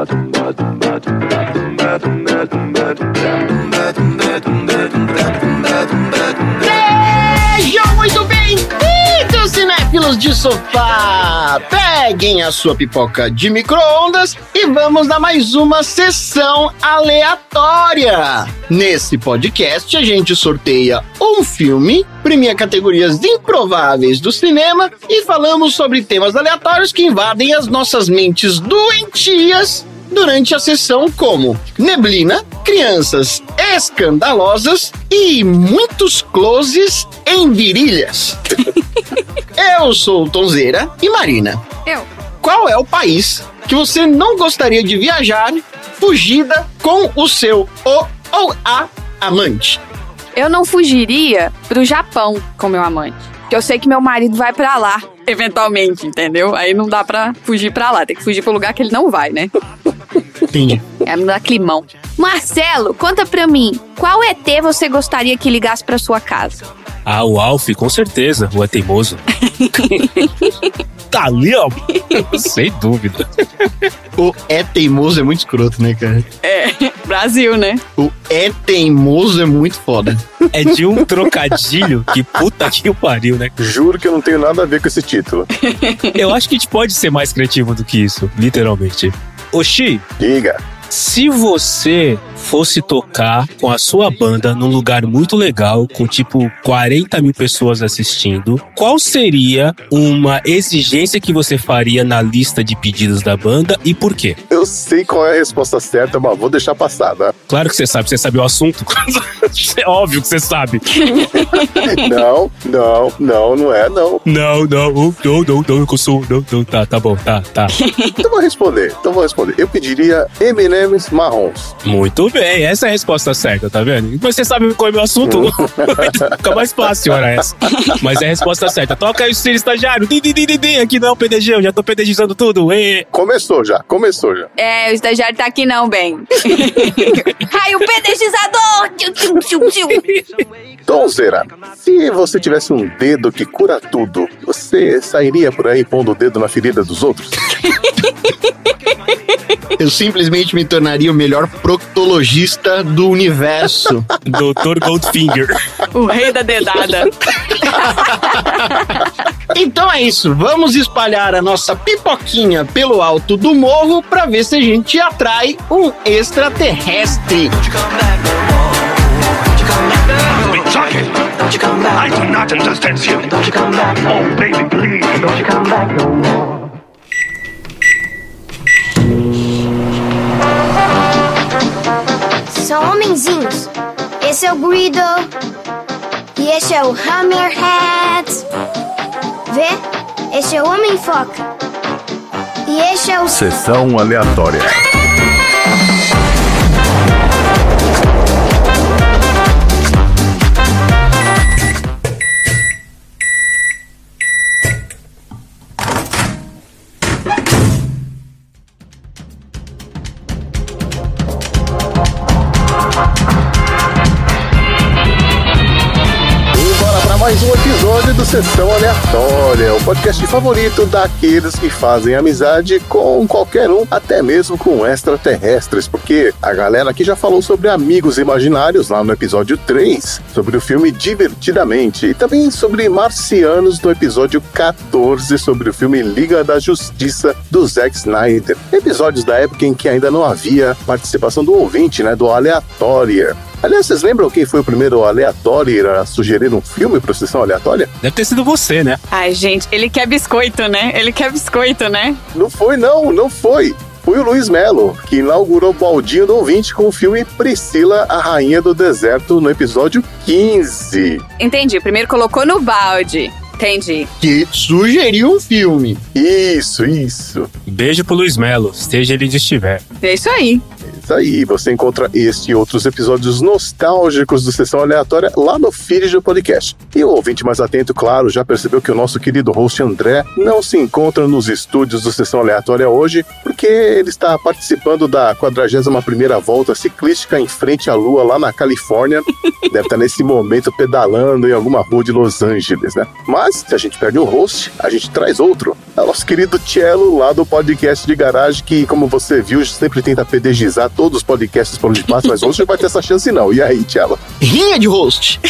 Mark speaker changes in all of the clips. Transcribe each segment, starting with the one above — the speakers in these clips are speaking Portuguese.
Speaker 1: ba dum ba dum cinéfilos de sofá! Peguem a sua pipoca de micro-ondas e vamos a mais uma sessão aleatória. Nesse podcast, a gente sorteia um filme, premia categorias improváveis do cinema e falamos sobre temas aleatórios que invadem as nossas mentes doentias durante a sessão como neblina, crianças escandalosas e muitos closes em virilhas. Eu sou Tonzeira e Marina.
Speaker 2: Eu.
Speaker 1: Qual é o país que você não gostaria de viajar fugida com o seu o ou a amante?
Speaker 2: Eu não fugiria pro Japão com meu amante. Porque eu sei que meu marido vai pra lá, eventualmente, entendeu? Aí não dá pra fugir pra lá. Tem que fugir pro lugar que ele não vai, né?
Speaker 1: Entendi.
Speaker 2: É não dá climão. Marcelo, conta pra mim. Qual ET você gostaria que ligasse pra sua casa?
Speaker 3: Ah, o Alf, com certeza. O é teimoso. tá ali, ó. Sem dúvida.
Speaker 1: O é teimoso é muito escroto, né, cara?
Speaker 2: É, Brasil, né?
Speaker 1: O é teimoso é muito foda.
Speaker 3: É de um trocadilho que puta que o pariu, né?
Speaker 4: Juro que eu não tenho nada a ver com esse título.
Speaker 3: Eu acho que a gente pode ser mais criativo do que isso, literalmente. Oxi,
Speaker 4: Diga.
Speaker 3: se você fosse tocar com a sua banda num lugar muito legal, com tipo 40 mil pessoas assistindo, qual seria uma exigência que você faria na lista de pedidos da banda e por quê?
Speaker 4: Eu sei qual é a resposta certa, mas vou deixar passar, né?
Speaker 3: Claro que você sabe, você sabe o assunto. é óbvio que você sabe.
Speaker 4: Não, não, não, não é, não.
Speaker 3: Não, não, não, não, não, eu sou. Não, não, tá, tá bom, tá, tá.
Speaker 4: Então vou responder, então vou responder. Eu pediria M&M's marrons.
Speaker 3: Muito bem, essa é a resposta certa, tá vendo? Mas você sabe qual é o meu assunto? Fica mais fácil, ora essa. Mas é a resposta certa. Toca aí o Ciro Estagiário. Din, din, din, din. Aqui não é o PDG, eu já tô PDGizando tudo. Ê.
Speaker 4: Começou já, começou já.
Speaker 2: É, o estagiário tá aqui não, bem. Tchiu, tchiu.
Speaker 4: Então, Zera, se você tivesse um dedo que cura tudo, você sairia por aí pondo o dedo na ferida dos outros?
Speaker 1: Eu simplesmente me tornaria o melhor proctologista do universo.
Speaker 3: Dr. Goldfinger.
Speaker 2: O rei da dedada.
Speaker 1: Então é isso, vamos espalhar a nossa pipoquinha pelo alto do morro pra ver se a gente atrai um extraterrestre.
Speaker 5: Been talking. I do not understand you. Oh, baby, please.
Speaker 6: São homenzinhos. Esse é o Guido. E esse é o Hammerhead. Vê? Esse é o Homem-Foca. E esse é o
Speaker 4: Sessão aleatória. Favorito daqueles que fazem amizade com qualquer um, até mesmo com extraterrestres, porque a galera aqui já falou sobre amigos imaginários lá no episódio 3, sobre o filme Divertidamente, e também sobre marcianos no episódio 14, sobre o filme Liga da Justiça do Zack Snyder. Episódios da época em que ainda não havia participação do ouvinte, né, do Aleatória. Aliás, vocês lembram quem foi o primeiro aleatório a sugerir um filme para sessão aleatória?
Speaker 3: Deve ter sido você, né?
Speaker 2: Ai, gente, ele quer biscoito, né? Ele quer biscoito, né?
Speaker 4: Não foi, não, não foi. Foi o Luiz Melo, que inaugurou o baldinho do ouvinte com o filme Priscila, a Rainha do Deserto, no episódio 15.
Speaker 2: Entendi. Primeiro colocou no balde. Entendi.
Speaker 1: Que sugeriu um filme.
Speaker 4: Isso, isso.
Speaker 3: Beijo pro Luiz Melo, esteja ele onde estiver.
Speaker 2: É isso aí.
Speaker 4: Tá aí, você encontra este e outros episódios nostálgicos do Sessão Aleatória lá no feed do podcast. E o ouvinte mais atento, claro, já percebeu que o nosso querido host André não se encontra nos estúdios do Sessão Aleatória hoje, porque ele está participando da 41ª volta ciclística em frente à Lua lá na Califórnia. Deve estar nesse momento pedalando em alguma rua de Los Angeles, né? Mas, se a gente perde um host, a gente traz outro. É o nosso querido Cello, lá do podcast de garagem, que, como você viu, sempre tenta pedegizar todos os podcasts por onde passa, mas hoje não vai ter essa chance não. E aí, Cello?
Speaker 1: Rinha de host.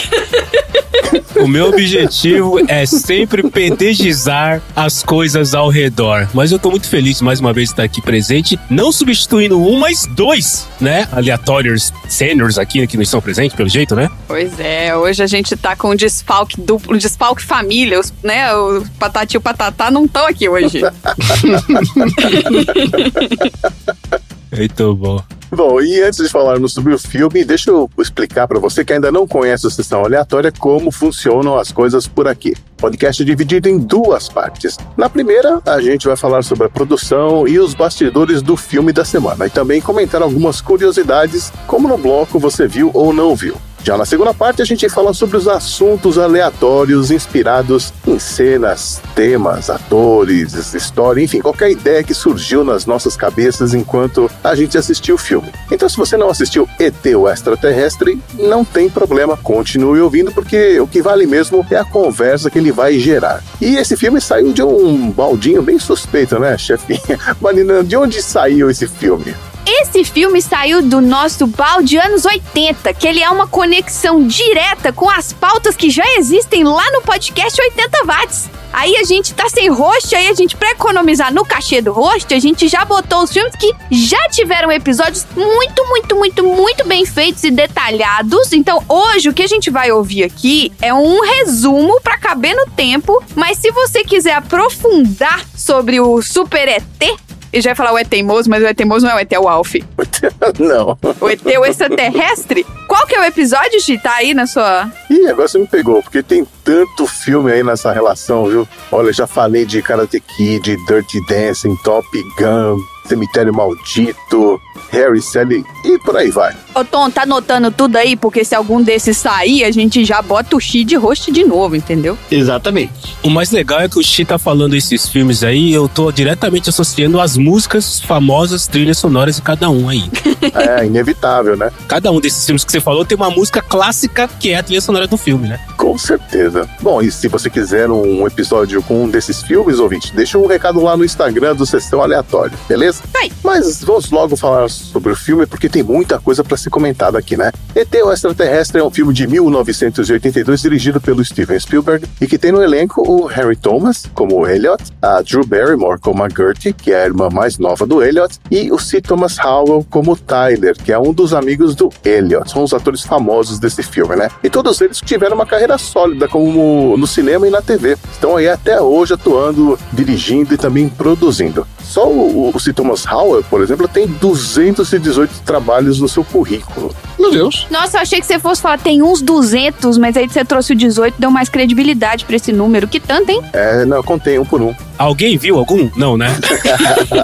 Speaker 3: O meu objetivo é sempre pedegizar as coisas ao redor. Mas eu tô muito feliz mais uma vez de estar aqui presente, não substituindo um, mas dois, né? Aleatórios seniors aqui que não estão presentes, pelo jeito, né?
Speaker 2: Pois é, hoje a gente tá com um desfalque duplo, desfalque família, os, né? O Patati e o Patatá não estão aqui hoje.
Speaker 3: Muito bom.
Speaker 4: Bom, e antes de falarmos sobre o filme, deixa eu explicar para você que ainda não conhece a sessão aleatória como funcionam as coisas por aqui. O podcast é dividido em duas partes. Na primeira, a gente vai falar sobre a produção e os bastidores do filme da semana e também comentar algumas curiosidades, como no bloco você viu ou não viu. Já na segunda parte, a gente fala sobre os assuntos aleatórios inspirados em cenas, temas, atores, história, enfim, qualquer ideia que surgiu nas nossas cabeças enquanto a gente assistiu o filme. Então, se você não assistiu ET o Extraterrestre, não tem problema, continue ouvindo, porque o que vale mesmo é a conversa que ele vai gerar. E esse filme saiu de um baldinho bem suspeito, né, chefinha? Marina, de onde saiu esse filme?
Speaker 2: Esse filme saiu do nosso balde anos 80, que ele é uma conexão direta com as pautas que já existem lá no podcast 80 Watts. Aí a gente tá sem host, aí a gente, pra economizar no cachê do host, a gente já botou os filmes que já tiveram episódios muito, muito, muito, muito bem feitos e detalhados. Então hoje o que a gente vai ouvir aqui é um resumo pra caber no tempo, mas se você quiser aprofundar sobre o Super ET, eu já ia falar o ET teimoso, mas o ET teimoso não é o ET, é o Alf.
Speaker 4: não.
Speaker 2: O ET, o extraterrestre. Qual que é o episódio, Gi? Tá aí na sua...
Speaker 4: Ih, agora você me pegou, porque tem tanto filme aí nessa relação, viu? Olha, já falei de Karate Kid, Dirty Dancing, Top Gun, Cemitério Maldito, Harry, Sally e por aí vai.
Speaker 2: Ô Tom, tá anotando tudo aí? Porque se algum desses sair, a gente já bota o Xi de host de novo, entendeu?
Speaker 1: Exatamente.
Speaker 3: O mais legal é que o Xi tá falando esses filmes aí, eu tô diretamente associando as músicas famosas, trilhas sonoras de cada um aí.
Speaker 4: É inevitável, né?
Speaker 3: Cada um desses filmes que você falou tem uma música clássica que é a trilha sonora do filme, né?
Speaker 4: Com certeza. Bom, e se você quiser um episódio com um desses filmes, ouvinte, deixa um recado lá no Instagram do Sessão Aleatório, beleza?
Speaker 2: Vai.
Speaker 4: Mas vamos logo falar sobre o filme, porque tem muita coisa para ser comentada aqui, né? ET o Extraterrestre é um filme de 1982 dirigido pelo Steven Spielberg e que tem no elenco o Harry Thomas como o Elliot, a Drew Barrymore como a Gertie, que é a irmã mais nova do Elliot, e o C. Thomas Howell como o Tyler, que é um dos amigos do Elliot. São os atores famosos desse filme, né? E todos eles tiveram uma carreira sólida como no cinema e na TV. Estão aí até hoje atuando, dirigindo e também produzindo. Só o, o C. Thomas Howell, por exemplo, tem 218 trabalhos no seu currículo.
Speaker 1: Meu Deus.
Speaker 2: Nossa, eu achei que você fosse falar, tem uns 200, mas aí você trouxe o 18, deu mais credibilidade pra esse número. Que tanto, hein?
Speaker 4: É, não, eu contei um por um.
Speaker 3: Alguém viu algum? Não, né?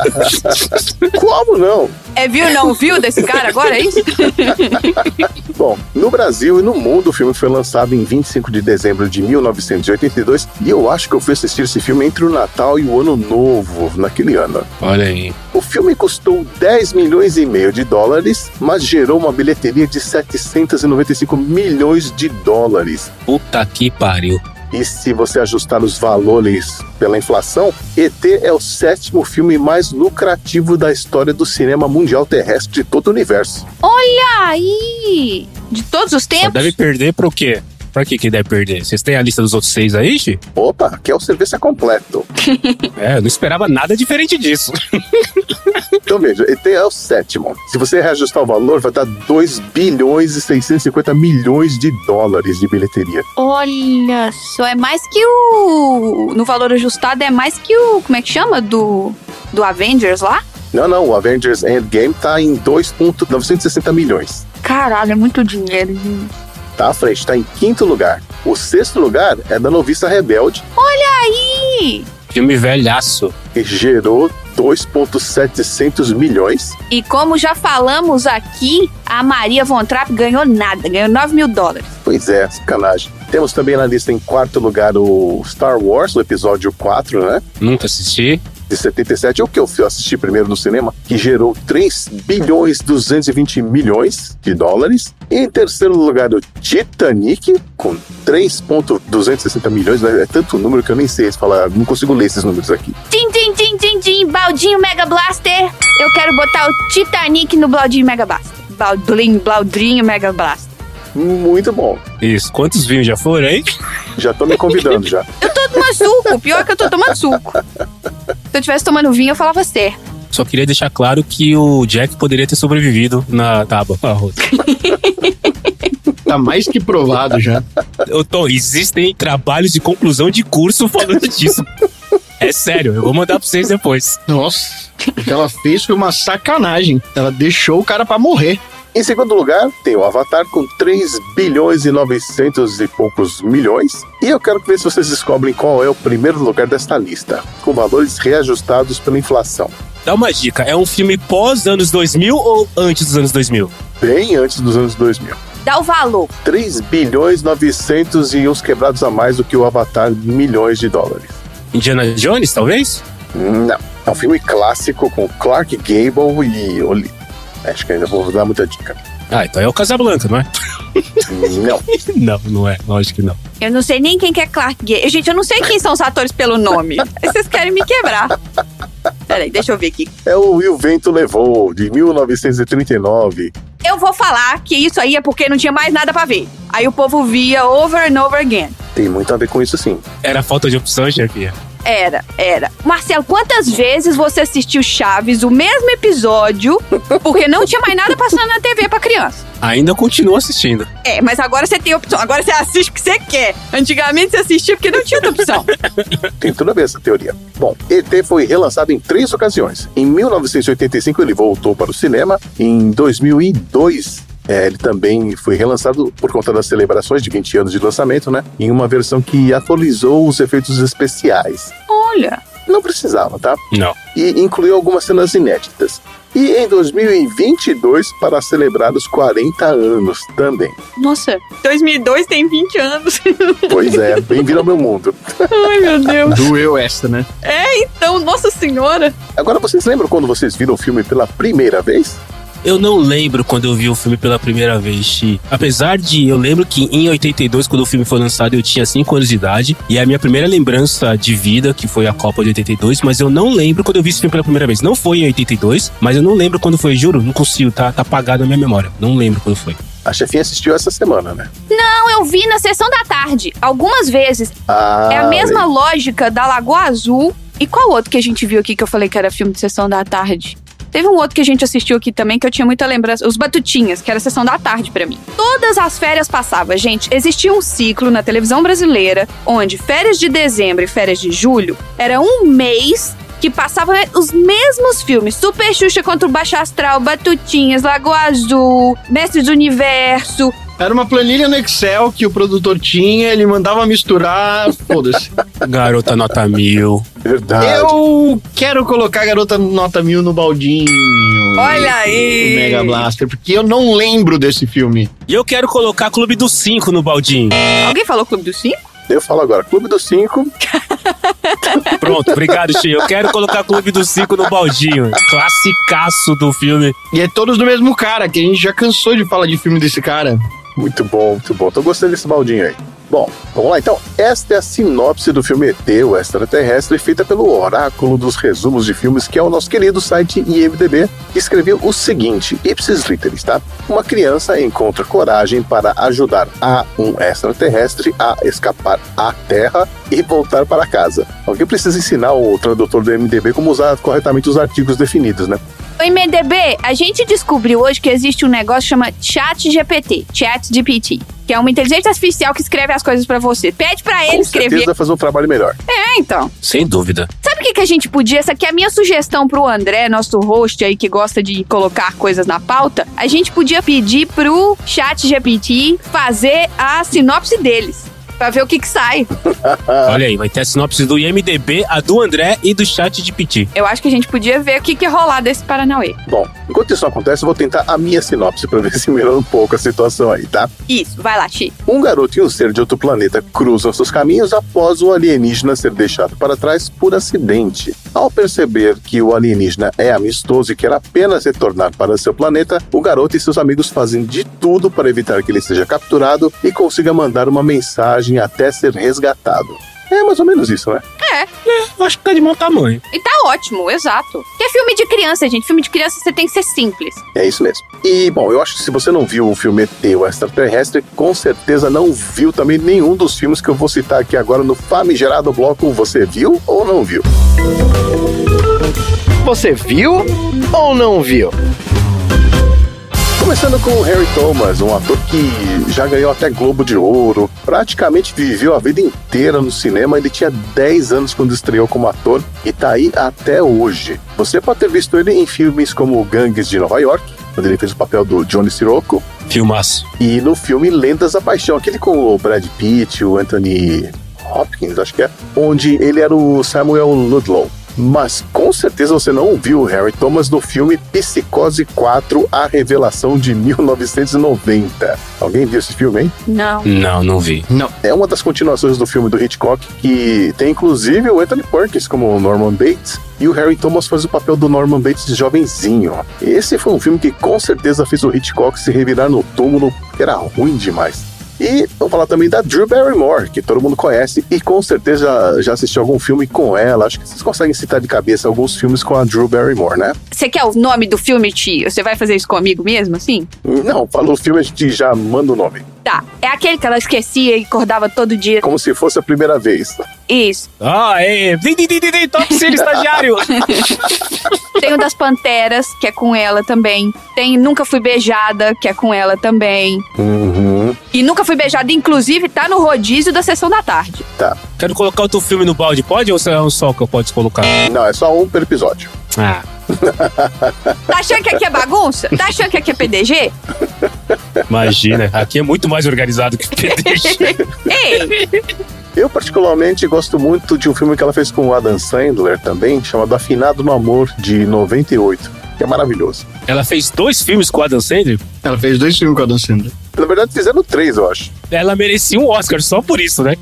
Speaker 4: Como não?
Speaker 2: É viu não viu desse cara agora, é isso?
Speaker 4: Bom, no Brasil e no mundo o filme foi lançado em 25 de dezembro de 1982 e eu acho que eu fui assistir esse filme entre o Natal e o Ano Novo naquele ano.
Speaker 3: Olha aí.
Speaker 4: O filme custou 10 milhões e meio de dólares, mas gerou uma bilheteria de 795 milhões de dólares.
Speaker 3: Puta que pariu.
Speaker 4: E se você ajustar os valores pela inflação, ET é o sétimo filme mais lucrativo da história do cinema mundial terrestre de todo o universo.
Speaker 2: Olha aí! De todos os
Speaker 3: Só
Speaker 2: tempos?
Speaker 3: deve perder pro quê? Pra que que deve perder? Vocês têm a lista dos outros seis aí, Xi?
Speaker 4: Opa, que é o serviço completo.
Speaker 3: É, eu não esperava nada diferente disso.
Speaker 4: Então veja, ET é o sétimo. Se você reajustar o valor, vai dar 2 bilhões e 650 milhões de dólares de bilheteria.
Speaker 2: Olha só, é mais que o. No valor ajustado, é mais que o. Como é que chama? Do. Do Avengers lá?
Speaker 4: Não, não, o Avengers Endgame tá em 2,960 milhões.
Speaker 2: Caralho, é muito dinheiro, gente.
Speaker 4: Tá à frente, tá em quinto lugar. O sexto lugar é da Noviça Rebelde.
Speaker 2: Olha aí!
Speaker 3: Filme velhaço.
Speaker 4: E gerou 2,700 milhões.
Speaker 2: E como já falamos aqui, a Maria Von Trapp ganhou nada, ganhou 9 mil dólares.
Speaker 4: Pois é, sacanagem. Temos também na lista em quarto lugar o Star Wars, o episódio 4, né?
Speaker 3: Nunca assisti.
Speaker 4: De 77, é o que eu assisti primeiro no cinema, que gerou 3 bilhões 220 milhões de dólares. Em terceiro lugar, o Titanic, com 3,260 milhões. É tanto número que eu nem sei falar, não consigo ler esses números aqui.
Speaker 2: Tim, tim, tim, tim, tim, baldinho Mega Blaster. Eu quero botar o Titanic no baldinho Mega Blaster. Baldinho, baldinho Mega Blaster.
Speaker 4: Muito bom.
Speaker 3: Isso. Quantos vinhos já foram aí?
Speaker 4: Já tô me convidando já.
Speaker 2: Eu tô tomando suco, pior que eu tô tomando suco. Se eu tivesse tomando vinho, eu falava certo.
Speaker 3: Só queria deixar claro que o Jack poderia ter sobrevivido na tábua.
Speaker 1: Tá mais que provado já.
Speaker 3: Eu tô, existem trabalhos de conclusão de curso falando disso. É sério, eu vou mandar pra vocês depois.
Speaker 1: Nossa, o que ela fez foi uma sacanagem. Ela deixou o cara pra morrer.
Speaker 4: Em segundo lugar, tem o Avatar com 3 bilhões e 900 e poucos milhões. E eu quero ver se vocês descobrem qual é o primeiro lugar desta lista, com valores reajustados pela inflação.
Speaker 3: Dá uma dica, é um filme pós anos 2000 ou antes dos anos 2000?
Speaker 4: Bem antes dos anos 2000.
Speaker 2: Dá o valor.
Speaker 4: 3 bilhões 900 e uns quebrados a mais do que o Avatar milhões de dólares.
Speaker 3: Indiana Jones, talvez?
Speaker 4: Não. É um filme clássico com Clark Gable e. Acho que ainda vou dar muita dica.
Speaker 3: Ah, então é o Casablanca, não é?
Speaker 4: Não.
Speaker 3: Não, não é. Lógico que não.
Speaker 2: Eu não sei nem quem que é Clark Gable. Gente, eu não sei quem são os atores pelo nome. Vocês querem me quebrar. Peraí, deixa eu ver aqui.
Speaker 4: É o E o Vento Levou, de 1939.
Speaker 2: Eu vou falar que isso aí é porque não tinha mais nada pra ver. Aí o povo via over and over again.
Speaker 4: Tem muito a ver com isso, sim.
Speaker 3: Era falta de opção, chefia.
Speaker 2: Era, era. Marcelo, quantas vezes você assistiu Chaves, o mesmo episódio, porque não tinha mais nada passando na TV pra criança?
Speaker 3: Ainda continuo assistindo.
Speaker 2: É, mas agora você tem opção. Agora você assiste o que você quer. Antigamente você assistia porque não tinha outra opção.
Speaker 4: Tem tudo a ver essa teoria. Bom, ET foi relançado em três ocasiões. Em 1985 ele voltou para o cinema. Em 2002 é, ele também foi relançado por conta das celebrações de 20 anos de lançamento, né? Em uma versão que atualizou os efeitos especiais.
Speaker 2: Olha.
Speaker 4: Não precisava, tá?
Speaker 3: Não.
Speaker 4: E incluiu algumas cenas inéditas. E em 2022 para celebrar os 40 anos também.
Speaker 2: Nossa, 2002 tem 20 anos.
Speaker 4: Pois é, bem-vindo ao meu mundo.
Speaker 2: Ai, meu Deus.
Speaker 1: Doeu essa, né?
Speaker 2: É, então, nossa senhora.
Speaker 4: Agora, vocês lembram quando vocês viram o filme pela primeira vez?
Speaker 3: Eu não lembro quando eu vi o filme pela primeira vez, Chi. Apesar de eu lembro que em 82, quando o filme foi lançado, eu tinha 5 anos de idade. E é a minha primeira lembrança de vida, que foi a Copa de 82, mas eu não lembro quando eu vi esse filme pela primeira vez. Não foi em 82, mas eu não lembro quando foi, juro, não consigo, tá, tá apagado na minha memória. Não lembro quando foi.
Speaker 4: A chefinha assistiu essa semana, né?
Speaker 2: Não, eu vi na sessão da tarde, algumas vezes.
Speaker 4: Ah,
Speaker 2: É a mesma lógica da Lagoa Azul. E qual outro que a gente viu aqui que eu falei que era filme de sessão da tarde? Teve um outro que a gente assistiu aqui também que eu tinha muita lembrança. Os Batutinhas, que era a sessão da tarde pra mim. Todas as férias passavam. Gente, existia um ciclo na televisão brasileira onde férias de dezembro e férias de julho era um mês que passava os mesmos filmes. Super Xuxa contra o Baixo Astral, Batutinhas, Lagoa Azul, Mestres do Universo.
Speaker 1: Era uma planilha no Excel que o produtor tinha, ele mandava misturar, foda-se.
Speaker 3: Garota Nota Mil.
Speaker 4: Verdade.
Speaker 1: Eu quero colocar a garota nota mil no baldinho.
Speaker 2: Olha aí!
Speaker 1: Mega Blaster, porque eu não lembro desse filme.
Speaker 3: E eu quero colocar Clube dos Cinco no baldinho.
Speaker 2: Alguém falou Clube dos Cinco?
Speaker 4: Eu falo agora, Clube dos Cinco.
Speaker 3: Pronto, obrigado, Chi. Eu quero colocar Clube dos Cinco no baldinho. Classicaço do filme.
Speaker 1: E é todos do mesmo cara, que a gente já cansou de falar de filme desse cara.
Speaker 4: Muito bom, muito bom. Tô gostando desse baldinho aí. Bom, vamos lá então. Esta é a sinopse do filme ET, o extraterrestre, feita pelo Oráculo dos Resumos de Filmes, que é o nosso querido site IMDB, que escreveu o seguinte, ipsis literis, tá? Uma criança encontra coragem para ajudar a um extraterrestre a escapar à Terra e voltar para casa. Alguém precisa ensinar o tradutor do IMDB como usar corretamente os artigos definidos, né?
Speaker 2: Oi, MDB, a gente descobriu hoje que existe um negócio que chama Chat GPT, Chat GPT, que é uma inteligência artificial que escreve as coisas pra você. Pede pra ele
Speaker 4: Com
Speaker 2: escrever.
Speaker 4: certeza vai fazer um trabalho melhor.
Speaker 2: É, então.
Speaker 3: Sem dúvida.
Speaker 2: Sabe o que, que a gente podia? Essa aqui é a minha sugestão pro André, nosso host aí que gosta de colocar coisas na pauta. A gente podia pedir pro Chat GPT fazer a sinopse deles. Pra ver o que que sai.
Speaker 3: Olha aí, vai ter a sinopse do IMDB, a do André e do chat de Piti.
Speaker 2: Eu acho que a gente podia ver o que que ia rolar desse Paranauê.
Speaker 4: Bom, enquanto isso acontece, eu vou tentar a minha sinopse pra ver se melhora um pouco a situação aí, tá?
Speaker 2: Isso, vai lá, Chi.
Speaker 4: Um garoto e um ser de outro planeta cruzam seus caminhos após o alienígena ser deixado para trás por acidente. Ao perceber que o alienígena é amistoso e quer apenas retornar para seu planeta, o garoto e seus amigos fazem de tudo para evitar que ele seja capturado e consiga mandar uma mensagem até ser resgatado. É mais ou menos isso, né?
Speaker 2: É,
Speaker 3: Eu acho que tá de bom tamanho.
Speaker 2: e tá ótimo, exato. Que é filme de criança, gente. Filme de criança você tem que ser simples.
Speaker 4: É isso mesmo. E, bom, eu acho que se você não viu o filme ET, o Extraterrestre, com certeza não viu também nenhum dos filmes que eu vou citar aqui agora no famigerado bloco Você Viu ou Não Viu?
Speaker 1: Você viu ou não viu?
Speaker 4: Começando com o Harry Thomas, um ator que já ganhou até Globo de Ouro, praticamente viveu a vida inteira no cinema. Ele tinha 10 anos quando estreou como ator e tá aí até hoje. Você pode ter visto ele em filmes como Gangues de Nova York, quando ele fez o papel do Johnny Sirocco,
Speaker 3: Filmaço.
Speaker 4: e no filme Lendas da Paixão, aquele com o Brad Pitt, o Anthony Hopkins, acho que é, onde ele era o Samuel Ludlow. Mas com certeza você não viu o Harry Thomas no filme Psicose 4, A Revelação de 1990. Alguém viu esse filme, hein?
Speaker 2: Não.
Speaker 3: Não, não vi.
Speaker 1: Não.
Speaker 4: É uma das continuações do filme do Hitchcock, que tem inclusive o Anthony Perkins como o Norman Bates, e o Harry Thomas faz o papel do Norman Bates de jovenzinho. Esse foi um filme que com certeza fez o Hitchcock se revirar no túmulo, que era ruim demais. E vou falar também da Drew Barrymore, que todo mundo conhece e com certeza já, já assistiu algum filme com ela. Acho que vocês conseguem citar de cabeça alguns filmes com a Drew Barrymore, né?
Speaker 2: Você quer o nome do filme, Tio? Você vai fazer isso comigo mesmo, assim?
Speaker 4: Não, falou o filme, a gente já manda o nome.
Speaker 2: Tá. É aquele que ela esquecia e acordava todo dia.
Speaker 4: Como se fosse a primeira vez.
Speaker 2: Isso.
Speaker 3: Ah, é. Vem, vem, vem, vem, top cine estagiário.
Speaker 2: Tem o das Panteras, que é com ela também. Tem Nunca Fui Beijada, que é com ela também.
Speaker 4: Uhum,
Speaker 2: E Nunca Fui Beijada, inclusive, tá no rodízio da sessão da tarde.
Speaker 4: tá.
Speaker 3: Quero colocar outro filme no balde, pode? Ou é um só que eu posso colocar?
Speaker 4: Não, é só um per episódio.
Speaker 3: Ah,
Speaker 2: Tá achando que aqui é bagunça? Tá achando que aqui é PDG?
Speaker 3: imagina. Aqui é muito mais organizado que o PDG.
Speaker 2: Ei,
Speaker 4: Eu, particularmente, gosto muito de um filme que ela fez com o Adam Sandler também, chamado Afinado no Amor, de 98, que é maravilhoso.
Speaker 3: Ela fez dois filmes com o Adam Sandler.
Speaker 1: Ela fez dois filmes com a Adam Sandler.
Speaker 4: Na verdade, fizeram três, eu acho.
Speaker 3: Ela merecia um Oscar só por isso, né?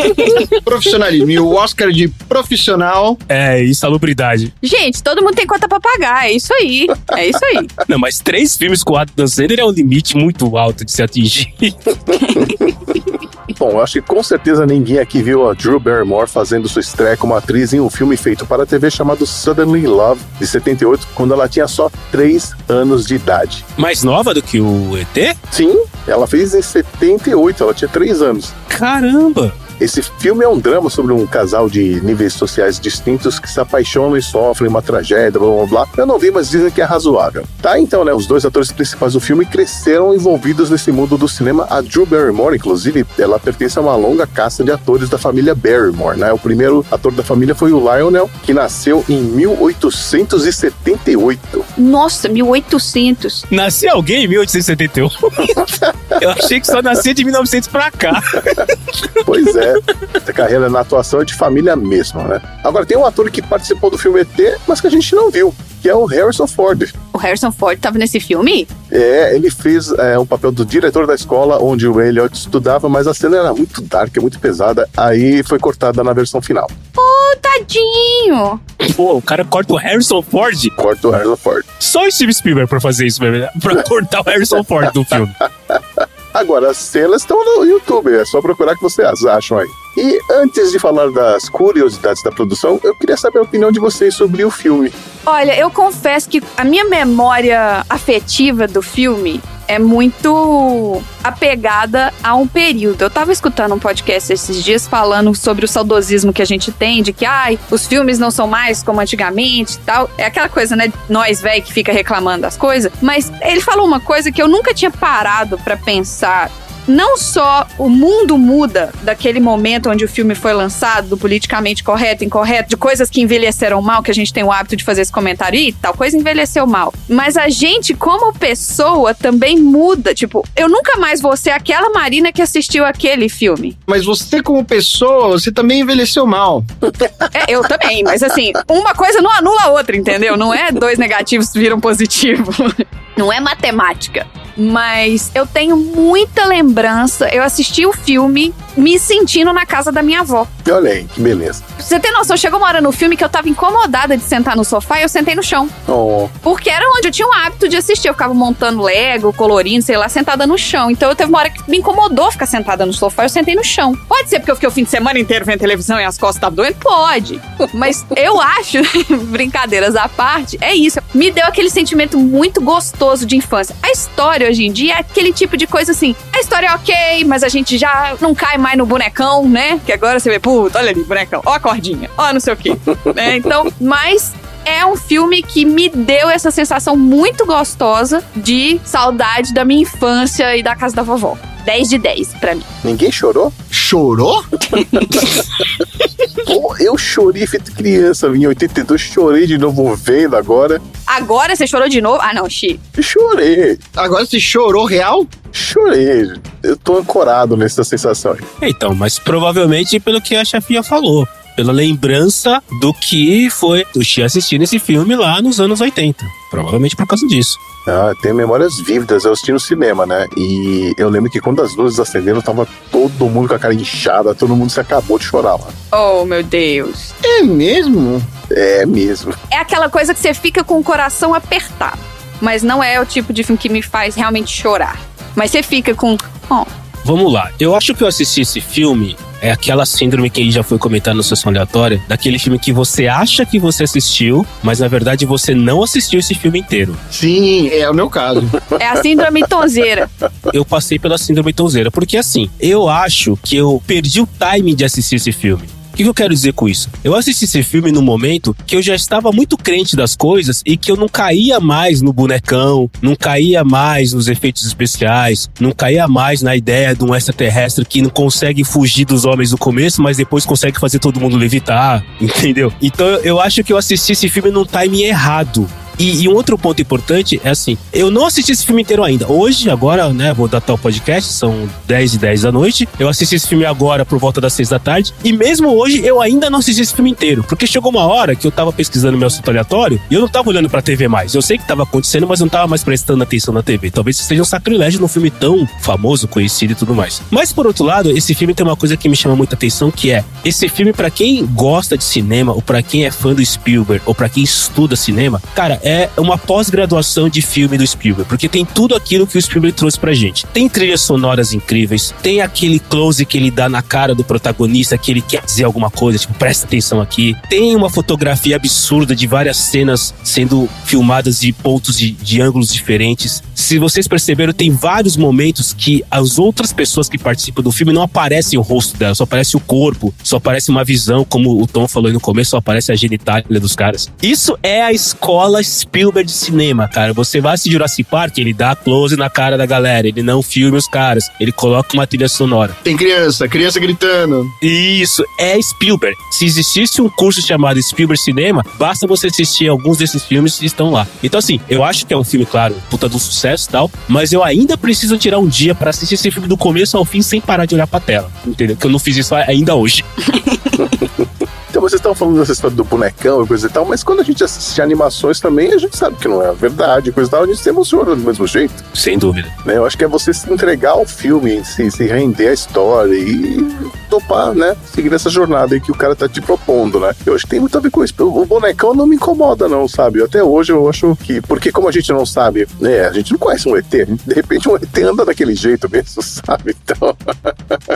Speaker 1: Profissionalismo. E o Oscar de profissional.
Speaker 3: É, insalubridade.
Speaker 2: gente, todo mundo tem conta pra pagar. É isso aí. É isso aí.
Speaker 3: Não, mas três filmes com o Adam Sandler é um limite muito alto de se atingir.
Speaker 4: Bom, eu acho que com certeza ninguém aqui viu a Drew Barrymore fazendo sua estreia como atriz em um filme feito para a TV chamado Suddenly Love, de 78, quando ela tinha só 3 anos de idade.
Speaker 3: Mais nova do que o ET?
Speaker 4: Sim, ela fez em 78, ela tinha 3 anos.
Speaker 3: Caramba!
Speaker 4: Esse filme é um drama sobre um casal de níveis sociais distintos que se apaixonam e sofrem uma tragédia, blá blá blá. Eu não vi, mas dizem que é razoável. Tá, então, né? Os dois atores principais do filme cresceram envolvidos nesse mundo do cinema. A Drew Barrymore, inclusive, ela pertence a uma longa casta de atores da família Barrymore, né? O primeiro ator da família foi o Lionel, que nasceu em 1878.
Speaker 2: Nossa, 1800.
Speaker 3: Nascia alguém em 1871? Eu achei que só nascia de 1900 pra cá.
Speaker 4: Pois é, a carreira na atuação é de família mesmo, né? Agora, tem um ator que participou do filme ET, mas que a gente não viu, que é o Harrison Ford.
Speaker 2: O Harrison Ford tava nesse filme?
Speaker 4: É, ele fez é, um papel do diretor da escola onde o Elliot estudava, mas a cena era muito dark, muito pesada, aí foi cortada na versão final.
Speaker 2: Ô, tadinho.
Speaker 3: Pô, o cara corta o Harrison Ford.
Speaker 4: Corta o Harrison Ford.
Speaker 3: Só o Steve Spielberg pra fazer isso, mesmo, pra cortar o Harrison Ford do filme.
Speaker 4: Agora, as cenas estão no YouTube, é só procurar que vocês acham aí. E antes de falar das curiosidades da produção, eu queria saber a opinião de vocês sobre o filme.
Speaker 2: Olha, eu confesso que a minha memória afetiva do filme é muito apegada a um período. Eu tava escutando um podcast esses dias falando sobre o saudosismo que a gente tem, de que ai, os filmes não são mais como antigamente e tal. É aquela coisa, né? Nós, velho, que fica reclamando das coisas. Mas ele falou uma coisa que eu nunca tinha parado pra pensar não só o mundo muda daquele momento onde o filme foi lançado, do politicamente correto, incorreto, de coisas que envelheceram mal, que a gente tem o hábito de fazer esse comentário, e tal coisa envelheceu mal. Mas a gente, como pessoa, também muda. Tipo, eu nunca mais vou ser aquela Marina que assistiu aquele filme.
Speaker 1: Mas você, como pessoa, você também envelheceu mal.
Speaker 2: É, eu também, mas assim, uma coisa não anula a outra, entendeu? Não é dois negativos viram positivo. Não é matemática. Mas eu tenho muita lembrança. Eu assisti o filme me sentindo na casa da minha avó.
Speaker 4: Olha aí, que beleza.
Speaker 2: Pra Você tem noção, chegou uma hora no filme que eu tava incomodada de sentar no sofá e eu sentei no chão.
Speaker 4: Oh,
Speaker 2: Porque era onde eu tinha o hábito de assistir. Eu ficava montando Lego, colorindo, sei lá, sentada no chão. Então eu teve uma hora que me incomodou ficar sentada no sofá eu sentei no chão. Pode ser porque eu fiquei o fim de semana inteiro vendo televisão e as costas estavam doendo? Pode. Mas eu acho, brincadeiras à parte, é isso. Me deu aquele sentimento muito gostoso de infância. A história hoje em dia é aquele tipo de coisa assim. A história é ok, mas a gente já não cai mais no bonecão, né? Que agora você vê, puta, olha ali, bonecão. Ó a cordinha, ó não sei o quê. né? Então, mas é um filme que me deu essa sensação muito gostosa de saudade da minha infância e da casa da vovó. 10 de 10 pra mim.
Speaker 4: ninguém chorou?
Speaker 1: Chorou?
Speaker 4: Pô, eu chorei feito criança, em 82, chorei de novo vendo agora.
Speaker 2: Agora você chorou de novo? Ah, não, Xi.
Speaker 4: Chorei,
Speaker 1: Agora você chorou real?
Speaker 4: chorei. Eu tô ancorado nessa sensação. aí.
Speaker 3: Então, mas provavelmente pelo que a chefia falou. Pela lembrança do que foi o Xi assistindo esse filme lá nos anos 80. Provavelmente por causa disso.
Speaker 4: Ah, tem memórias vívidas, eu assisti no cinema, né? E eu lembro que quando as luzes acenderam, tava todo mundo com a cara inchada, todo mundo se acabou de chorar lá.
Speaker 2: Oh, meu Deus.
Speaker 1: É mesmo?
Speaker 4: É mesmo.
Speaker 2: É aquela coisa que você fica com o coração apertado. Mas não é o tipo de filme que me faz realmente chorar. Mas você fica com. Oh,
Speaker 3: Vamos lá. Eu acho que eu assisti esse filme. É aquela síndrome que já foi comentada no sessão aleatória, daquele filme que você acha que você assistiu, mas na verdade você não assistiu esse filme inteiro.
Speaker 1: Sim, é o meu caso.
Speaker 2: é a síndrome tonzeira.
Speaker 3: Eu passei pela síndrome tonzeira, porque assim, eu acho que eu perdi o timing de assistir esse filme. O que eu quero dizer com isso? Eu assisti esse filme num momento que eu já estava muito crente das coisas e que eu não caía mais no bonecão, não caía mais nos efeitos especiais, não caía mais na ideia de um extraterrestre que não consegue fugir dos homens no começo, mas depois consegue fazer todo mundo levitar, entendeu? Então eu acho que eu assisti esse filme num timing errado. E, e um outro ponto importante é assim, eu não assisti esse filme inteiro ainda. Hoje, agora, né, vou datar o podcast, são 10 e 10 da noite. Eu assisti esse filme agora por volta das 6 da tarde. E mesmo hoje, eu ainda não assisti esse filme inteiro. Porque chegou uma hora que eu tava pesquisando meu assunto aleatório e eu não tava olhando pra TV mais. Eu sei que tava acontecendo, mas não tava mais prestando atenção na TV. Talvez seja um sacrilégio num filme tão famoso, conhecido e tudo mais. Mas por outro lado, esse filme tem uma coisa que me chama muita atenção, que é esse filme pra quem gosta de cinema ou pra quem é fã do Spielberg ou pra quem estuda cinema, cara, é uma pós-graduação de filme do Spielberg, porque tem tudo aquilo que o Spielberg trouxe pra gente. Tem trilhas sonoras incríveis, tem aquele close que ele dá na cara do protagonista que ele quer dizer alguma coisa, tipo, presta atenção aqui. Tem uma fotografia absurda de várias cenas sendo filmadas de pontos de, de ângulos diferentes. Se vocês perceberam, tem vários momentos que as outras pessoas que participam do filme não aparecem o rosto dela, só aparece o corpo, só aparece uma visão, como o Tom falou aí no começo, só aparece a genitália dos caras. Isso é a escola Spielberg de cinema, cara. Você vai assistir Jurassic Park, ele dá close na cara da galera, ele não filma os caras, ele coloca uma trilha sonora.
Speaker 1: Tem criança, criança gritando.
Speaker 3: Isso, é Spielberg. Se existisse um curso chamado Spielberg Cinema, basta você assistir alguns desses filmes que estão lá. Então, assim, eu acho que é um filme, claro, puta do sucesso e tal, mas eu ainda preciso tirar um dia pra assistir esse filme do começo ao fim sem parar de olhar pra tela. Entendeu? Que eu não fiz isso ainda hoje.
Speaker 4: Então vocês estão falando dessa história do bonecão e coisa e tal, mas quando a gente assiste animações também, a gente sabe que não é verdade, coisa e tal, a gente se emociona do mesmo jeito,
Speaker 3: Sem dúvida.
Speaker 4: né? Eu acho que é você se entregar ao filme, se, se render à história e topar, né? Seguir essa jornada aí que o cara tá te propondo, né? Eu acho que tem muito a ver com isso. O bonecão não me incomoda, não, sabe? Até hoje eu acho que. Porque como a gente não sabe, né? A gente não conhece um ET, a de repente um ET anda daquele jeito mesmo, sabe? Então.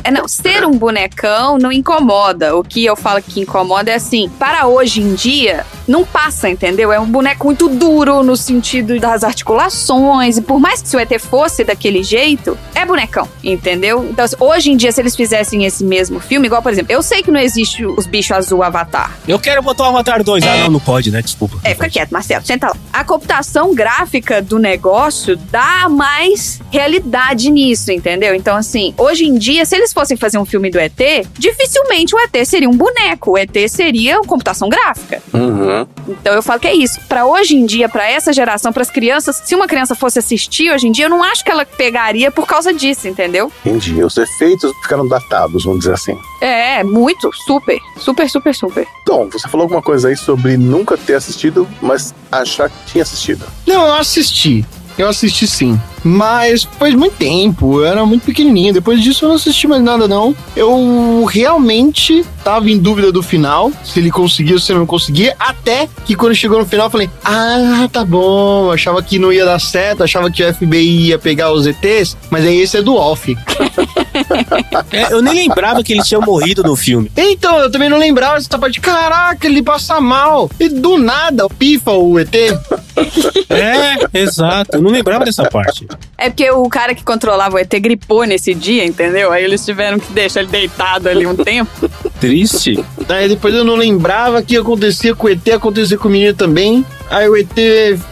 Speaker 2: É, não, ser um bonecão não incomoda. O que eu falo que incomoda é assim, para hoje em dia, não passa, entendeu? É um boneco muito duro no sentido das articulações. E por mais que se o ET fosse daquele jeito, é bonecão, entendeu? Então, assim, hoje em dia, se eles fizessem esse mesmo filme, igual, por exemplo, eu sei que não existe os bichos azul Avatar.
Speaker 3: Eu quero botar o Avatar 2. Ah, não, não pode, né? Desculpa.
Speaker 2: É, fica quieto, Marcelo, senta lá. A computação gráfica do negócio dá mais realidade nisso, entendeu? Então, assim, hoje em dia, se eles fossem fazer um filme do ET, dificilmente o ET seria um boneco. O ET seria uma computação gráfica.
Speaker 4: Uhum.
Speaker 2: Então eu falo que é isso. Pra hoje em dia, pra essa geração, pras crianças, se uma criança fosse assistir hoje em dia, eu não acho que ela pegaria por causa disso, entendeu?
Speaker 4: Entendi. Os efeitos ficaram datados, vamos dizer assim.
Speaker 2: É, muito, super, super, super, super.
Speaker 4: Tom, você falou alguma coisa aí sobre nunca ter assistido, mas achar que tinha assistido.
Speaker 1: Não, eu assisti. Eu assisti sim. Mas faz muito tempo, eu era muito pequenininho. Depois disso eu não assisti mais nada, não. Eu realmente tava em dúvida do final, se ele conseguia ou se ele não conseguia. Até que quando chegou no final eu falei: Ah, tá bom. Achava que não ia dar certo, achava que o FBI ia pegar os ETs, mas aí esse é do off.
Speaker 3: É, eu nem lembrava que ele tinha morrido no filme.
Speaker 1: Então, eu também não lembrava dessa parte. Caraca, ele passa mal. E do nada, pifa o ET.
Speaker 3: É, exato. Eu não lembrava dessa parte.
Speaker 2: É porque o cara que controlava o ET gripou nesse dia, entendeu? Aí eles tiveram que deixar ele deitado ali um tempo.
Speaker 3: Triste.
Speaker 1: Aí depois eu não lembrava que acontecia com o ET, acontecia com o menino também. Aí o ET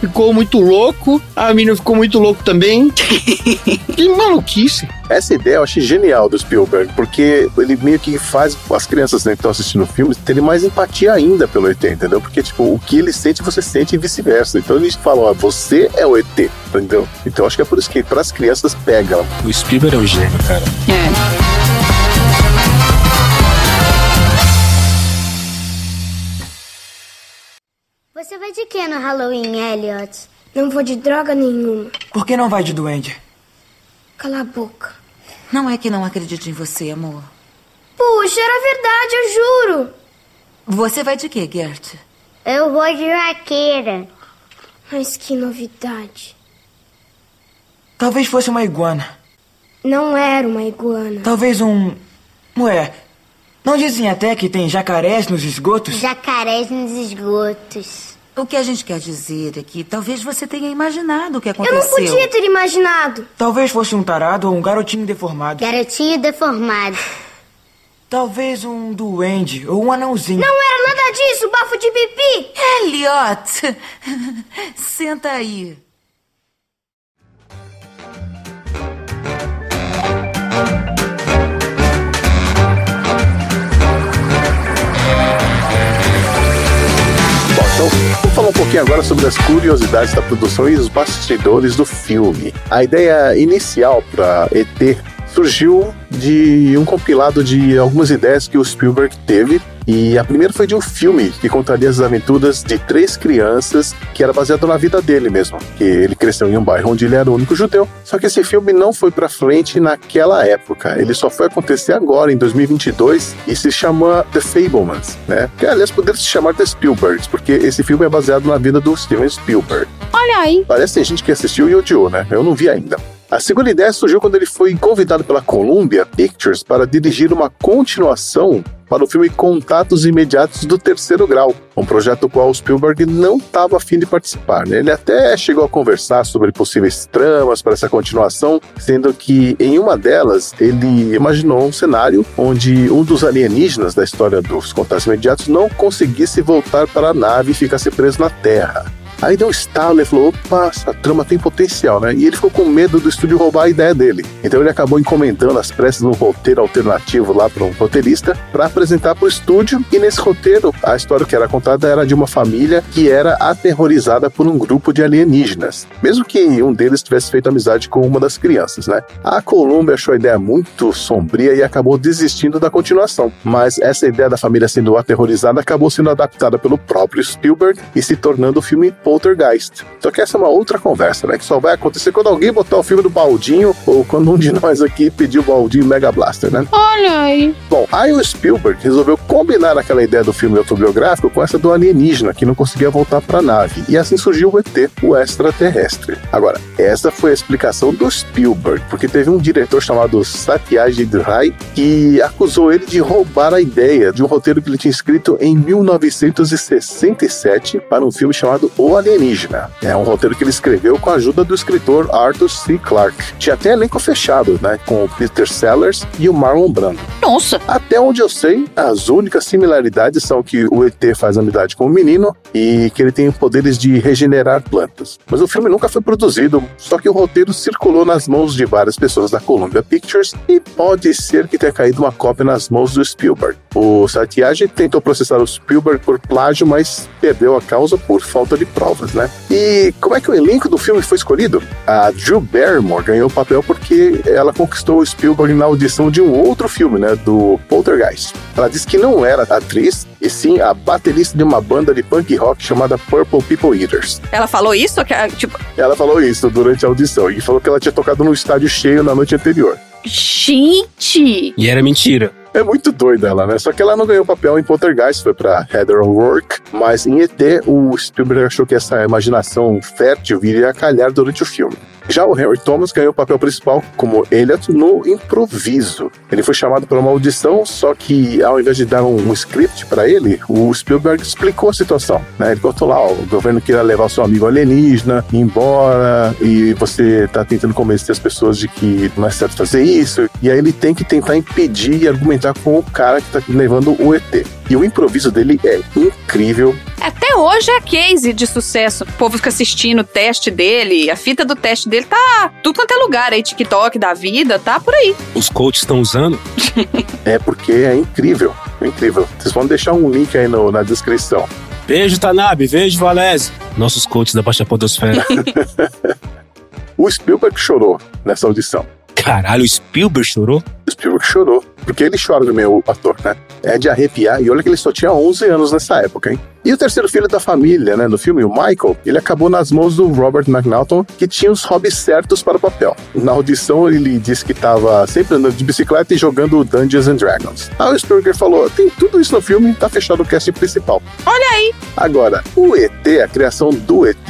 Speaker 1: ficou muito louco, a menina ficou muito louco também. que maluquice.
Speaker 4: Essa ideia eu achei genial do Spielberg, porque ele meio que faz as crianças né, que estão assistindo o filme terem mais empatia ainda pelo ET, entendeu? Porque, tipo, o que ele sente, você sente e vice-versa. Então eles falam, ó, você é o ET, entendeu? Então acho que é por isso que para as crianças pega.
Speaker 3: O Spielberg é um gênio, cara.
Speaker 2: É.
Speaker 6: Você vai de que no Halloween, Elliot? Não vou de droga nenhuma.
Speaker 7: Por que não vai de duende?
Speaker 6: Cala a boca.
Speaker 8: Não é que não acredite em você, amor.
Speaker 6: Puxa, era verdade, eu juro.
Speaker 8: Você vai de quê, Gert?
Speaker 6: Eu vou de vaqueira. Mas que novidade.
Speaker 7: Talvez fosse uma iguana.
Speaker 6: Não era uma iguana.
Speaker 7: Talvez um. Ué, não dizem até que tem jacarés nos esgotos?
Speaker 6: Jacarés nos esgotos.
Speaker 8: O que a gente quer dizer é que talvez você tenha imaginado o que
Speaker 6: Eu
Speaker 8: aconteceu.
Speaker 6: não podia ter imaginado.
Speaker 7: Talvez fosse um tarado ou um garotinho deformado.
Speaker 6: Garotinho deformado.
Speaker 7: Talvez um duende ou um anãozinho.
Speaker 6: Não era nada disso, bafo de pipi.
Speaker 8: Elliot! Senta aí.
Speaker 4: Vamos falar um pouquinho agora sobre as curiosidades da produção e os bastidores do filme. A ideia inicial para ET surgiu de um compilado de algumas ideias que o Spielberg teve. E a primeira foi de um filme que contaria as aventuras de três crianças, que era baseado na vida dele mesmo. Que ele cresceu em um bairro onde ele era o único judeu. Só que esse filme não foi pra frente naquela época. Ele só foi acontecer agora, em 2022, e se chama The Fablemans, né? Que aliás poderia se chamar The Spielbergs, porque esse filme é baseado na vida do Steven Spielberg.
Speaker 2: Olha aí.
Speaker 4: Parece que tem gente que assistiu e odiou, né? Eu não vi ainda. A segunda ideia surgiu quando ele foi convidado pela Columbia Pictures para dirigir uma continuação para o filme Contatos Imediatos do Terceiro Grau, um projeto do qual Spielberg não estava afim de participar. né? Ele até chegou a conversar sobre possíveis tramas para essa continuação, sendo que em uma delas ele imaginou um cenário onde um dos alienígenas da história dos Contatos Imediatos não conseguisse voltar para a nave e ficasse preso na Terra. Aí deu um estalo e falou: opa, essa trama tem potencial, né? E ele ficou com medo do estúdio roubar a ideia dele. Então ele acabou encomendando as pressas um roteiro alternativo lá para um roteirista para apresentar para o estúdio. E nesse roteiro, a história que era contada era de uma família que era aterrorizada por um grupo de alienígenas, mesmo que um deles tivesse feito amizade com uma das crianças, né? A Columbia achou a ideia muito sombria e acabou desistindo da continuação. Mas essa ideia da família sendo aterrorizada acabou sendo adaptada pelo próprio Spielberg e se tornando o filme Poltergeist. Só que essa é uma outra conversa, né? Que só vai acontecer quando alguém botar o filme do Baldinho ou quando um de nós aqui pedir o Baldinho Mega Blaster, né?
Speaker 2: Olha aí.
Speaker 4: Bom, aí o Spielberg resolveu combinaram aquela ideia do filme autobiográfico com essa do alienígena que não conseguia voltar para a nave. E assim surgiu o ET, o extraterrestre. Agora, essa foi a explicação do Spielberg, porque teve um diretor chamado Satyajit Ray que acusou ele de roubar a ideia de um roteiro que ele tinha escrito em 1967 para um filme chamado O Alienígena. É um roteiro que ele escreveu com a ajuda do escritor Arthur C. Clarke. Tinha até elenco fechado, né, com o Peter Sellers e o Marlon Brando.
Speaker 2: Nossa!
Speaker 4: Até onde eu sei, as únicas similaridades são que o ET faz amizade com o menino e que ele tem poderes de regenerar plantas. Mas o filme nunca foi produzido, só que o roteiro circulou nas mãos de várias pessoas da Columbia Pictures e pode ser que tenha caído uma cópia nas mãos do Spielberg. O Satyajit tentou processar o Spielberg por plágio, mas perdeu a causa por falta de né? E como é que o elenco do filme foi escolhido? A Drew Barrymore ganhou o papel porque ela conquistou o Spielberg na audição de um outro filme, né, do Poltergeist. Ela disse que não era atriz, e sim a baterista de uma banda de punk rock chamada Purple People Eaters.
Speaker 2: Ela falou isso? Que, tipo,
Speaker 4: Ela falou isso durante a audição e falou que ela tinha tocado num estádio cheio na noite anterior.
Speaker 2: gente!
Speaker 3: E era mentira.
Speaker 4: É muito doida ela, né? Só que ela não ganhou papel em Poltergeist, foi pra Heather O'Rourke. Mas em ET, o Spielberg achou que essa imaginação fértil viria a calhar durante o filme. Já o Henry Thomas ganhou o papel principal como Elliot no improviso. Ele foi chamado para uma audição, só que ao invés de dar um, script para ele, o Spielberg explicou a situação. Né? Ele contou lá: ó, o governo queria levar o seu amigo alienígena embora e você está tentando convencer as pessoas de que não é certo fazer isso. E aí ele tem que tentar impedir e argumentar com o cara que está levando o ET. E o improviso dele é incrível.
Speaker 2: Até hoje é case de sucesso. O povo fica assistindo o teste dele, a fita do teste dele tá tudo quanto é lugar aí, TikTok da vida, tá por aí.
Speaker 3: Os coaches estão usando.
Speaker 4: É porque é incrível. É incrível. Vocês vão deixar um link aí no- na descrição.
Speaker 3: Beijo, Tanabe. Beijo, Valese. Nossos coaches da Baixa Podosfera.
Speaker 4: O Spielberg chorou nessa audição.
Speaker 3: Caralho, o Spielberg chorou?
Speaker 4: O Spielberg chorou. Porque ele chora também, o ator, né? É de arrepiar. E olha que ele só tinha 11 anos nessa época, hein? E o terceiro filho da família, né, no filme, o Michael, ele acabou nas mãos do Robert McNaughton, que tinha os hobbies certos para o papel. Na audição, ele disse que estava sempre andando de bicicleta e jogando Dungeons and Dragons. Aí o Spielberg falou: tem tudo isso no filme, tá fechado o casting principal.
Speaker 2: Olha aí!
Speaker 4: Agora, o ET, a criação do ET,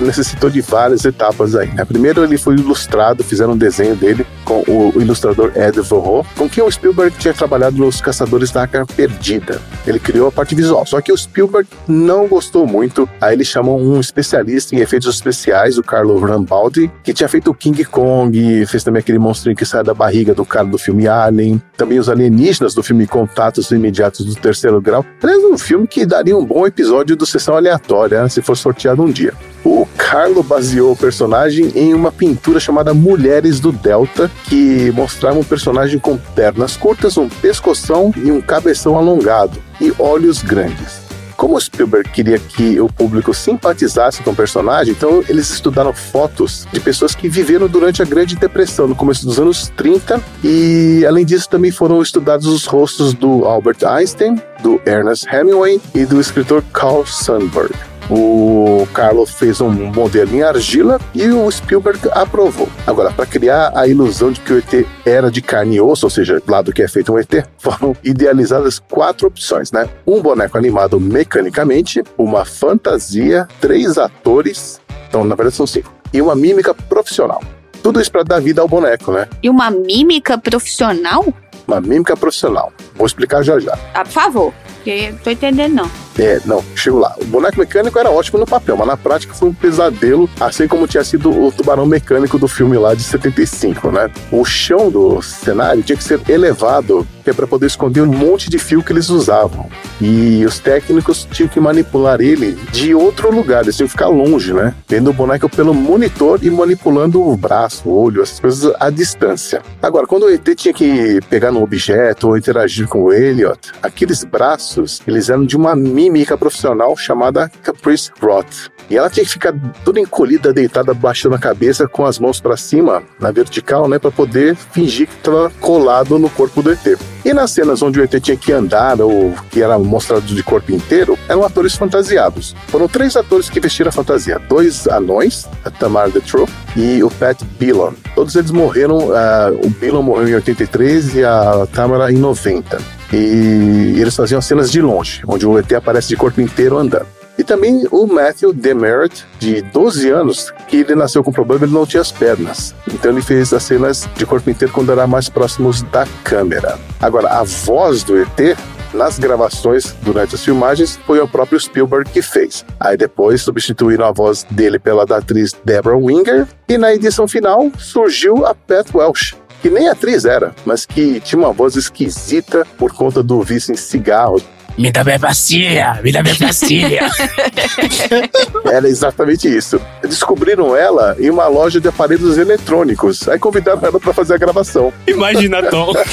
Speaker 4: necessitou de várias etapas aí. Né? Primeiro, ele foi ilustrado, fizeram um desenho dele com o ilustrador Ed Vorro, com quem o Spielberg tinha trabalhado nos Caçadores da Arca Perdida. Ele criou a parte visual, só que o Spielberg não gostou muito. Aí ele chamou um especialista em efeitos especiais, o Carlo Rambaldi, que tinha feito o King Kong, fez também aquele monstrinho que sai da barriga do cara do filme Alien, também os alienígenas do filme Contatos Imediatos do Terceiro Grau. Aliás, um filme que daria um bom episódio do Sessão Aleatória, né, se for sorteado um dia. O Carlo baseou o personagem em uma pintura chamada Mulheres do Delta, que mostrava um personagem com pernas curtas, um pescoção e um cabeção alongado, e olhos grandes. Como Spielberg queria que o público simpatizasse com o personagem, então eles estudaram fotos de pessoas que viveram durante a Grande Depressão, no começo dos anos 30, e além disso também foram estudados os rostos do Albert Einstein, do Ernest Hemingway e do escritor Carl Sandburg. O Carlo fez um modelo em argila e o Spielberg aprovou. Agora, para criar a ilusão de que o ET era de carne e osso, ou seja, lá do que é feito um ET, foram idealizadas quatro opções, né? Um boneco animado mecanicamente, uma fantasia, três atores, então na verdade são cinco, e uma mímica profissional. Tudo isso para dar vida ao boneco, né?
Speaker 2: E uma mímica profissional?
Speaker 4: Uma mímica profissional. Vou explicar já já.
Speaker 2: Ah, por favor, porque não tô entendendo não.
Speaker 4: É, não, chego lá. O boneco mecânico era ótimo no papel, mas na prática foi um pesadelo, assim como tinha sido o tubarão mecânico do filme lá de 75, né? O chão do cenário tinha que ser elevado, que é para poder esconder um monte de fio que eles usavam. E os técnicos tinham que manipular ele de outro lugar, eles tinham que ficar longe, né? Vendo o boneco pelo monitor e manipulando o braço, o olho, essas coisas à distância. Agora, quando o ET tinha que pegar num objeto ou interagir com o Elliot, aqueles braços, eles eram de uma mímica profissional chamada Caprice Roth. E ela tinha que ficar toda encolhida, deitada, baixando a cabeça, com as mãos para cima, na vertical, né, para poder fingir que estava colado no corpo do ET. E nas cenas onde o ET tinha que andar ou que era mostrado de corpo inteiro, eram atores fantasiados. Foram três atores que vestiram a fantasia: dois anões, a Tamar Detroit e o Pat Billon. Todos eles morreram, ah, o Billon morreu em 83 e a Tamara em 90. E eles faziam cenas de longe, onde o ET aparece de corpo inteiro andando. E também o Matthew Demerit, de 12 anos, que ele nasceu com problema, ele não tinha as pernas. Então ele fez as cenas de corpo inteiro quando era mais próximos da câmera. Agora, a voz do ET nas gravações durante as filmagens foi o próprio Spielberg que fez. Aí depois substituíram a voz dele pela da atriz Deborah Winger e na edição final surgiu a Pat Welsh. Que nem atriz era, mas que tinha uma voz esquisita por conta do vício em cigarro.
Speaker 3: Me dá minha bacia, me dá minha bacia.
Speaker 4: Era exatamente isso. Descobriram ela em uma loja de aparelhos eletrônicos. Aí convidaram ela para fazer a gravação.
Speaker 3: Imagina, Tom.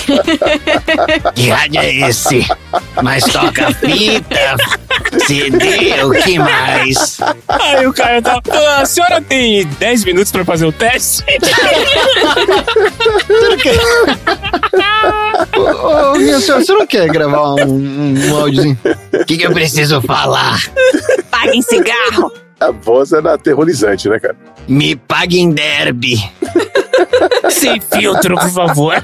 Speaker 1: Que rádio é esse? Mas toca fita, CD, o que mais?
Speaker 3: Aí o cara tá. "Ah, A senhora tem 10 minutos pra fazer o teste?
Speaker 1: Ô, minha senhora, você não quer gravar um, um áudiozinho? O que, que eu preciso falar?
Speaker 2: Paguem cigarro.
Speaker 4: A voz era aterrorizante, né, cara?
Speaker 1: Me pague em derby.
Speaker 3: Sem filtro, por favor.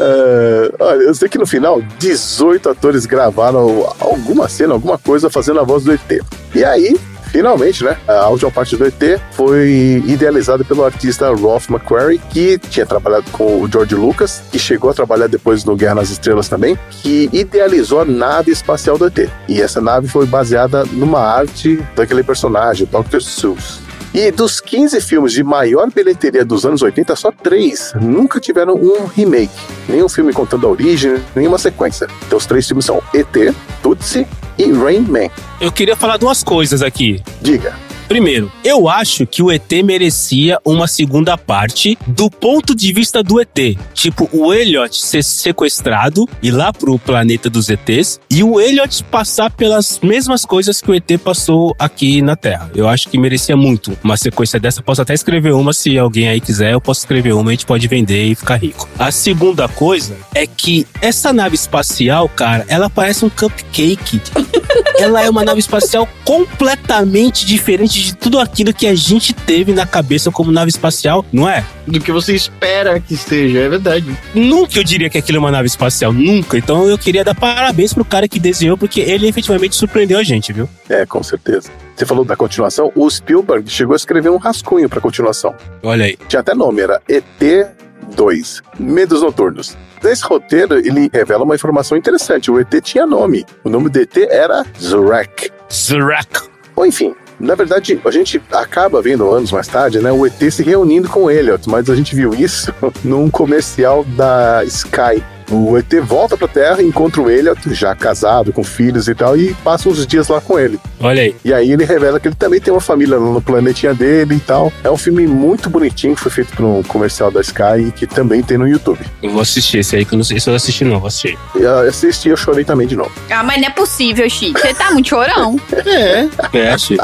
Speaker 4: É, olha, eu sei que no final, 18 atores gravaram alguma cena, alguma coisa fazendo a voz do ET. E aí, finalmente, né, a parte do ET foi idealizada pelo artista Ralph McQuarrie, que tinha trabalhado com o George Lucas, que chegou a trabalhar depois no Guerra nas Estrelas também, que idealizou a nave espacial do ET. E essa nave foi baseada numa arte daquele personagem, Dr. Seuss. E dos 15 filmes de maior bilheteria dos anos 80, só três nunca tiveram um remake. Nenhum filme contando a origem, nenhuma sequência. Então os três filmes são ET, Tootsie e Rain Man.
Speaker 3: Eu queria falar duas coisas aqui.
Speaker 4: Diga.
Speaker 3: Primeiro, eu acho que o ET merecia uma segunda parte do ponto de vista do ET. Tipo, o Elliot ser sequestrado e lá pro planeta dos ETs e o Elliot passar pelas mesmas coisas que o ET passou aqui na Terra. Eu acho que merecia muito uma sequência dessa. Posso até escrever uma se alguém aí quiser. Eu posso escrever uma a gente pode vender e ficar rico. A segunda coisa é que essa nave espacial, cara, ela parece um cupcake. ela é uma nave espacial completamente diferente de tudo aquilo que a gente teve na cabeça como nave espacial, não é?
Speaker 1: Do que você espera que esteja, é verdade.
Speaker 3: Nunca eu diria que aquilo é uma nave espacial, nunca. Então eu queria dar parabéns pro cara que desenhou, porque ele efetivamente surpreendeu a gente, viu?
Speaker 4: É, com certeza. Você falou da continuação, o Spielberg chegou a escrever um rascunho pra continuação.
Speaker 3: Olha aí.
Speaker 4: Tinha até nome, era ET2, Medos Noturnos. Nesse roteiro, ele revela uma informação interessante. O ET tinha nome. O nome do ET era Zurek.
Speaker 3: Zurak.
Speaker 4: Ou enfim, na verdade, a gente acaba vendo anos mais tarde, né, o ET se reunindo com o Elliot, mas a gente viu isso num comercial da Sky. O ET volta pra Terra, encontra o Elliot, já casado, com filhos e tal, e passa uns dias lá com ele.
Speaker 3: Olha aí.
Speaker 4: E aí ele revela que ele também tem uma família lá no planetinha dele e tal. É um filme muito bonitinho que foi feito por um comercial da Sky e que também tem no YouTube.
Speaker 3: Eu vou assistir esse aí, que eu não sei se eu assisti, não. Vou assistir.
Speaker 4: Eu assisti e eu chorei também de novo.
Speaker 2: Ah, mas não é possível, Chico. Você tá muito chorão.
Speaker 1: É.
Speaker 3: É, achei.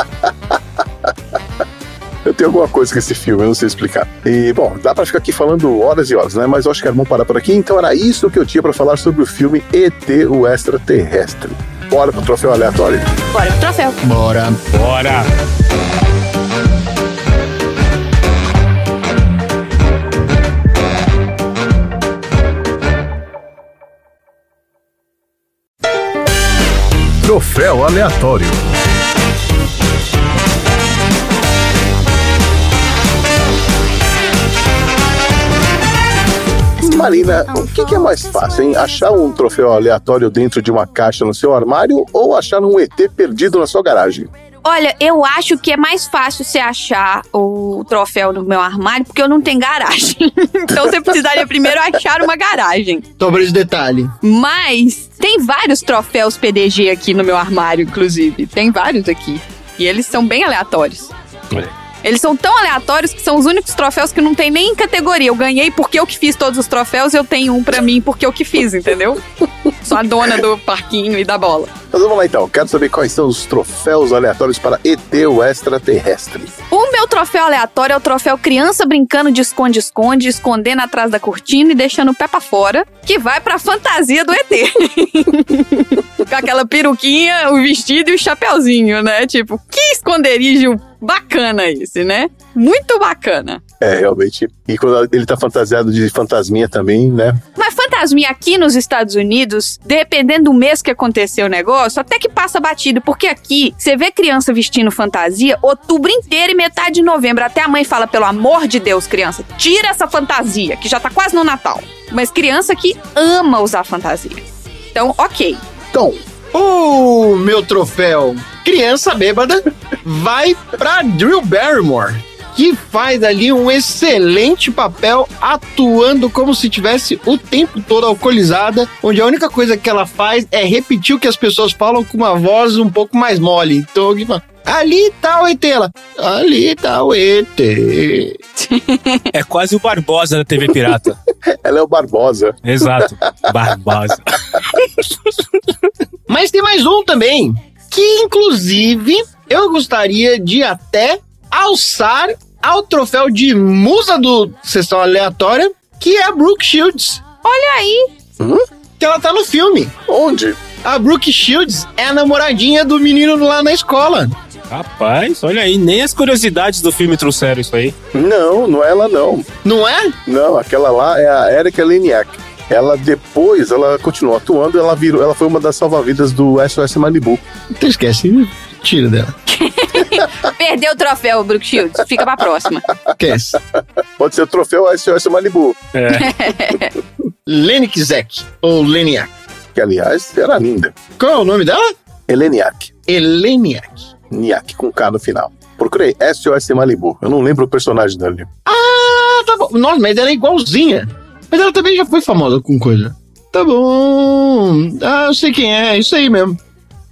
Speaker 4: Eu tenho alguma coisa com esse filme, eu não sei explicar. E, bom, dá pra ficar aqui falando horas e horas, né? Mas eu acho que era bom parar por aqui. Então era isso que eu tinha pra falar sobre o filme ET, o Extraterrestre. Bora pro troféu aleatório.
Speaker 2: Bora pro troféu.
Speaker 1: Bora.
Speaker 3: Bora!
Speaker 9: Troféu aleatório.
Speaker 4: Marina, o que, que é mais fácil, hein? Achar um troféu aleatório dentro de uma caixa no seu armário ou achar um ET perdido na sua garagem?
Speaker 2: Olha, eu acho que é mais fácil você achar o troféu no meu armário, porque eu não tenho garagem. então você precisaria primeiro achar uma garagem.
Speaker 1: Sobre de detalhe.
Speaker 2: Mas tem vários troféus PDG aqui no meu armário, inclusive. Tem vários aqui. E eles são bem aleatórios.
Speaker 3: Aí.
Speaker 2: Eles são tão aleatórios que são os únicos troféus que não tem nem categoria. Eu ganhei porque eu que fiz todos os troféus, eu tenho um pra mim porque eu que fiz, entendeu? Sou a dona do parquinho e da bola.
Speaker 4: Mas vamos lá então, quero saber quais são os troféus aleatórios para ET, o Extraterrestre.
Speaker 2: O meu troféu aleatório é o troféu criança brincando de esconde-esconde, escondendo atrás da cortina e deixando o pé pra fora, que vai pra fantasia do ET. Com aquela peruquinha, o vestido e o chapeuzinho, né? Tipo, que esconderijo bacana esse, né? Muito bacana.
Speaker 4: É, realmente. E quando ele tá fantasiado de fantasminha também, né?
Speaker 2: Mas fantasminha aqui nos Estados Unidos, dependendo do mês que aconteceu o negócio, até que passa batido, porque aqui você vê criança vestindo fantasia outubro inteiro e metade de novembro. Até a mãe fala, pelo amor de Deus, criança, tira essa fantasia, que já tá quase no Natal. Mas criança que ama usar fantasia. Então, ok.
Speaker 4: Então,
Speaker 1: O meu troféu criança bêbada vai pra Drew Barrymore, que faz ali um excelente papel atuando como se tivesse o tempo todo alcoolizada, onde a única coisa que ela faz é repetir o que as pessoas falam com uma voz um pouco mais mole. Então, alguém fala, ali tá o ET, ela, ali tá o ET.
Speaker 3: É quase o Barbosa da TV Pirata.
Speaker 4: ela é o Barbosa.
Speaker 3: Exato. Barbosa.
Speaker 1: Mas tem mais um também, que inclusive eu gostaria de até alçar ao troféu de musa do Sessão Aleatória, que é a Brooke Shields,
Speaker 2: Olha aí.
Speaker 1: que ela tá no filme.
Speaker 4: Onde?
Speaker 1: A Brooke Shields é a namoradinha do menino lá na escola.
Speaker 3: Rapaz, olha aí, nem as curiosidades do filme trouxeram isso aí.
Speaker 4: Não, não é ela não.
Speaker 1: Não é?
Speaker 4: Não, aquela lá é a Erika Leniak. Ela depois, ela continuou atuando, ela virou, ela foi uma das salva-vidas do SOS Malibu.
Speaker 1: Então esquece, tira dela.
Speaker 2: Perdeu o troféu, Brooke Shields. Fica pra próxima.
Speaker 1: Esquece.
Speaker 4: Pode ser o troféu SOS Malibu,
Speaker 3: É.
Speaker 1: Lenny Kizek, ou Leniak.
Speaker 4: que aliás era linda.
Speaker 1: Qual é o nome dela?
Speaker 4: Eleniak.
Speaker 1: Eleniak.
Speaker 4: Niak, com K no final. Procurei SOS Malibu. Eu não lembro o personagem dela.
Speaker 1: Ah, tá bom. Nossa, mas ela é igualzinha. Mas ela também já foi famosa com coisa. Tá bom. Ah, eu sei quem é, isso aí mesmo.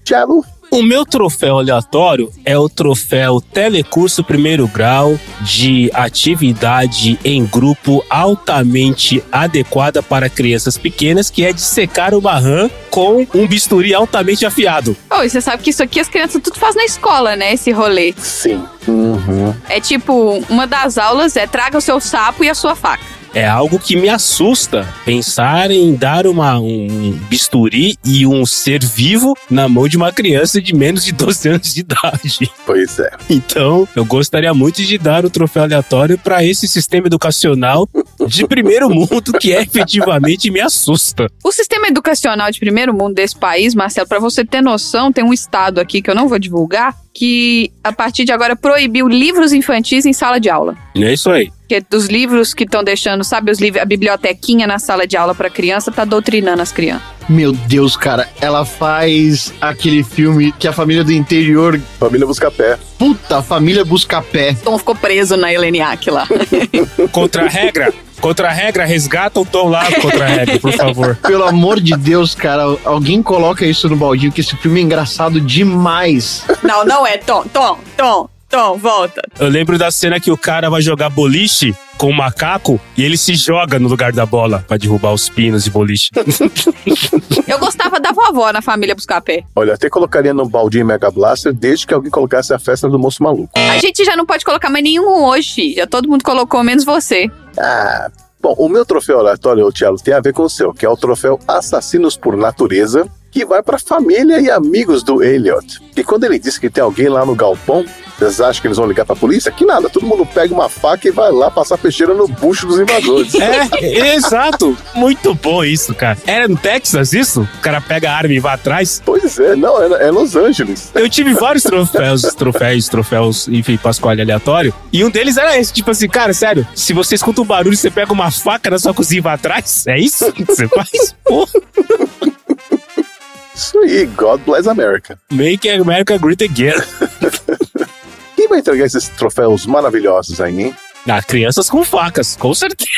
Speaker 4: Tchelo.
Speaker 3: O meu troféu aleatório é o troféu Telecurso Primeiro Grau de atividade em grupo altamente adequada para crianças pequenas, que é de secar uma rã com um bisturi altamente afiado.
Speaker 2: Ô, e você sabe que isso aqui as crianças tudo fazem na escola, né? Esse rolê.
Speaker 4: Sim. Uhum.
Speaker 2: É tipo, uma das aulas é traga o seu sapo e a sua faca.
Speaker 3: É algo que me assusta pensar em dar uma, um bisturi e um ser vivo na mão de uma criança de menos de 12 anos de idade.
Speaker 4: Pois é.
Speaker 3: Então, eu gostaria muito de dar o troféu aleatório para esse sistema educacional de primeiro mundo que efetivamente me assusta.
Speaker 2: O sistema educacional de primeiro mundo desse país, Marcelo, pra você ter noção, tem um estado aqui que eu não vou divulgar, que a partir de agora proibiu livros infantis em sala de aula.
Speaker 3: É isso aí.
Speaker 2: Que dos livros que estão deixando, sabe, os livros, a bibliotequinha na sala de aula pra criança, tá doutrinando as crianças.
Speaker 1: Meu Deus, cara, ela faz aquele filme que a família do interior.
Speaker 4: Família Buscapé.
Speaker 1: Puta, a família busca pé.
Speaker 2: Tom ficou preso na Heleniac lá.
Speaker 3: Contra a regra, contra a regra, resgata o tom lá contra a regra, por favor.
Speaker 1: Pelo amor de Deus, cara, alguém coloca isso no baldinho, que esse filme é engraçado demais.
Speaker 2: não, não é Tom, Tom, Tom, Tom, volta.
Speaker 3: Eu lembro da cena que o cara vai jogar boliche com o macaco e ele se joga no lugar da bola pra derrubar os pinos de boliche.
Speaker 2: Eu gostava da vovó na família Buscapé.
Speaker 4: Olha, até colocaria no baldinho Mega Blaster desde que alguém colocasse a festa do moço maluco.
Speaker 2: A gente já não pode colocar mais nenhum hoje. Já todo mundo colocou, menos você.
Speaker 4: Ah. Bom, o meu troféu aleatório, Tiago, tem a ver com o seu, que é o troféu Assassinos por Natureza, que vai pra família e amigos do Elliot. E quando ele disse que tem alguém lá no galpão, vocês acham que eles vão ligar pra polícia? Que nada, todo mundo pega uma faca e vai lá passar peixeira no bucho dos invasores.
Speaker 3: É, exato. Muito bom isso, cara. Era no Texas isso? O cara pega a arma e vai atrás?
Speaker 4: Pois é, não, é, é Los Angeles.
Speaker 3: Eu tive vários troféus, troféus, troféus, enfim, Pascoal aleatório. E um deles era esse, tipo assim, cara, sério, se você escuta um barulho, você pega uma faca na sua cozinha e vai atrás? É isso que você faz? Porra.
Speaker 4: Isso aí, God bless America.
Speaker 3: Make America Great Again.
Speaker 4: Vai entregar esses troféus maravilhosos aí, hein?
Speaker 3: Ah, crianças com facas, com certeza.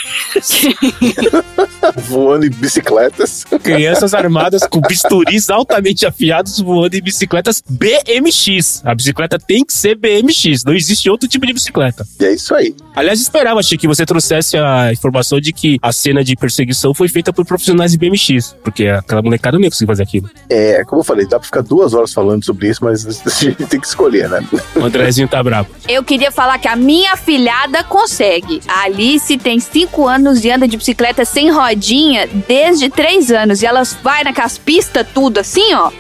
Speaker 4: Voando em bicicletas.
Speaker 3: Crianças armadas com bisturis altamente afiados voando em bicicletas BMX. A bicicleta tem que ser BMX, não existe outro tipo de bicicleta.
Speaker 4: E é isso aí.
Speaker 3: Aliás, esperava, Chico, que você trouxesse a informação de que a cena de perseguição foi feita por profissionais de BMX, porque aquela molecada não ia conseguir fazer aquilo.
Speaker 4: É, como eu falei, dá pra ficar duas horas falando sobre isso, mas a gente tem que escolher, né?
Speaker 3: O Andrezinho tá bravo.
Speaker 2: Eu queria falar que a minha filhada consegue. A Alice tem 5 anos e anda de bicicleta sem rodinha desde 3 anos. E elas vai naquelas pistas tudo assim, ó.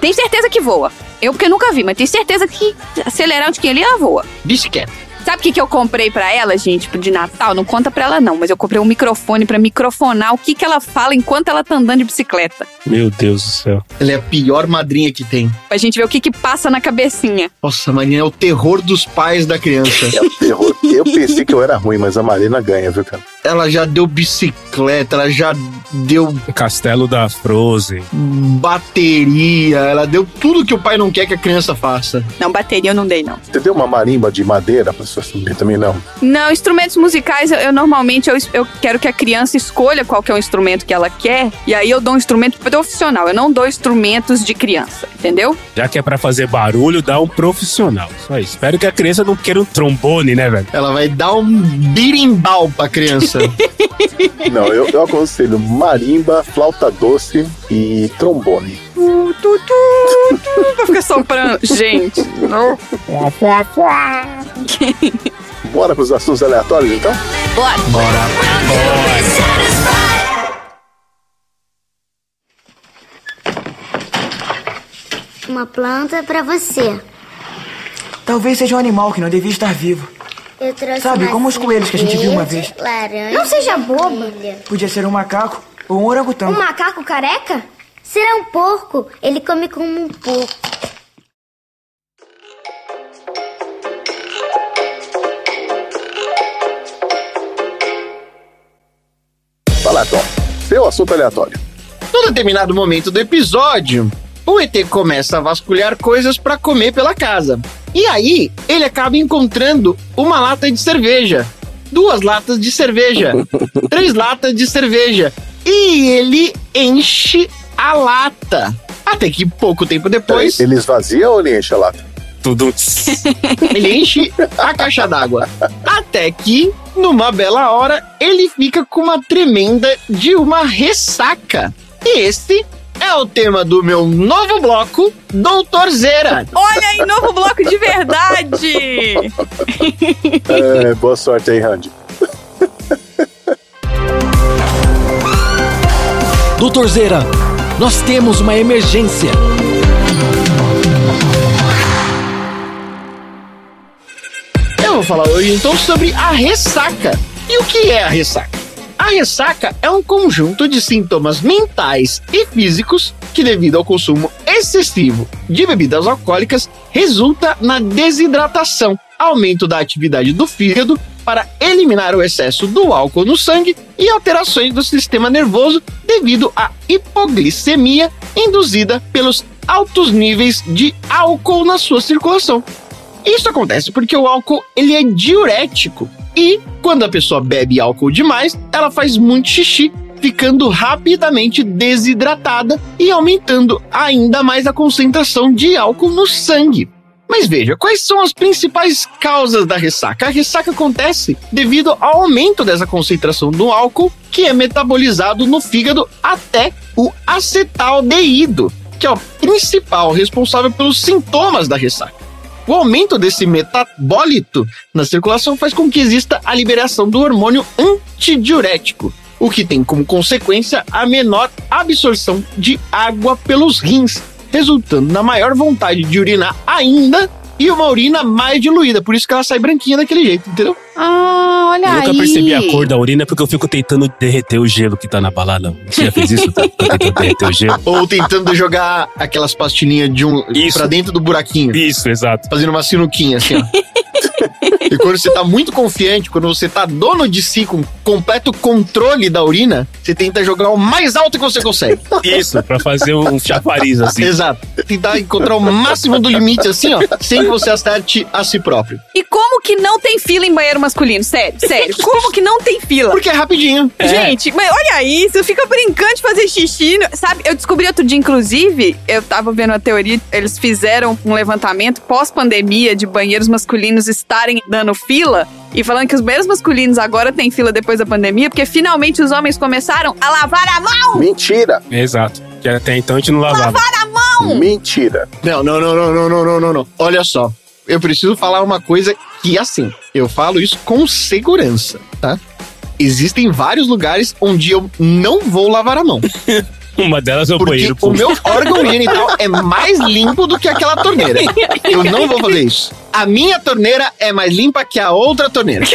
Speaker 2: Tem certeza que voa. Eu porque nunca vi, mas tenho certeza que acelerar um tiquinho ali ela voa.
Speaker 1: Bicicleta.
Speaker 2: Sabe o que, que eu comprei pra ela, gente, de Natal? Não conta pra ela, não, mas eu comprei um microfone pra microfonar o que, que ela fala enquanto ela tá andando de bicicleta.
Speaker 3: Meu Deus do céu.
Speaker 1: Ela é a pior madrinha que tem.
Speaker 2: Pra gente ver o que, que passa na cabecinha.
Speaker 1: Nossa, Marina é o terror dos pais da criança.
Speaker 4: É um terror. Eu pensei que eu era ruim, mas a Marina ganha, viu, cara?
Speaker 1: ela já deu bicicleta, ela já deu
Speaker 3: O castelo da Frozen.
Speaker 1: bateria, ela deu tudo que o pai não quer que a criança faça.
Speaker 2: Não, bateria eu não dei, não.
Speaker 4: Você deu uma marimba de madeira pra sua filha também, não?
Speaker 2: Não, instrumentos musicais, eu, eu normalmente eu, eu quero que a criança escolha qual que é o instrumento que ela quer, e aí eu dou um instrumento profissional. Eu não dou instrumentos de criança, entendeu?
Speaker 3: Já que é pra fazer barulho, dá um profissional. Só isso. Espero que a criança não queira um trombone, né, velho?
Speaker 1: Ela vai dar um birimbau pra criança.
Speaker 4: Não, eu, eu aconselho marimba, flauta doce e trombone.
Speaker 2: Tu, tu, tu, tu, Vai ficar soprando. Gente, não.
Speaker 4: Bora pros assuntos aleatórios, então?
Speaker 2: Bora.
Speaker 6: Uma planta pra você.
Speaker 7: Talvez seja um animal que não devia estar vivo.
Speaker 6: Eu trouxe
Speaker 7: Sabe, como os coelhos que a gente viu uma vez.
Speaker 6: Laranja. Não seja boba.
Speaker 7: Podia ser um macaco ou um orangotango.
Speaker 6: Um macaco careca? Será um porco. Ele come como um porco.
Speaker 4: Fala, Tom. Seu assunto aleatório.
Speaker 1: Num determinado momento do episódio, o ET começa a vasculhar coisas pra comer pela casa. E aí, ele acaba encontrando uma lata de cerveja, duas latas de cerveja, três latas de cerveja. E ele enche a lata. Até que pouco tempo depois,
Speaker 4: Ele esvazia ou ele enche a lata?
Speaker 3: Tudo.
Speaker 1: ele enche a caixa d'água. Até que, numa bela hora, ele fica com uma tremenda de uma ressaca. E esse é o tema do meu novo bloco, Doutor Zera.
Speaker 2: Olha aí, novo bloco de verdade!
Speaker 4: É, boa sorte aí, Randy.
Speaker 9: Doutor Zera, nós temos uma emergência.
Speaker 1: Eu vou falar hoje então sobre a ressaca. E o que é a ressaca? A ressaca é um conjunto de sintomas mentais e físicos que, devido ao consumo excessivo de bebidas alcoólicas, resulta na desidratação, aumento da atividade do fígado para eliminar o excesso do álcool no sangue e alterações do sistema nervoso devido à hipoglicemia induzida pelos altos níveis de álcool na sua circulação. Isso acontece porque o álcool ele é diurético e quando a pessoa bebe álcool demais, ela faz muito xixi, ficando rapidamente desidratada e aumentando ainda mais a concentração de álcool no sangue. Mas veja, quais são as principais causas da ressaca? A ressaca acontece devido ao aumento dessa concentração do álcool que é metabolizado no fígado até o acetaldeído, que é o principal responsável pelos sintomas da ressaca. O aumento desse metabólito na circulação faz com que exista a liberação do hormônio antidiurético, o que tem como consequência a menor absorção de água pelos rins, resultando na maior vontade de urinar ainda e uma urina mais diluída. Por isso que ela sai branquinha daquele jeito, entendeu?
Speaker 2: Ah, olha
Speaker 3: Eu
Speaker 2: aí.
Speaker 3: nunca percebi a cor da urina porque eu fico tentando derreter o gelo que tá na balada. Você já fez isso? Tá? Tá tentando derreter o gelo?
Speaker 1: Ou tentando jogar aquelas pastilhinhas de um
Speaker 3: Isso.
Speaker 1: pra dentro do buraquinho.
Speaker 3: Isso, exato.
Speaker 1: Fazendo uma sinuquinha assim, ó. e quando você tá muito confiante, quando você tá dono de si, com completo controle da urina, você tenta jogar o mais alto que você consegue.
Speaker 3: Isso, pra fazer um chafariz assim.
Speaker 1: Exato. Tentar encontrar o máximo do limite, assim, ó, sem que você acerte a si próprio.
Speaker 2: E como que não tem fila em banheiro masculino? Sério, sério. Como que não tem fila?
Speaker 1: Porque é rapidinho.
Speaker 2: Gente, mas olha isso, fica brincando de fazer xixi. Sabe, eu descobri outro dia, inclusive, eu tava vendo a teoria, eles fizeram um levantamento pós-pandemia de banheiros masculinos estarem dando fila e falando que os banheiros masculinos agora têm fila depois da pandemia, porque finalmente os homens começaram a lavar a mão!
Speaker 4: Mentira!
Speaker 3: Exato. Que até então a gente não lavava.
Speaker 2: Lavar a mão!
Speaker 4: Mentira!
Speaker 1: Não, não, não, não, não, não, não, não, não. Olha só. Eu preciso falar uma coisa que, assim, eu falo isso com segurança, tá? Existem vários lugares onde eu não vou lavar a mão.
Speaker 3: Uma delas é o
Speaker 1: Porque
Speaker 3: banheiro
Speaker 1: o meu órgão genital é mais limpo do que aquela torneira. Eu não vou fazer isso. A minha torneira é mais limpa que a outra torneira.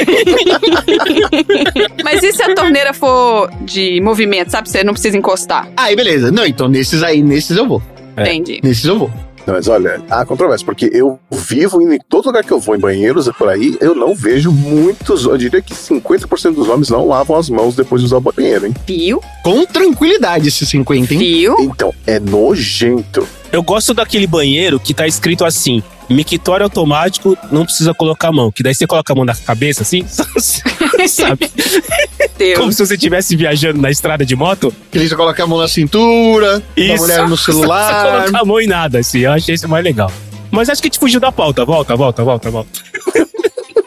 Speaker 2: Mas e se a torneira for de movimento, sabe? Você não precisa encostar.
Speaker 1: Aí, beleza. Não, então nesses aí, nesses eu vou.
Speaker 3: É.
Speaker 2: Entendi.
Speaker 1: Nesses eu vou.
Speaker 4: Não, mas olha, há controvérsia, porque eu vivo em todo lugar que eu vou, em banheiros por aí, eu não vejo muitos, eu diria que 50% dos homens não lavam as mãos depois de usar o banheiro, hein?
Speaker 2: Fio,
Speaker 1: Com tranquilidade esse 50, hein?
Speaker 2: fio.
Speaker 4: Então, é nojento.
Speaker 3: Eu gosto daquele banheiro que tá escrito assim: mictório automático, não precisa colocar a mão. Que daí você coloca a mão na cabeça assim, sabe?
Speaker 2: Deus.
Speaker 3: Como se você estivesse viajando na estrada de moto.
Speaker 1: Que eles colocam a mão na cintura,
Speaker 3: Isso.
Speaker 1: mulher no celular.
Speaker 3: colocar a mão em nada, assim. Eu achei isso mais legal. Mas acho que a gente fugiu da pauta. Volta, volta, volta, volta.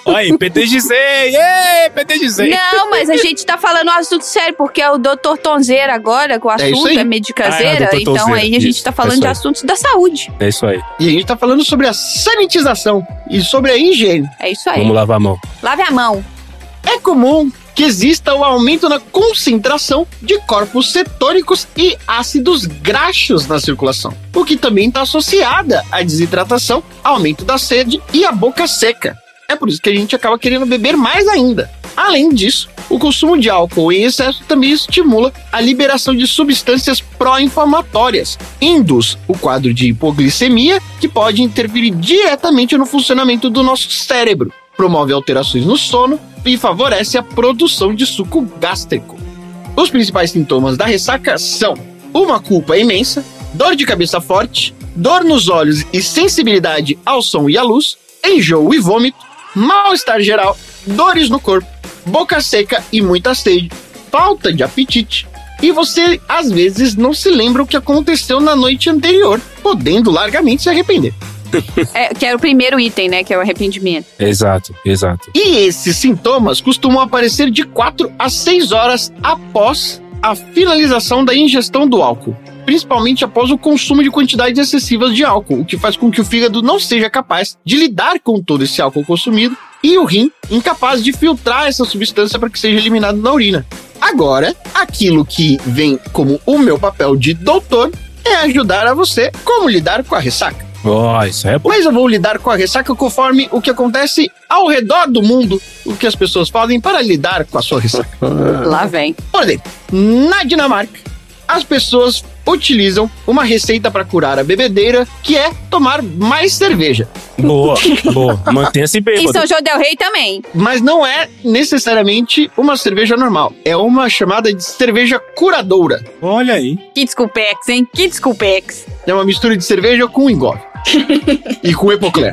Speaker 3: Olha aí, PTGZ! Ê, PTGZ!
Speaker 2: Não, mas a gente tá falando um assunto sério, porque é o doutor Tonzeira agora, que o
Speaker 1: isso
Speaker 2: assunto
Speaker 1: aí.
Speaker 2: é medicazeira,
Speaker 3: Ah, é
Speaker 2: então
Speaker 3: Tonzeira,
Speaker 2: aí a gente
Speaker 3: isso,
Speaker 2: tá
Speaker 3: é
Speaker 2: falando
Speaker 3: isso
Speaker 2: de assuntos da saúde.
Speaker 3: É isso aí.
Speaker 1: E a gente tá falando sobre a sanitização e sobre a higiene.
Speaker 2: É isso aí.
Speaker 3: Vamos lavar a mão.
Speaker 2: Lave a mão.
Speaker 1: É comum que exista o aumento na concentração de corpos cetônicos e ácidos graxos na circulação, o que também está associada à desidratação, aumento da sede e a boca seca. É por isso que a gente acaba querendo beber mais ainda. Além disso, o consumo de álcool em excesso também estimula a liberação de substâncias pró-inflamatórias, induz o quadro de hipoglicemia, que pode interferir diretamente no funcionamento do nosso cérebro, promove alterações no sono e favorece a produção de suco gástrico. Os principais sintomas da ressaca são uma culpa imensa, dor de cabeça forte, dor nos olhos e sensibilidade ao som e à luz, enjoo e vômito, mal-estar geral, dores no corpo, boca seca e muita sede, falta de apetite. E você, às vezes, não se lembra o que aconteceu na noite anterior, podendo largamente se arrepender.
Speaker 2: É, que era o primeiro item, né? Que é o arrependimento.
Speaker 3: Exato, exato.
Speaker 1: E esses sintomas costumam aparecer de 4 a 6 horas após a finalização da ingestão do álcool, principalmente após o consumo de quantidades excessivas de álcool, o que faz com que o fígado não seja capaz de lidar com todo esse álcool consumido e o rim incapaz de filtrar essa substância para que seja eliminado na urina. Agora, aquilo que vem como o meu papel de doutor é ajudar a você como lidar com a ressaca.
Speaker 3: Ó, isso é bom.
Speaker 1: Mas eu vou lidar com a ressaca conforme o que acontece ao redor do mundo, o que as pessoas fazem para lidar com a sua ressaca.
Speaker 2: Lá vem.
Speaker 1: Por exemplo, na Dinamarca, as pessoas utilizam uma receita para curar a bebedeira, que é tomar mais cerveja.
Speaker 3: Boa, boa. Mantenha-se
Speaker 2: Em
Speaker 3: bêbado.
Speaker 2: São João del Rei também.
Speaker 1: Mas não é necessariamente uma cerveja normal, é uma chamada de cerveja curadoura.
Speaker 3: Olha aí.
Speaker 2: Que desculpex, hein? Que desculpex.
Speaker 1: É uma mistura de cerveja com engove e com epocler.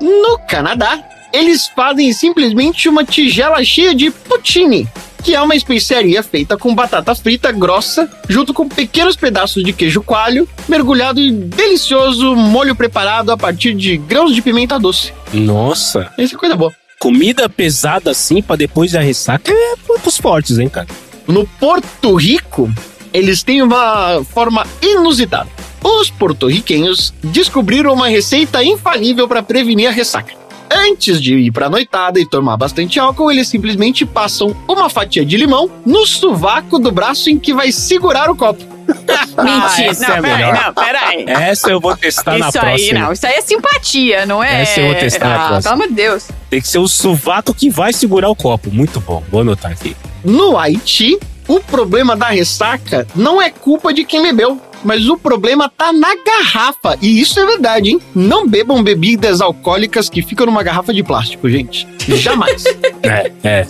Speaker 1: No Canadá, eles fazem simplesmente uma tigela cheia de poutine, que é uma especiaria feita com batata frita grossa, junto com pequenos pedaços de queijo coalho, mergulhado em delicioso molho preparado a partir de grãos de pimenta doce.
Speaker 3: Nossa.
Speaker 1: Essa é coisa boa.
Speaker 3: Comida pesada assim pra depois da ressaca é pros fortes, hein, cara?
Speaker 1: No Porto Rico, eles têm uma forma inusitada. Os porto-riquenhos descobriram uma receita infalível para prevenir a ressaca. Antes de ir pra noitada e tomar bastante álcool, eles simplesmente passam uma fatia de limão no sovaco do braço em que vai segurar o copo.
Speaker 2: Mentira.
Speaker 3: essa
Speaker 2: não,
Speaker 3: é
Speaker 2: peraí, não, peraí.
Speaker 3: Essa eu vou testar na
Speaker 2: Isso aí,
Speaker 3: próxima.
Speaker 2: não. Isso aí é simpatia, não é?
Speaker 3: Essa eu vou testar na
Speaker 2: ah,
Speaker 3: próxima.
Speaker 2: Pelo amor de Deus.
Speaker 3: Tem que ser o sovaco que vai segurar o copo. Muito bom. Vou anotar aqui.
Speaker 1: No Haiti, o problema da ressaca não é culpa de quem bebeu, mas o problema tá na garrafa. E isso é verdade, hein? Não bebam bebidas alcoólicas que ficam numa garrafa de plástico, gente. Jamais.
Speaker 3: É, é.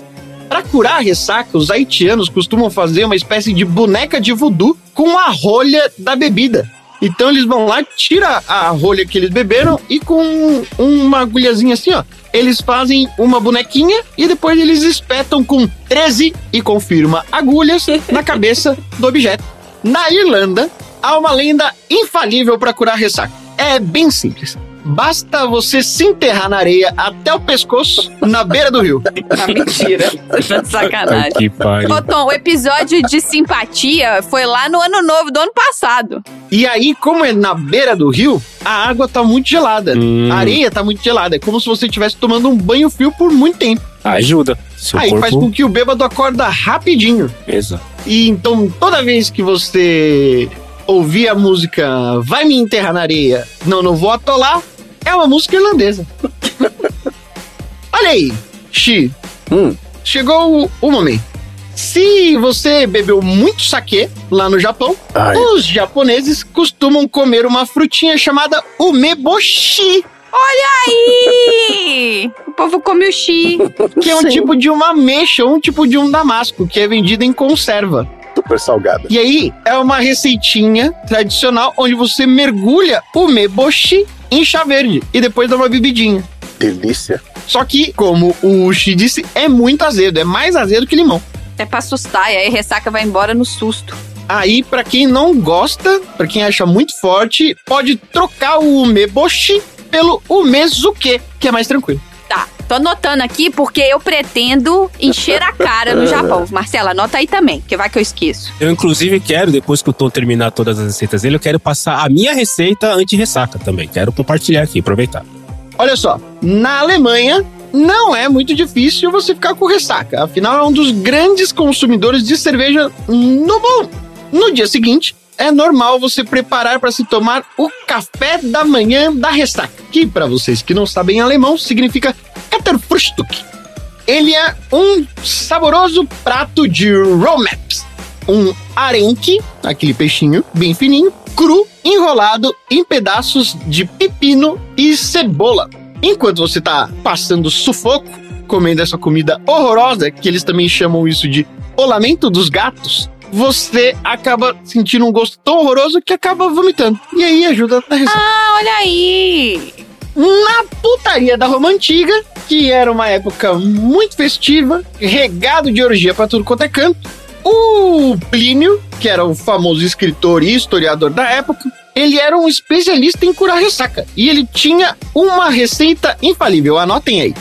Speaker 1: Para curar a ressaca, os haitianos costumam fazer uma espécie de boneca de voodoo com a rolha da bebida. Então eles vão lá, tira a rolha que eles beberam e com uma agulhazinha assim, ó, eles fazem uma bonequinha e depois eles espetam com 13 e confirma agulhas na cabeça do objeto. Na Irlanda, há uma lenda infalível para curar ressaca. É bem simples. Basta você se enterrar na areia até o pescoço, na beira do rio.
Speaker 2: Ah, mentira. Tá de sacanagem.
Speaker 3: Que pariu.
Speaker 2: Ô, Tom, o episódio de simpatia foi lá no ano novo do ano passado.
Speaker 1: E aí, como é na beira do rio, a água tá muito gelada.
Speaker 3: Hum.
Speaker 1: A areia tá muito gelada. É como se você estivesse tomando um banho frio por muito tempo.
Speaker 3: Ajuda. Seu
Speaker 1: aí faz
Speaker 3: corpo.
Speaker 1: com que o bêbado acorda rapidinho.
Speaker 3: Exato.
Speaker 1: E então, toda vez que você ouvir a música Vai me enterrar na areia, não, não vou atolar, é uma música irlandesa. Olha aí, Xi.
Speaker 4: Hum.
Speaker 1: Chegou o, o momento. Se você bebeu muito saquê lá no Japão,
Speaker 4: Ai.
Speaker 1: os japoneses costumam comer uma frutinha chamada umeboshi,
Speaker 2: Aí! O povo come o chi.
Speaker 1: que é um tipo de uma ameixa, um tipo de um damasco, que é vendido em conserva.
Speaker 4: Super salgada.
Speaker 1: E aí, é uma receitinha tradicional onde você mergulha o meboshi em chá verde e depois dá uma bebidinha.
Speaker 4: Delícia.
Speaker 1: Só que, como o Uchi disse, é muito azedo, é mais azedo que limão.
Speaker 2: É pra assustar, e aí ressaca vai embora no susto.
Speaker 1: Aí, pra quem não gosta, pra quem acha muito forte, pode trocar o umeboshi pelo umezuke, que é mais tranquilo.
Speaker 2: Tô anotando aqui porque eu pretendo encher a cara no Japão. Marcela, anota aí também, que vai que eu esqueço.
Speaker 3: Eu, inclusive, quero, depois que o Tom terminar todas as receitas dele, eu quero passar a minha receita anti-ressaca também. Quero compartilhar aqui, aproveitar.
Speaker 1: Olha só, na Alemanha não é muito difícil você ficar com ressaca. Afinal, é um dos grandes consumidores de cerveja no mundo. No dia seguinte, é normal você preparar para se tomar o café da manhã da ressaca, que para vocês que não sabem alemão significa Katterfrühstück. Ele é um saboroso prato de Romaps, um arenque, aquele peixinho bem fininho, cru, enrolado em pedaços de pepino e cebola. Enquanto você tá passando sufoco, comendo essa comida horrorosa, que eles também chamam isso de o lamento dos gatos, você acaba sentindo um gosto tão horroroso que acaba vomitando. E aí ajuda a ressaca.
Speaker 2: Ah, olha aí!
Speaker 1: Na putaria da Roma Antiga, que era uma época muito festiva, regado de orgia pra tudo quanto é canto, o Plínio, que era o famoso escritor e historiador da época, ele era um especialista em curar ressaca. E ele tinha uma receita infalível, anotem aí.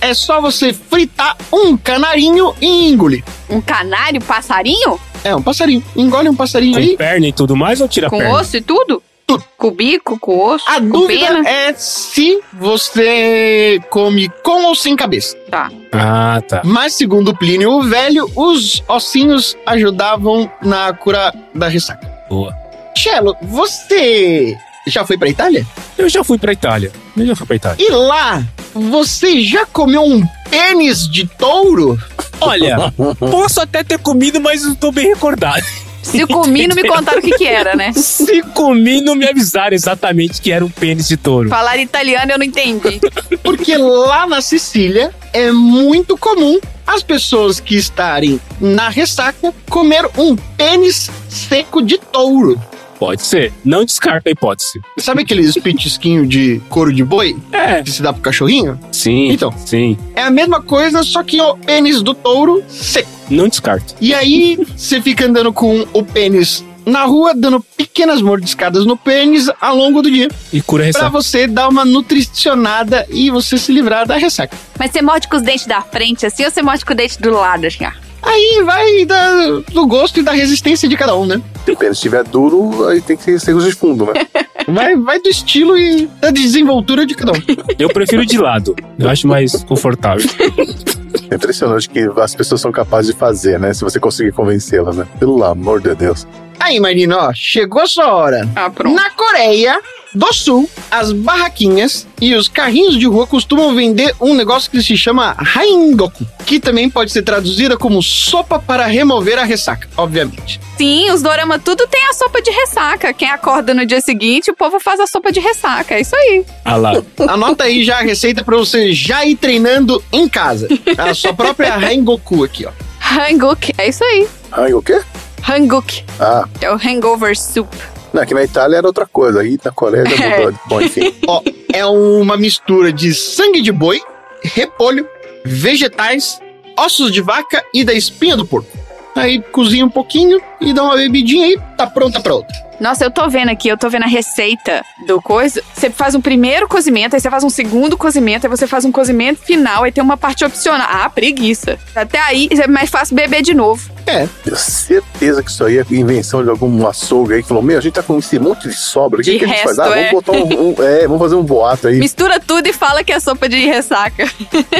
Speaker 1: É só você fritar um canarinho e engolir.
Speaker 2: Um canário passarinho?
Speaker 1: É, um passarinho. Engole um passarinho
Speaker 3: Com
Speaker 1: aí.
Speaker 3: perna e tudo mais ou tira a
Speaker 2: Com
Speaker 3: perna?
Speaker 2: osso e tudo?
Speaker 1: Tudo.
Speaker 2: Com o bico, com o osso,
Speaker 1: A
Speaker 2: com
Speaker 1: dúvida
Speaker 2: pena?
Speaker 1: é se você come com ou sem cabeça.
Speaker 2: Tá.
Speaker 3: Ah, tá.
Speaker 1: Mas, segundo Plínio o Velho, os ossinhos ajudavam na cura da ressaca.
Speaker 3: Boa.
Speaker 1: Cello, você já foi pra Itália?
Speaker 3: Eu já fui pra Itália. Eu já fui pra Itália.
Speaker 1: E lá, você já comeu um pênis de touro?
Speaker 3: Olha, posso até ter comido, mas não tô bem recordado.
Speaker 2: Se comi, não me contaram o que que era, né?
Speaker 3: Se comi, não me avisaram exatamente que era um pênis de touro.
Speaker 2: Falar italiano eu não entendi.
Speaker 1: Porque lá na Sicília é muito comum as pessoas que estarem na ressaca comer um pênis seco de touro.
Speaker 3: Pode ser. Não descarta a hipótese.
Speaker 1: Sabe aqueles petisquinhos de couro de boi
Speaker 3: É.
Speaker 1: que se dá pro cachorrinho?
Speaker 3: Sim.
Speaker 1: Então.
Speaker 3: Sim.
Speaker 1: É a mesma coisa, só que o pênis do touro seco.
Speaker 3: Não descarto.
Speaker 1: E aí você fica andando com o pênis na rua, dando pequenas mordiscadas no pênis ao longo do dia.
Speaker 3: E cura a
Speaker 1: Pra
Speaker 3: ressaca.
Speaker 1: você dar uma nutricionada e você se livrar da ressaca.
Speaker 2: Mas você morde com os dentes da frente assim ou você morde com o dente do lado assim, ó?
Speaker 1: Aí vai da- do gosto e da resistência de cada um, né?
Speaker 4: Depende, se estiver duro, aí tem que ser de fundo, né?
Speaker 1: Vai, vai do estilo e da desenvoltura de cada um.
Speaker 3: Eu prefiro de lado. Eu acho mais confortável.
Speaker 4: É impressionante o que as pessoas são capazes de fazer, né? Se você conseguir convencê-las, né? Pelo amor de Deus.
Speaker 1: Aí, Marina, ó, chegou a sua hora.
Speaker 2: Ah, pronto.
Speaker 1: Na Coreia do Sul, as barraquinhas e os carrinhos de rua costumam vender um negócio que se chama Haingoku, que também pode ser traduzida como sopa para remover a ressaca, obviamente.
Speaker 2: Sim, os dorama tudo tem a sopa de ressaca. Quem acorda no dia seguinte, o povo faz a sopa de ressaca. É isso aí.
Speaker 3: Ah lá.
Speaker 1: Anota aí já a receita para você já ir treinando em casa. A sua própria Haingoku aqui, ó.
Speaker 2: Hanguk, é isso aí.
Speaker 4: Ai, o quê?
Speaker 2: Hanguk,
Speaker 4: Ah,
Speaker 2: é o hangover soup.
Speaker 4: Não, aqui na Itália era outra coisa. Aí na Coreia já mudou. Bom, enfim.
Speaker 1: Ó, é uma mistura de sangue de boi, repolho, vegetais, ossos de vaca e da espinha do porco. Aí cozinha um pouquinho e dá uma bebidinha e tá pronta pra outra.
Speaker 2: Nossa, eu tô vendo aqui, eu tô vendo a receita do coisa. Você faz um primeiro cozimento, aí você faz um segundo cozimento, aí você faz um cozimento final, aí tem uma parte opcional. Ah, preguiça. Até aí é mais fácil beber de novo.
Speaker 1: É,
Speaker 4: Tenho certeza que isso aí é invenção de algum açougue aí que falou: Meu, a gente tá com esse monte de sobra. O que, que a gente faz? Ah,
Speaker 2: é.
Speaker 4: vamos botar um, um- É, vamos fazer um boato aí.
Speaker 2: Mistura tudo e fala que é sopa de ressaca.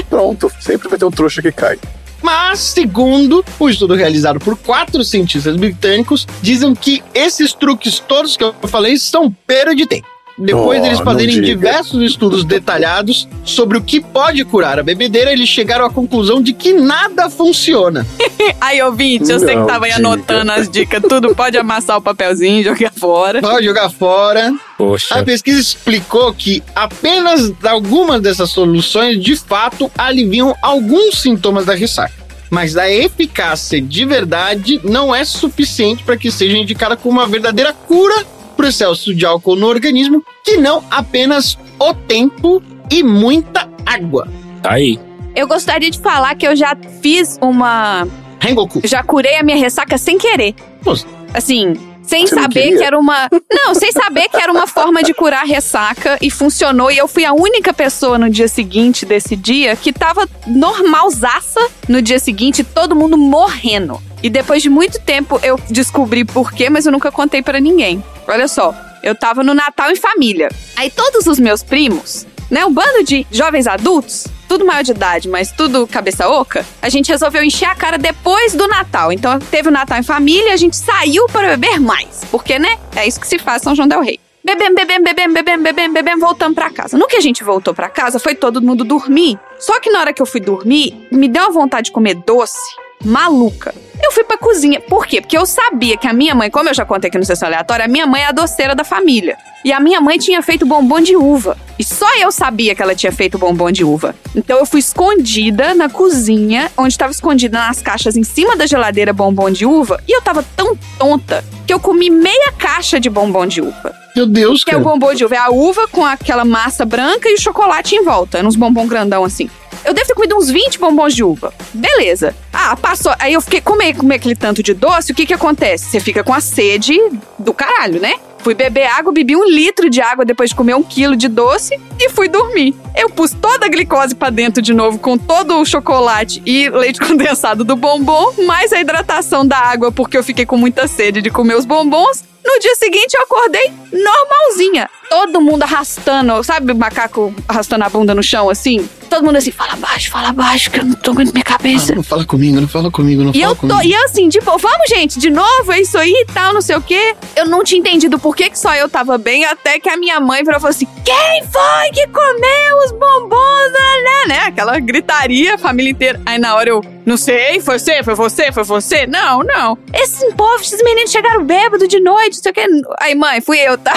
Speaker 4: Pronto. Sempre vai ter um trouxa que cai.
Speaker 1: Mas, segundo o estudo realizado por quatro cientistas britânicos, dizem que esses truques todos que eu falei são perda de tempo. Depois
Speaker 4: Oh,
Speaker 1: deles
Speaker 4: não
Speaker 1: fazerem diversos estudos detalhados sobre o que pode curar a bebedeira, eles chegaram à conclusão de que nada funciona.
Speaker 2: Aí, ouvinte, eu sei que tava aí
Speaker 4: diga.
Speaker 2: anotando as dicas, tudo pode amassar o papelzinho, jogar fora.
Speaker 1: Pode jogar fora.
Speaker 3: Poxa.
Speaker 1: A pesquisa explicou que apenas algumas dessas soluções de fato aliviam alguns sintomas da ressaca. Mas a eficácia de verdade não é suficiente para que seja indicada como uma verdadeira cura para o excesso de álcool no organismo, que não apenas o tempo e muita água.
Speaker 3: Tá aí.
Speaker 2: Eu gostaria de falar que eu já fiz uma.
Speaker 1: Rengoku.
Speaker 2: Já curei a minha ressaca sem querer.
Speaker 1: Nossa.
Speaker 2: Assim, sem
Speaker 4: Você
Speaker 2: saber que era uma. Não, sem saber que era uma forma de curar a ressaca e funcionou. E eu fui a única pessoa no dia seguinte desse dia que tava normalzaça no dia seguinte, todo mundo morrendo. E depois de muito tempo eu descobri por quê, mas eu nunca contei pra ninguém. Olha só, eu tava no Natal em família. Aí todos os meus primos, né, um bando de jovens adultos, tudo maior de idade, mas tudo cabeça oca, a gente resolveu encher a cara depois do Natal. Então teve o Natal em família, a gente saiu para beber mais. Porque, né? É isso que se faz São João Del Rei. Bebemos, bebemos, bebemos, bebemos, bebemos, bebemos, voltamos pra casa. No que a gente voltou pra casa, foi todo mundo dormir. Só que na hora que eu fui dormir, me deu uma vontade de comer doce maluca. Eu fui pra cozinha. Por quê? Porque eu sabia que a minha mãe, como eu já contei aqui no Sessão Aleatória, a minha mãe é a doceira da família. E a minha mãe tinha feito bombom de uva. E só eu sabia que ela tinha feito bombom de uva. Então eu fui escondida na cozinha, onde estava escondida nas caixas em cima da geladeira bombom de uva. E eu tava tão tonta que eu comi meia caixa de bombom de uva.
Speaker 1: Meu Deus,
Speaker 2: Que é o
Speaker 1: cara.
Speaker 2: bombom de uva. É a uva com aquela massa branca e o chocolate em volta. Uns bombom grandão assim. Eu devo ter comido uns 20 bombons de uva. Beleza. Ah, passou. Aí eu fiquei comer, comer aquele tanto de doce. O que que acontece? Você fica com a sede do caralho, né? Fui beber água, bebi um litro de água depois de comer um quilo de doce e fui dormir. Eu pus toda a glicose pra dentro de novo com todo o chocolate e leite condensado do bombom, mais a hidratação da água porque eu fiquei com muita sede de comer os bombons. No dia seguinte eu acordei normalzinha. Todo mundo arrastando, sabe macaco arrastando a bunda no chão assim? Todo mundo assim, fala baixo, fala baixo, que eu não tô aguentando minha cabeça.
Speaker 1: Ah, não fala comigo, não fala comigo, não
Speaker 2: E
Speaker 1: fala
Speaker 2: eu tô,
Speaker 1: comigo.
Speaker 2: e eu assim, tipo, vamos, gente, de novo, é isso aí e tal, não sei o quê. Eu não tinha entendido por que, que só eu tava bem, até que a minha mãe virou e falou assim: quem foi que comeu os bombons, né? né? Aquela gritaria, a família inteira. Aí na hora eu, não sei, foi você, foi você, foi você? Não, não. Esses povos, esses meninos chegaram bêbados de noite, não sei o quê. Aí, mãe, fui eu, tá?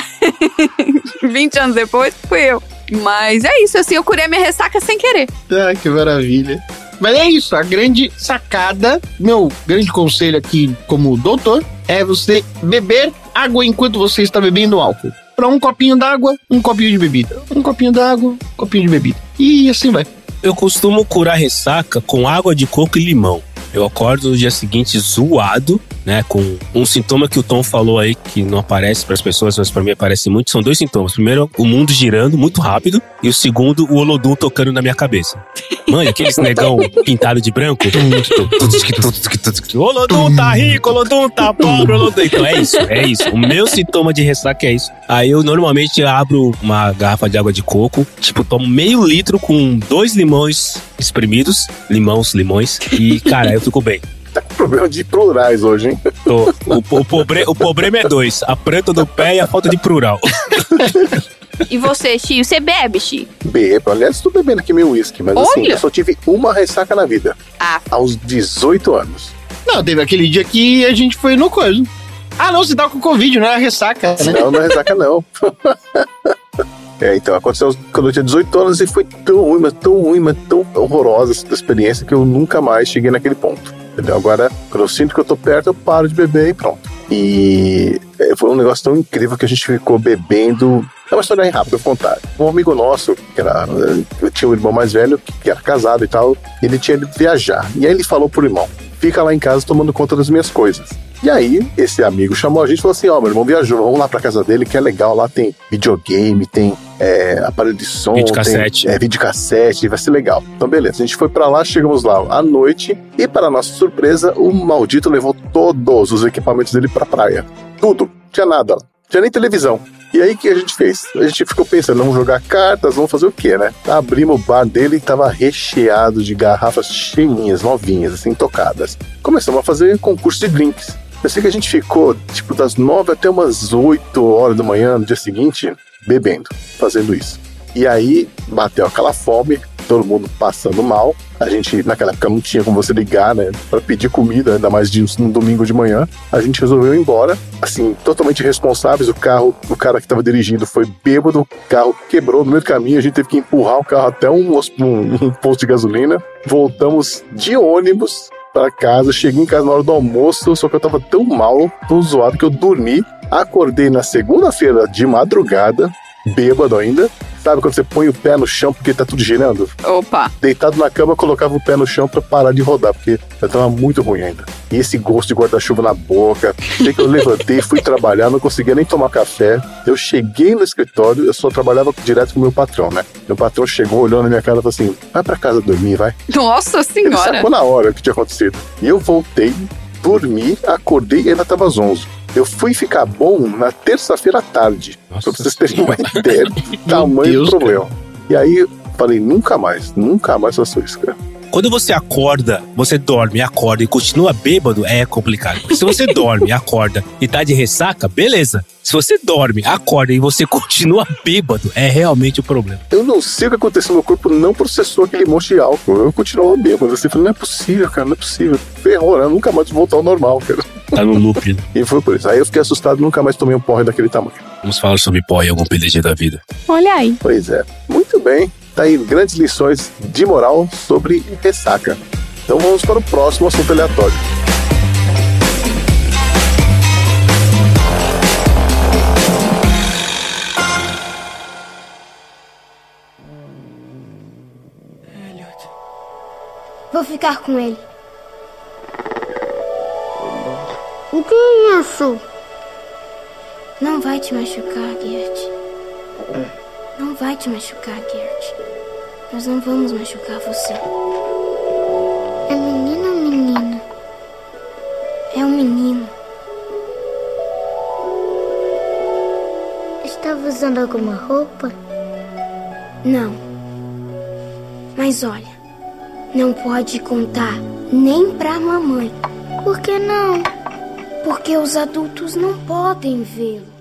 Speaker 2: 20 anos depois, fui eu. Mas é isso, assim, eu curei a minha ressaca sem querer.
Speaker 1: Ah, que maravilha. Mas é isso, a grande sacada, meu grande conselho aqui como doutor, é você beber água enquanto você está bebendo álcool. Para um copinho d'água, um copinho de bebida. Um copinho d'água, um copinho de bebida. E assim vai.
Speaker 3: Eu costumo curar ressaca com água de coco e limão. Eu acordo no dia seguinte zoado, né? Com um sintoma que o Tom falou aí, que não aparece para as pessoas, mas para mim aparece muito. São dois sintomas. Primeiro, o mundo girando muito rápido. E o segundo, o Olodum tocando na minha cabeça. Mãe, aqueles negão pintado de branco. Olodum tá rico, Olodum tá pobre, Olodum. Então é isso, é isso. O meu sintoma de ressaca é isso. Aí eu normalmente abro uma garrafa de água de coco, tipo, tomo meio litro com dois limões espremidos, limões, limões, e cara, eu fico bem.
Speaker 4: Tá com problema de plurais hoje, hein?
Speaker 3: Tô. O, o, pobre, o problema é dois: a planta do pé e a falta de plural.
Speaker 2: E você, Chio, você bebe, Chio?
Speaker 4: Bebo. Aliás, tô bebendo aqui meu uísque, mas assim,
Speaker 2: Olha!
Speaker 4: eu só tive uma ressaca na vida.
Speaker 2: Ah.
Speaker 4: Aos 18 anos.
Speaker 1: Não, teve aquele dia que a gente foi no coisa. Ah, não, você tava com Covid, não era ressaca, né?
Speaker 4: Não, não é ressaca, não. É, então, aconteceu quando eu tinha 18 anos e foi tão ruim, mas tão ruim, mas tão horrorosa essa experiência que eu nunca mais cheguei naquele ponto. Entendeu? Agora, quando eu sinto que eu tô perto, eu paro de beber e pronto. E é, foi um negócio tão incrível que a gente ficou bebendo. É uma história rápida, eu vou contar. Um amigo nosso, que era. Tinha um irmão mais velho, que era casado e tal, ele tinha ido viajar. E aí ele falou pro irmão: fica lá em casa tomando conta das minhas coisas. E aí, esse amigo chamou a gente e falou assim: Ó, meu irmão viajou, vamos lá pra casa dele, que é legal. Lá tem videogame, tem é, aparelho de som,
Speaker 3: Videocassete.
Speaker 4: tem é, videocassete, vai ser legal. Então, beleza, a gente foi pra lá, chegamos lá à noite e, para nossa surpresa, o maldito levou todos os equipamentos dele pra praia. Tudo, tinha nada lá, tinha nem televisão. E aí, o que a gente fez? A gente ficou pensando, vamos jogar cartas, vamos fazer o quê, né? Abrimos o bar dele e tava recheado de garrafas cheinhas, novinhas, assim, tocadas. Começamos a fazer concurso de drinks. Eu sei que a gente ficou, tipo, das nove até umas oito horas da manhã no dia seguinte, bebendo, fazendo isso. E aí, bateu aquela fome, todo mundo passando mal. A gente, naquela época, não tinha como você ligar, né, pra pedir comida, ainda mais de um domingo de manhã. A gente resolveu ir embora, assim, totalmente irresponsáveis. O carro, o cara que tava dirigindo foi bêbado, o carro quebrou no meio do caminho, a gente teve que empurrar o carro até um, um- um posto de gasolina. Voltamos de ônibus pra casa, cheguei em casa na hora do almoço, só que eu tava tão mal, tão zoado que eu dormi. Acordei na segunda-feira de madrugada, bêbado ainda. Sabe quando você põe o pé no chão porque tá tudo girando?
Speaker 2: Opa.
Speaker 4: Deitado na cama, colocava o pé no chão pra parar de rodar, porque eu tava muito ruim ainda. E esse gosto de guarda-chuva na boca. Sei que eu levantei, fui trabalhar, não conseguia nem tomar café. Eu cheguei no escritório, eu só trabalhava direto com o meu patrão, né? Meu patrão chegou, olhou na minha cara e falou assim: vai pra casa dormir, vai.
Speaker 2: Nossa
Speaker 4: Ele
Speaker 2: senhora.
Speaker 4: sacou na hora o que tinha acontecido. E eu voltei, dormi, acordei e ainda tava às 11. Eu fui ficar bom na terça-feira à tarde.
Speaker 3: Nossa
Speaker 4: pra vocês terem uma ideia do tamanho
Speaker 3: Deus,
Speaker 4: do problema. E aí falei, nunca mais, nunca mais faço isso, cara.
Speaker 3: Quando você acorda, você dorme, acorda e continua bêbado, é complicado. Se você dorme, acorda e tá de ressaca, beleza. Se você dorme, acorda e você continua bêbado, é realmente o problema.
Speaker 4: Eu não sei o que aconteceu, meu corpo não processou aquele monte de álcool. Eu continuava bêbado. Assim, falei, não é possível, cara, não é possível. Ferrou, né? Eu nunca mais vou voltar ao normal, cara.
Speaker 3: Tá no loop. né?
Speaker 4: E foi por isso. Aí eu fiquei assustado nunca mais tomei um porre daquele tamanho.
Speaker 3: Vamos falar sobre pó em algum PDG da vida.
Speaker 2: Olha aí.
Speaker 4: Pois é. Muito bem. Tá aí grandes lições de moral sobre ressaca. Então vamos para o próximo assunto aleatório.
Speaker 6: Vou ficar com ele. O que é isso? Não vai te machucar, Gert. Não vai te machucar, Gert. Nós não vamos machucar você. É menino ou menina? É um menino. Estava usando alguma roupa? Não. Mas olha, não pode contar nem pra mamãe. Por que não? Porque os adultos não podem vê-lo.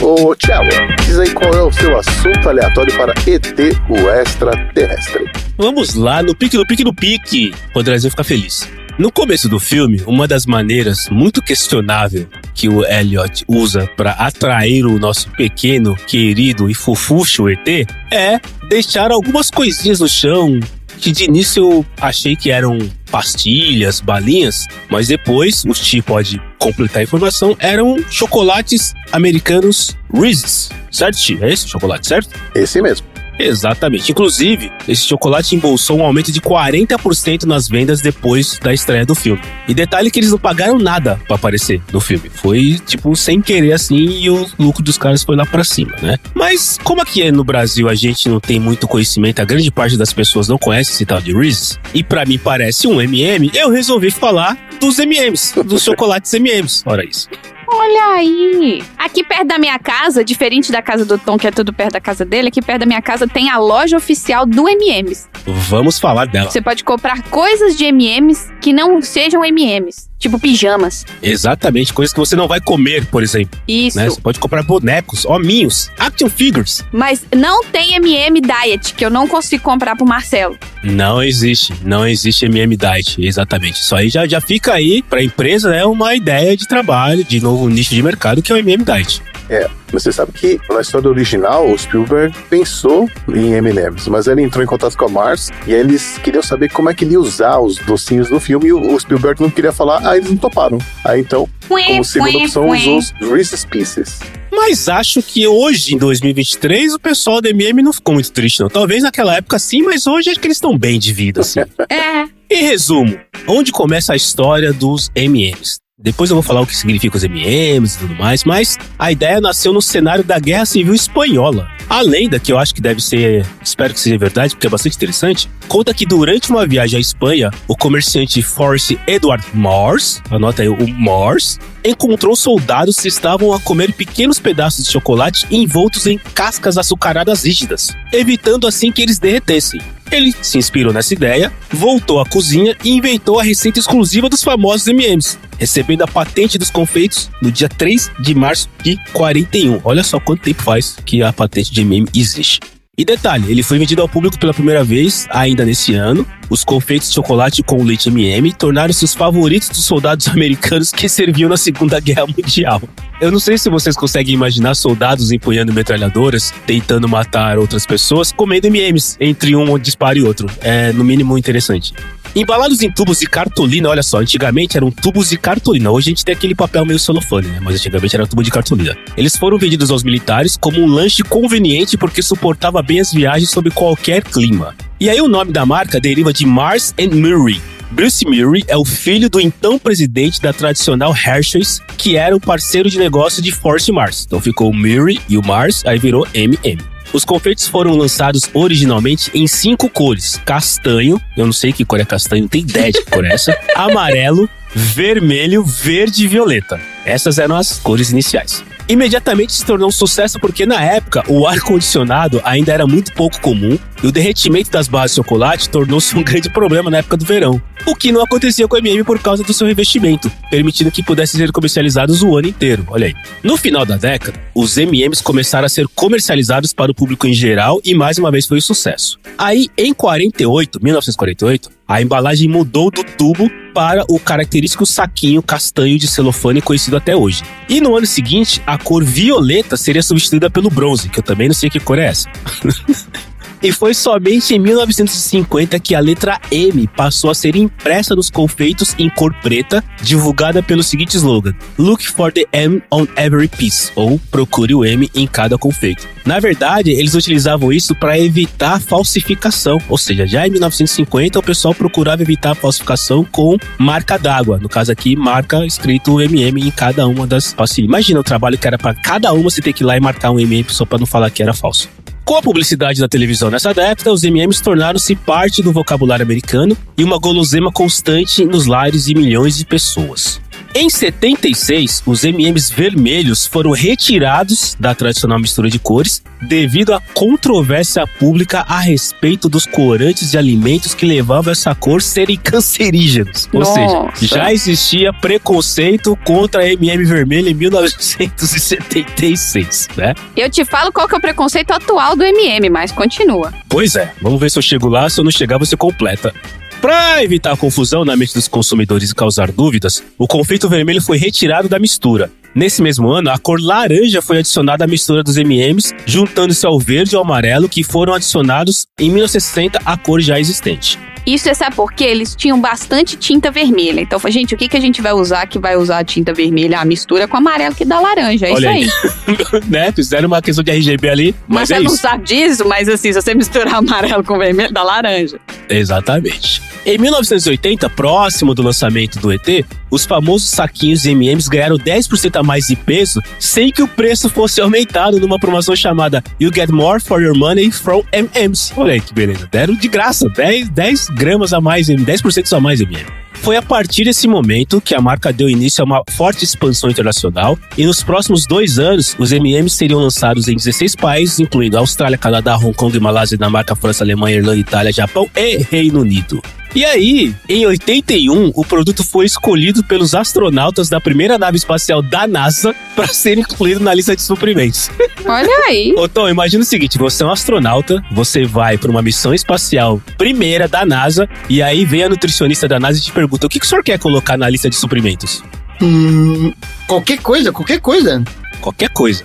Speaker 4: Ô, Thiago, diz aí qual é o seu assunto aleatório para ET, o extraterrestre.
Speaker 3: Vamos lá, no pique, no pique, no pique. O Andrezinho fica feliz. No começo do filme, uma das maneiras muito questionável que o Elliot usa para atrair o nosso pequeno, querido e fofucho ET é deixar algumas coisinhas no chão que de início eu achei que eram pastilhas, balinhas, mas depois o Ti pode completar a informação, eram chocolates americanos Reese's. Certo, Ti? É esse o chocolate, certo?
Speaker 4: Esse mesmo.
Speaker 3: Exatamente. Inclusive, esse chocolate embolsou um aumento de 40% nas vendas depois da estreia do filme. E detalhe que eles não pagaram nada pra aparecer no filme. Foi, tipo, sem querer assim e o lucro dos caras foi lá pra cima, né? Mas, como aqui no Brasil a gente não tem muito conhecimento, a grande parte das pessoas não conhece esse tal de Reese's, e pra mim parece um MM, eu resolvi falar dos MMs, dos chocolates MMs. Ora isso.
Speaker 2: Olha aí. Aqui perto da minha casa, diferente da casa do Tom, que é tudo perto da casa dele, aqui perto da minha casa tem a loja oficial do MMs.
Speaker 3: Vamos falar dela.
Speaker 2: Você pode comprar coisas de MMs que não sejam MMs, tipo pijamas.
Speaker 3: Exatamente, coisas que você não vai comer, por exemplo.
Speaker 2: Isso.
Speaker 3: Né? Você pode comprar bonecos, hominhos, action figures.
Speaker 2: Mas não tem MM Diet, que eu não consigo comprar pro Marcelo.
Speaker 3: Não existe, não existe MM Diet, exatamente. Isso aí já, já fica aí pra empresa, é uma ideia de trabalho, de novo nicho de mercado, que é o MM Diet.
Speaker 4: É, você sabe que na história original, o Spielberg pensou em M&M's, mas ele entrou em contato com a Mars e eles queriam saber como é que ele ia usar os docinhos no filme e o, Spielberg não queria falar, aí eles não toparam. Aí então, como segunda opção, usou os Reese's Pieces.
Speaker 3: Mas acho que hoje, em 2023, o pessoal do MM não ficou muito triste, não. Talvez naquela época sim, mas hoje acho que eles estão bem de vida, assim.
Speaker 2: É.
Speaker 3: Em resumo, onde começa a história dos MMs? Depois eu vou falar o que significa os MMs e tudo mais, mas a ideia nasceu no cenário da Guerra Civil Espanhola. A lenda, que eu acho que deve ser, espero que seja verdade, porque é bastante interessante, conta que durante uma viagem à Espanha, o comerciante Forrest Edward Morse, anota aí o Morse, encontrou soldados que estavam a comer pequenos pedaços de chocolate envoltos em cascas açucaradas rígidas, evitando assim que eles derretessem. Ele se inspirou nessa ideia, voltou à cozinha e inventou a receita exclusiva dos famosos M&M's, recebendo a patente dos confeitos no dia 3 de março de 41. Olha só quanto tempo faz que a patente de M&M existe. E detalhe, ele foi vendido ao público pela primeira vez ainda nesse ano. Os confeitos de chocolate com leite M&M tornaram-se os favoritos dos soldados americanos que serviam na Segunda Guerra Mundial. Eu não sei se vocês conseguem imaginar soldados empunhando metralhadoras, tentando matar outras pessoas, comendo M&M's entre um disparo e outro. É, no mínimo, interessante. Embalados em tubos de cartolina, olha só, antigamente eram tubos de cartolina. Hoje a gente tem aquele papel meio celofane, né? Mas antigamente era tubo de cartolina. Eles foram vendidos aos militares como um lanche conveniente porque suportava bem as viagens sob qualquer clima. E aí o nome da marca deriva de Mars and Murray. Bruce Murray é o filho do então presidente da tradicional Hershey's, que era o parceiro de negócio de Force Mars. Então ficou o Murray e o Mars, aí virou MM. Os confeitos foram lançados originalmente em cinco cores: castanho, eu não sei que cor é castanho, não tenho ideia de que cor é essa, amarelo, vermelho, verde e violeta. Essas eram as cores iniciais. Imediatamente se tornou um sucesso porque na época o ar-condicionado ainda era muito pouco comum e o derretimento das barras de chocolate tornou-se um grande problema na época do verão. O que não acontecia com o MM por causa do seu revestimento, permitindo que pudessem ser comercializados o ano inteiro. Olha aí. No final da década, os MMs começaram a ser comercializados para o público em geral e mais uma vez foi um sucesso. Aí, em 48, 1948, a embalagem mudou do tubo para o característico saquinho castanho de celofane conhecido até hoje. E no ano seguinte, a cor violeta seria substituída pelo bronze, que eu também não sei que cor é essa. E foi somente em 1950 que a letra M passou a ser impressa nos confeitos em cor preta, divulgada pelo seguinte slogan: Look for the M on every piece, ou procure o M em cada confeito. Na verdade, eles utilizavam isso para evitar falsificação, ou seja, já em 1950 o pessoal procurava evitar falsificação com marca d'água, no caso aqui, marca escrito MM em cada uma das. Assim, imagina o trabalho que era para cada uma você ter que ir lá e marcar um MM só para não falar que era falso. Com a publicidade da televisão nessa década, os MMs tornaram-se parte do vocabulário americano e uma gulosema constante nos lares de milhões de pessoas. Em 76, os MMs vermelhos foram retirados da tradicional mistura de cores devido à controvérsia pública a respeito dos corantes de alimentos que levavam essa cor serem cancerígenos. Ou
Speaker 2: Nossa.
Speaker 3: seja, já existia preconceito contra a MM vermelha em 1976, né?
Speaker 2: Eu te falo qual que é o preconceito atual do MM, mas continua.
Speaker 3: Pois é, vamos ver se eu chego lá, se eu não chegar você completa. Para evitar a confusão na mente dos consumidores e causar dúvidas, o confeito vermelho foi retirado da mistura. Nesse mesmo ano, a cor laranja foi adicionada à mistura dos M&M's, juntando-se ao verde e ao amarelo que foram adicionados em 1960 à cor já existente.
Speaker 2: Isso é sabe por quê? Eles tinham bastante tinta vermelha. Então, gente, o que, que a gente vai usar que vai usar a tinta vermelha? A mistura com amarelo que dá laranja. É
Speaker 3: Olha
Speaker 2: isso
Speaker 3: aí.
Speaker 2: aí.
Speaker 3: né? Fizeram uma questão de RGB ali, mas,
Speaker 2: Mas,
Speaker 3: é
Speaker 2: você não
Speaker 3: isso.
Speaker 2: sabe disso, mas assim, se você misturar amarelo com vermelho, dá laranja.
Speaker 3: Exatamente. Em 1980, próximo do lançamento do ET, os famosos saquinhos M&M's ganharam 10% a mais de peso sem que o preço fosse aumentado numa promoção chamada You Get More for Your Money from M&M's. Olha aí que beleza. Deram de graça 10, 10 gramas a mais, 10% a mais M&M. Foi a partir desse momento que a marca deu início a uma forte expansão internacional e nos próximos dois anos os M&M's seriam lançados em 16 países, incluindo Austrália, Canadá, Hong Kong, Malásia, Dinamarca, França, Alemanha, Irlanda, Itália, Japão e Reino Unido. E aí, em 81, o produto foi escolhido pelos astronautas da primeira nave espacial da NASA para ser incluído na lista de suprimentos.
Speaker 2: Olha aí.
Speaker 3: Ô Tom, imagina o seguinte: você é um astronauta, você vai para uma missão espacial primeira da NASA, e aí vem a nutricionista da NASA e te pergunta: o que, que o senhor quer colocar na lista de suprimentos?
Speaker 1: Hum, qualquer coisa, qualquer coisa.
Speaker 3: Qualquer coisa.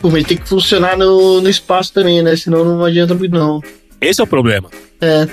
Speaker 1: Pô, mas tem que funcionar no, no espaço também, né? Senão não adianta muito, não.
Speaker 3: Esse é o problema.
Speaker 1: É.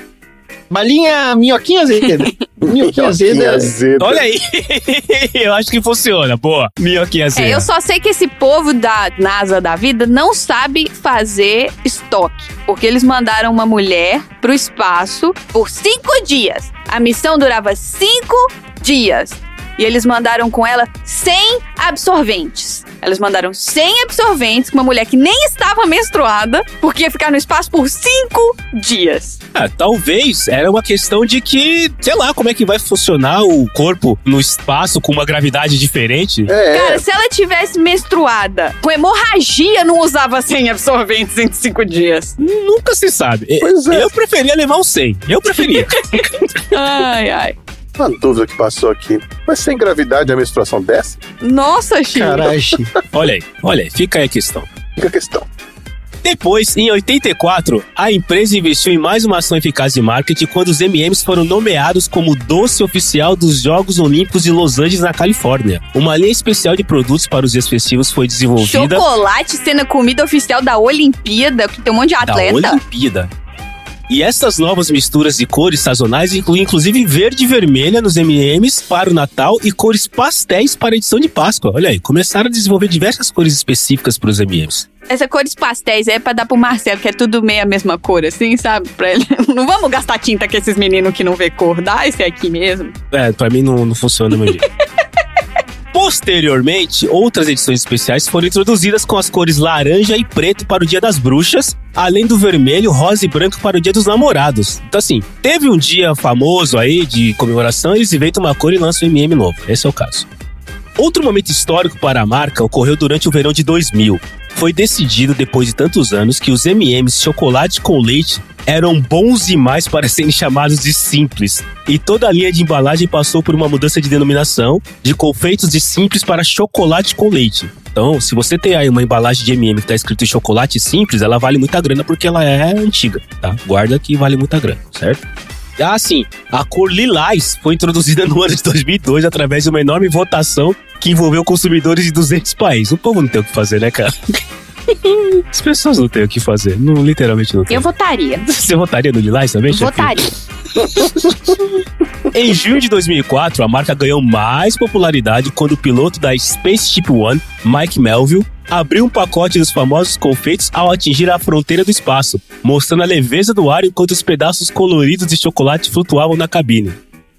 Speaker 1: Balinha minhoquinha azeda. minhoquinha azeda.
Speaker 4: azeda.
Speaker 3: Olha aí. eu acho que funciona. Boa. Minhoquinha azeda.
Speaker 2: É, eu só sei que esse povo da NASA da vida não sabe fazer estoque. Porque eles mandaram uma mulher pro espaço por cinco dias. A missão durava cinco dias. E eles mandaram com ela 100 absorventes. Eles mandaram 100 absorventes com uma mulher que nem estava menstruada, porque ia ficar no espaço por cinco dias.
Speaker 3: Ah, talvez era uma questão de que, sei lá, como é que vai funcionar o corpo no espaço com uma gravidade diferente.
Speaker 4: É,
Speaker 2: Cara, se ela tivesse menstruada com hemorragia, não usava 100 absorventes em cinco dias.
Speaker 3: Nunca se sabe.
Speaker 4: Pois é.
Speaker 3: Eu preferia levar um 100. Eu preferia.
Speaker 2: Ai, ai.
Speaker 4: Uma dúvida que passou aqui. Mas sem gravidade a menstruação desce?
Speaker 2: Nossa, Chico.
Speaker 1: Caralho.
Speaker 3: olha aí, olha aí, fica aí a questão.
Speaker 4: Fica a questão.
Speaker 3: Depois, em 84, a empresa investiu em mais uma ação eficaz de marketing quando os M&M's foram nomeados como doce oficial dos Jogos Olímpicos de Los Angeles, na Califórnia. Uma linha especial de produtos para os dias festivos foi desenvolvida
Speaker 2: Chocolate sendo a comida oficial da Olimpíada, que tem um monte de
Speaker 3: da
Speaker 2: atleta.
Speaker 3: Olimpíada. E essas novas misturas de cores sazonais incluem inclusive verde e vermelha nos M&M's para o Natal e cores pastéis para a edição de Páscoa. Olha aí, começaram a desenvolver diversas cores específicas para os M&M's.
Speaker 2: Essa cores pastéis é pra dar pro Marcelo, que é tudo meio a mesma cor, assim, sabe? Pra ele. Não vamos gastar tinta com esses meninos que não vê cor. Dá esse aqui mesmo.
Speaker 3: É, pra mim não, não funciona meu jeito. Posteriormente, outras edições especiais foram introduzidas com as cores laranja e preto para o Dia das Bruxas, além do vermelho, rosa e branco para o Dia dos Namorados. Então, assim, teve um dia famoso aí de comemoração, eles inventam uma cor e lançam um MM novo. Esse é o caso. Outro momento histórico para a marca ocorreu durante o verão de 2000. Foi decidido, depois de tantos anos, que os M&M's chocolate com leite eram bons demais para serem chamados de simples. E toda a linha de embalagem passou por uma mudança de denominação de confeitos de simples para chocolate com leite. Então, se você tem aí uma embalagem de M&M que tá escrito chocolate simples, ela vale muita grana porque ela é antiga, tá? Guarda que vale muita grana, certo? Ah, sim. A cor lilás foi introduzida no ano de 2002 através de uma enorme votação que envolveu consumidores de 200 países. O povo não tem o que fazer, né, cara? As pessoas não têm o que fazer. Não, literalmente não tem.
Speaker 2: Eu votaria.
Speaker 3: Você votaria no lilás também, chefe?
Speaker 2: Votaria.
Speaker 3: Em junho de 2004, a marca ganhou mais popularidade quando o piloto da Spaceship One, Mike Melville, abriu um pacote dos famosos confeitos ao atingir a fronteira do espaço, mostrando a leveza do ar enquanto os pedaços coloridos de chocolate flutuavam na cabine.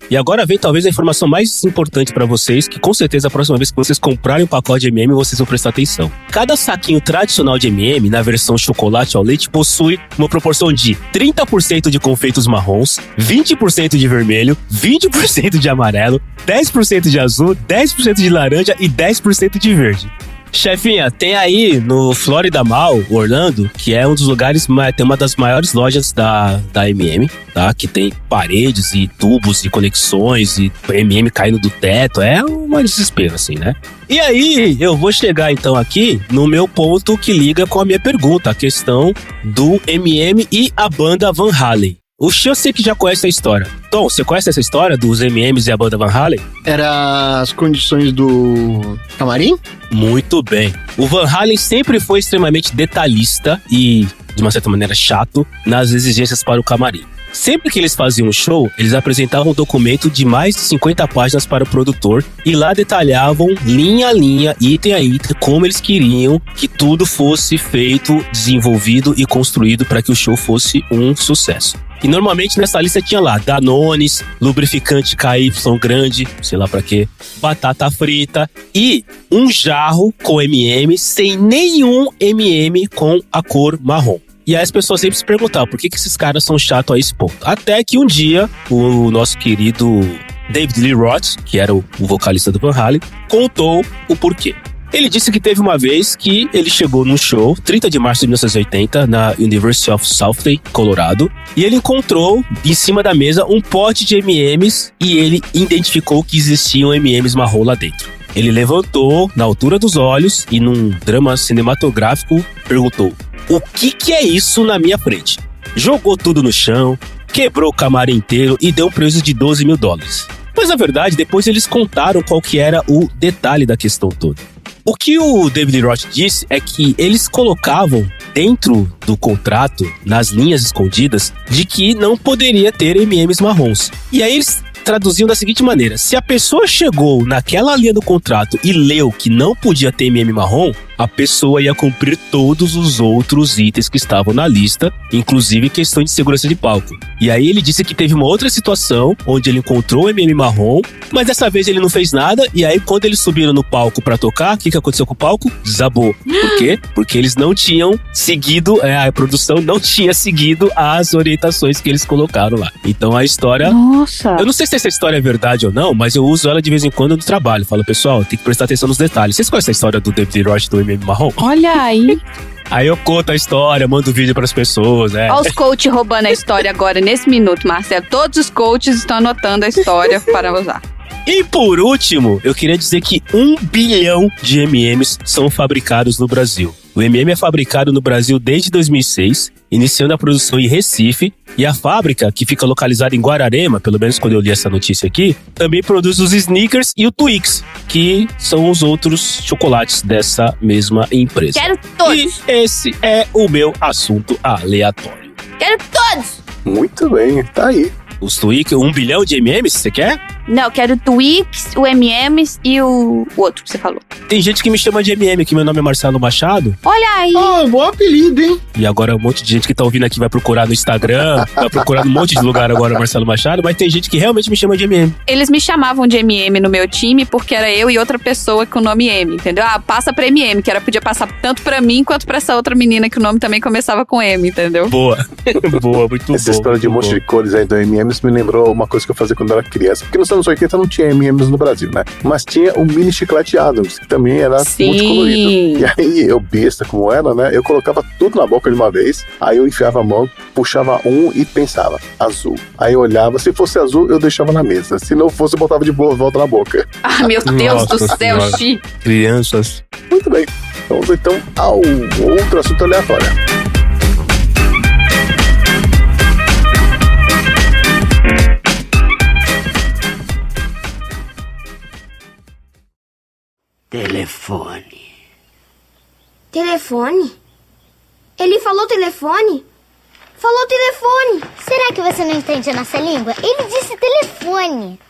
Speaker 3: E agora vem talvez a informação mais importante pra vocês, que com certeza a próxima vez que vocês comprarem um pacote de M&M, vocês vão prestar atenção. Cada saquinho tradicional de M&M, na versão chocolate ao leite, possui uma proporção de 30% de confeitos marrons, 20% de vermelho, 20% de amarelo, 10% de azul, 10% de laranja e 10% de verde. Chefinha, tem aí no Florida Mall, Orlando, que é um dos lugares, tem uma das maiores lojas da, da MM, tá? Que tem paredes e tubos e conexões e MM caindo do teto. É um desespero, assim, né? E aí, eu vou chegar então aqui no meu ponto que liga com a minha pergunta, a questão do MM e a banda Van Halen. O sei que já conhece a história. Tom, você conhece essa história dos MMs e a banda Van Halen?
Speaker 1: Era as condições do camarim?
Speaker 3: Muito bem. O Van Halen sempre foi extremamente detalhista e, de uma certa maneira, chato nas exigências para o camarim. Sempre que eles faziam um show, eles apresentavam um documento de mais de 50 páginas para o produtor e lá detalhavam linha a linha, item a item, como eles queriam que tudo fosse feito, desenvolvido e construído para que o show fosse um sucesso. E normalmente nessa lista tinha lá Danones, lubrificante KY grande, sei lá pra quê, batata frita e um jarro com MM sem nenhum MM com a cor marrom. E aí as pessoas sempre se perguntavam por que, que esses caras são chatos a esse ponto. Até que um dia o nosso querido David Lee Roth, que era o, vocalista do Van Halen, contou o porquê. Ele disse que teve uma vez que ele chegou num show, 30 de março de 1980, na University of Southern, Colorado, e ele encontrou em cima da mesa um pote de M&M's e ele identificou que existiam M&M's marrom lá dentro. Ele levantou na altura dos olhos e num drama cinematográfico perguntou: "O que que é isso na minha frente?" Jogou tudo no chão, quebrou o camarim inteiro e deu um preço de 12 mil dólares. Mas na verdade, depois eles contaram qual que era o detalhe da questão toda. O que o David Roth disse é que eles colocavam dentro do contrato, nas linhas escondidas, de que não poderia ter MMs marrons. E aí eles traduziam da seguinte maneira: se a pessoa chegou naquela linha do contrato e leu que não podia ter MM marrom, a pessoa ia cumprir todos os outros itens que estavam na lista, inclusive questão de segurança de palco. E aí ele disse que teve uma outra situação onde ele encontrou o MM marrom, mas dessa vez ele não fez nada. E aí quando eles subiram no palco para tocar, o que, que aconteceu com o palco? Desabou. Por quê? Porque eles não tinham seguido, é, a produção não tinha seguido as orientações que eles colocaram lá. Então a história
Speaker 2: Nossa.
Speaker 3: eu não sei se essa história é verdade ou não, mas eu uso ela de vez em quando no trabalho. Falo, pessoal, tem que prestar atenção nos detalhes. Vocês conhecem a história do David Roth do MM Marrom?
Speaker 2: Olha aí.
Speaker 3: Aí eu conto a história, mando vídeo pras pessoas, né?
Speaker 2: Olha os coaches roubando a história agora, nesse minuto, Marcelo. Todos os coaches estão anotando a história para usar.
Speaker 3: E por último, eu queria dizer que um bilhão de MMs são fabricados no Brasil. O MM é fabricado no Brasil desde 2006, iniciando a produção em Recife, e a fábrica, que fica localizada em Guararema, pelo menos quando eu li essa notícia aqui, também produz os Snickers e o Twix, que são os outros chocolates dessa mesma empresa.
Speaker 2: Quero todos.
Speaker 3: E esse é o meu assunto aleatório.
Speaker 2: Quero todos.
Speaker 4: Muito bem, tá aí.
Speaker 3: Os Twix, um bilhão de MMs, você quer?
Speaker 2: Não, eu quero o Twix, o M&M's e o, o outro que você falou.
Speaker 3: Tem gente que me chama de MM, que meu nome é Marcelo Machado,
Speaker 2: Olha aí.
Speaker 1: Oh, bom apelido, hein?
Speaker 3: E agora um monte de gente que tá ouvindo aqui vai procurar no Instagram, vai procurar num monte de lugar agora Marcelo Machado, mas tem gente que realmente me chama de MM.
Speaker 2: Eles me chamavam de MM no meu time porque era eu e outra pessoa com o nome M, entendeu? Ah, passa pra MM, que era podia passar tanto pra mim quanto pra essa outra menina que o nome também começava com M, entendeu?
Speaker 3: Boa. Boa, muito
Speaker 4: Essa
Speaker 3: bom.
Speaker 4: história de um monte
Speaker 3: bom.
Speaker 4: de cores aí do M&M's me lembrou uma coisa que eu fazia quando eu era criança. Porque nos anos 80 não tinha M&M's no Brasil, né? Mas tinha o mini chiclete Adams, que também era
Speaker 2: Sim.
Speaker 4: multicolorido. E aí, eu besta como era, né? Eu colocava tudo na boca de uma vez, aí eu enfiava a mão, puxava um e pensava, azul. Aí eu olhava, se fosse azul, eu deixava na mesa. Se não fosse, eu botava de boa, volta na boca.
Speaker 2: Ah, meu Deus
Speaker 3: Nossa
Speaker 2: do céu. Xi.
Speaker 3: Crianças.
Speaker 4: Muito bem. Vamos então ao outro assunto aleatório.
Speaker 8: Telefone.
Speaker 6: Telefone? Ele falou telefone? Falou telefone.
Speaker 10: Será que você não entende a nossa língua? Ele disse telefone.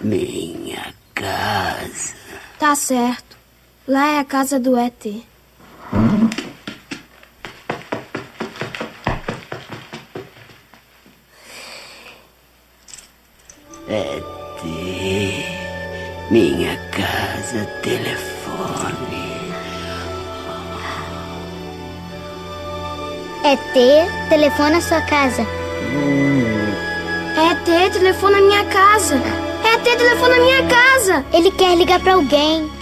Speaker 8: Minha casa.
Speaker 6: Tá certo. Lá é a casa do ET.
Speaker 8: Ter. Minha casa, telefone.
Speaker 10: É ter, telefone a sua casa.
Speaker 6: É ter telefone na minha casa. É ter telefone na minha casa.
Speaker 10: Ele quer ligar pra alguém.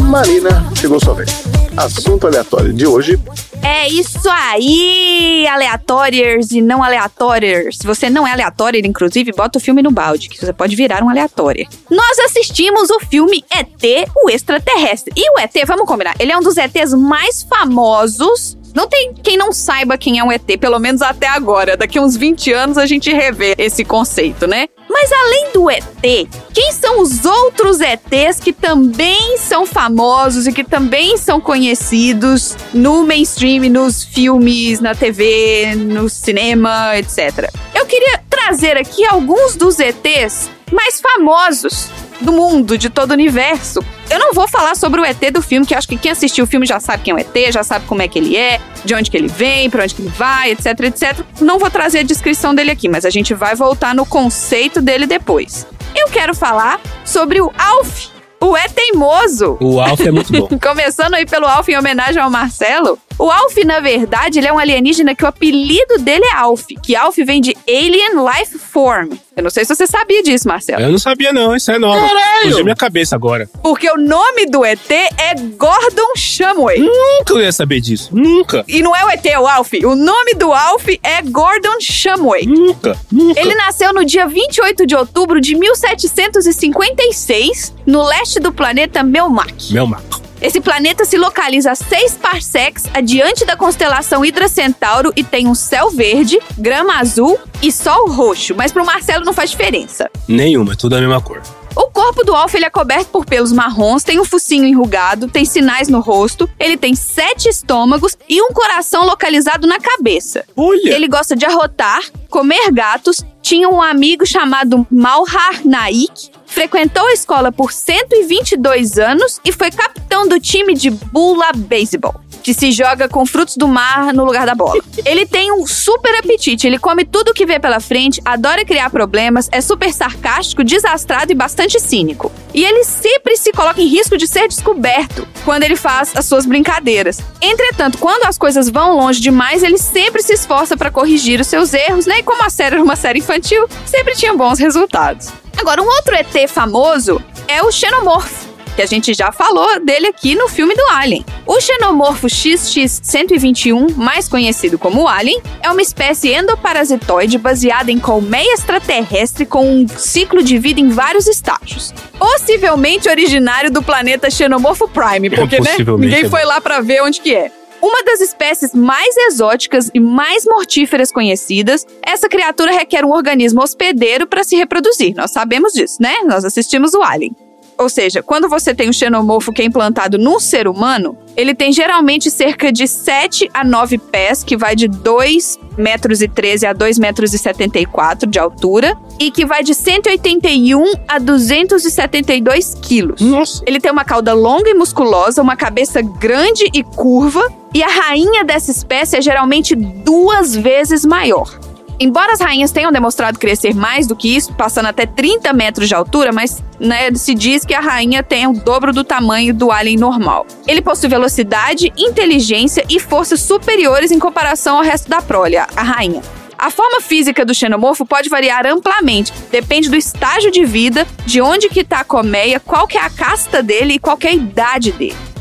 Speaker 4: Marina, chegou sua vez. Assunto aleatório de hoje.
Speaker 2: É isso aí, aleatórios e não aleatórios. Se você não é aleatório, inclusive, bota o filme no balde, que você pode virar um aleatório. Nós assistimos o filme ET, o extraterrestre. E o ET, vamos combinar, ele é um dos ETs mais famosos. Não tem quem não saiba quem é um ET, pelo menos até agora. Daqui uns 20 anos a gente revê esse conceito, né? Mas além do ET, quem são os outros ETs que também são famosos e que também são conhecidos no mainstream, nos filmes, na TV, no cinema, etc. Eu queria trazer aqui alguns dos ETs mais famosos do mundo, de todo o universo. Eu não vou falar sobre o ET do filme, que acho que quem assistiu o filme já sabe quem é o ET, já sabe como é que ele é, de onde que ele vem, pra onde que ele vai, etc, etc. Não vou trazer a descrição dele aqui, mas a gente vai voltar no conceito dele depois. Eu quero falar sobre o Alf, o É Teimoso.
Speaker 3: O Alf é muito bom.
Speaker 2: Começando aí pelo Alf em homenagem ao Marcelo. O Alf, na verdade, ele é um alienígena que o apelido dele é Alf, que Alf vem de Alien Life Form. Eu não sei se você sabia disso, Marcelo.
Speaker 3: Eu não sabia não, isso é novo.
Speaker 1: Caralho!
Speaker 3: Explodiu minha cabeça agora.
Speaker 2: Porque o nome do ET é Gordon Shumway.
Speaker 3: Nunca eu ia saber disso. Nunca.
Speaker 2: E não é o ET, é o Alf. O nome do Alf é Gordon Shumway.
Speaker 3: Nunca. Nunca.
Speaker 2: Ele nasceu no dia 28 de outubro de 1756, no leste do planeta Melmac.
Speaker 3: Meu maco.
Speaker 2: Esse planeta se localiza a 6 parsecs adiante da constelação Hidra Centauro e tem um céu verde, grama azul e sol roxo, mas pro Marcelo não faz diferença.
Speaker 3: Nenhuma, é tudo a mesma cor.
Speaker 2: O corpo do Alf ele é coberto por pelos marrons, tem um focinho enrugado, tem sinais no rosto, ele tem sete estômagos e um coração localizado na cabeça.
Speaker 3: Olha!
Speaker 2: Ele gosta de arrotar, comer gatos, tinha um amigo chamado Malhar Naik, frequentou a escola por 122 anos e foi capitão do time de Bula Baseball. Que se joga com frutos do mar no lugar da bola. Ele tem um super apetite, ele come tudo que vê pela frente, adora criar problemas, é super sarcástico, desastrado e bastante cínico. E ele sempre se coloca em risco de ser descoberto quando ele faz as suas brincadeiras. Entretanto, quando as coisas vão longe demais, ele sempre se esforça para corrigir os seus erros, né? E como a série era uma série infantil, sempre tinha bons resultados. Agora, um outro ET famoso é o Xenomorfo que a gente já falou dele aqui no filme do Alien. O xenomorfo XX-121, mais conhecido como Alien, é uma espécie endoparasitoide baseada em colmeia extraterrestre com um ciclo de vida em vários estágios. Possivelmente originário do planeta Xenomorfo Prime, porque né, ninguém foi lá para ver onde que é. Uma das espécies mais exóticas e mais mortíferas conhecidas, essa criatura requer um organismo hospedeiro para se reproduzir. Nós sabemos disso, né? Nós assistimos o Alien. Ou seja, quando você tem um xenomorfo que é implantado num ser humano, ele tem geralmente cerca de 7 a 9 pés, que vai de 2 metros e 13 a 2 metros e 74 de altura, e que vai de 181 a 272 quilos.
Speaker 3: Nossa.
Speaker 2: Ele tem uma cauda longa e musculosa, uma cabeça grande e curva, e a rainha dessa espécie é geralmente duas vezes maior. Embora as rainhas tenham demonstrado crescer mais do que isso, passando até 30 metros de altura, mas né, se diz que a rainha tem o dobro do tamanho do alien normal. Ele possui velocidade, inteligência e forças superiores em comparação ao resto da prole, a rainha. A forma física do xenomorfo pode variar amplamente, depende do estágio de vida, de onde que tá a colmeia, qual que é a casta dele e qual é a idade dele.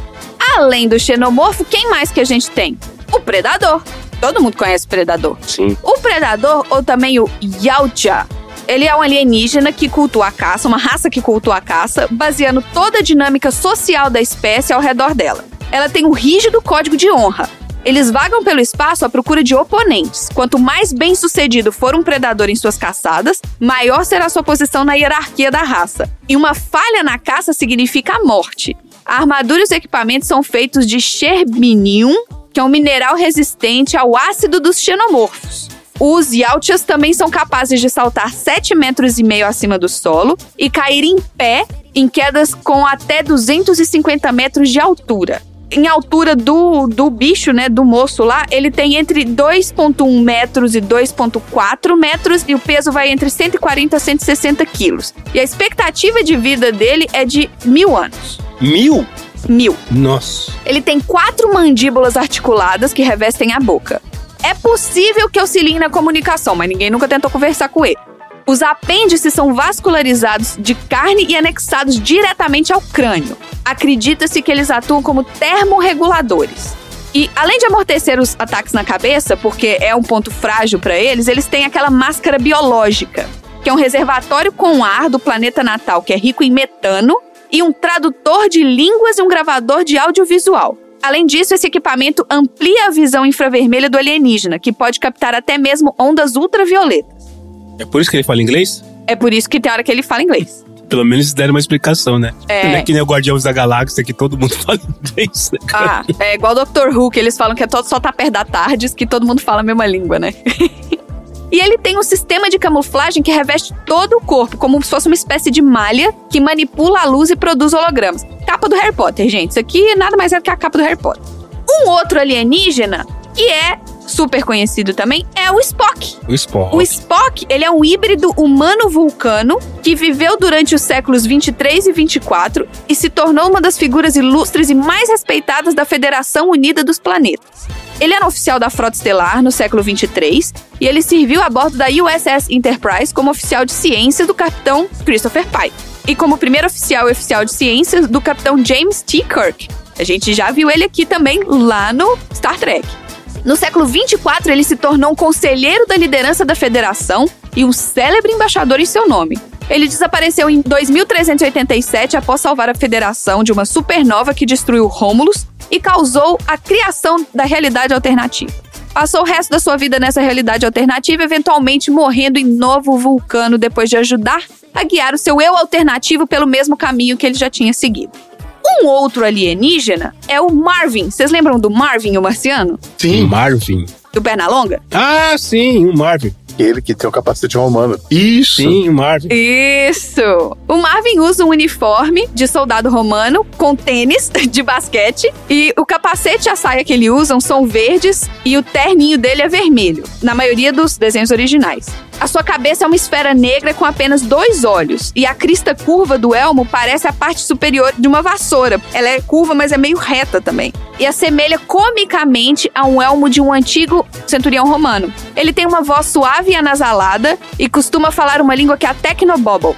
Speaker 2: Além do xenomorfo, quem mais que a gente tem? O predador. Todo mundo conhece o predador.
Speaker 3: Sim.
Speaker 2: O predador, ou também o Yautja, ele é um alienígena que cultua a caça, uma raça que cultua a caça, baseando toda a dinâmica social da espécie ao redor dela. Ela tem um rígido código de honra. Eles vagam pelo espaço à procura de oponentes. Quanto mais bem sucedido for um predador em suas caçadas, maior será sua posição na hierarquia da raça. E uma falha na caça significa a morte. A armadura e os equipamentos são feitos de Sherbinium, que é um mineral resistente ao ácido dos xenomorfos. Os Yautias também são capazes de saltar 7 metros e meio acima do solo e cair em pé em quedas com até 250 metros de altura. Em altura do, do bicho, né, do moço lá, ele tem entre 2,1 metros e 2,4 metros e o peso vai entre 140 a 160 quilos. E a expectativa de vida dele é de mil anos.
Speaker 3: Mil?
Speaker 2: Mil.
Speaker 3: Nossa.
Speaker 2: Ele tem quatro mandíbulas articuladas que revestem a boca. É possível que auxiliem na comunicação, mas ninguém nunca tentou conversar com ele. Os apêndices são vascularizados de carne e anexados diretamente ao crânio. Acredita-se que eles atuam como termorreguladores. E além de amortecer os ataques na cabeça, porque é um ponto frágil para eles, eles têm aquela máscara biológica, que é um reservatório com ar do planeta natal que é rico em metano e um tradutor de línguas e um gravador de audiovisual. Além disso, esse equipamento amplia a visão infravermelha do alienígena, que pode captar até mesmo ondas ultravioletas.
Speaker 3: É por isso que ele fala inglês?
Speaker 2: É por isso que tem hora que ele fala inglês.
Speaker 3: Pelo menos deram uma explicação, né?
Speaker 2: É.
Speaker 3: Não é que nem o Guardiões da Galáxia, que todo mundo fala inglês, né?
Speaker 2: Ah, é igual o Doctor Who, que eles falam que é todo, só tá perto da tardes, que todo mundo fala a mesma língua, né? E ele tem um sistema de camuflagem que reveste todo o corpo, como se fosse uma espécie de malha que manipula a luz e produz hologramas. Capa do Harry Potter, gente. Isso aqui nada mais é do que a capa do Harry Potter. Um outro alienígena, que é super conhecido também, é o Spock.
Speaker 3: O Spock.
Speaker 2: O Spock, ele é um híbrido humano-vulcano que viveu durante os séculos 23 e 24 e se tornou uma das figuras ilustres e mais respeitadas da Federação Unida dos Planetas. Ele era oficial da Frota Estelar no século 23 e ele serviu a bordo da USS Enterprise como oficial de ciência do capitão Christopher Pike e como primeiro oficial e oficial de ciências do capitão James T. Kirk. A gente já viu ele aqui também lá no Star Trek. No século 24, ele se tornou um conselheiro da liderança da federação e um célebre embaixador em seu nome. Ele desapareceu em 2387 após salvar a Federação de uma supernova que destruiu Rômulus e causou a criação da realidade alternativa. Passou o resto da sua vida nessa realidade alternativa, eventualmente morrendo em novo vulcano depois de ajudar a guiar o seu eu alternativo pelo mesmo caminho que ele já tinha seguido. Um outro alienígena é o Marvin. Vocês lembram do Marvin, o marciano?
Speaker 3: Sim. Marvin.
Speaker 2: Do Pernalonga?
Speaker 3: Ah, sim, o Marvin.
Speaker 4: Ele que tem o capacete romano.
Speaker 1: Isso.
Speaker 3: Sim, o Marvin.
Speaker 2: Isso! O Marvin usa um uniforme de soldado romano com tênis de basquete e o capacete e a saia que ele usam são verdes e o terninho dele é vermelho, na maioria dos desenhos originais. A sua cabeça é uma esfera negra com apenas dois olhos e a crista curva do elmo parece a parte superior de uma vassoura. Ela é curva, mas é meio reta também. E assemelha comicamente a um elmo de um antigo centurião romano. Ele tem uma voz suave e anasalada e costuma falar uma língua que é a Tecnobobble.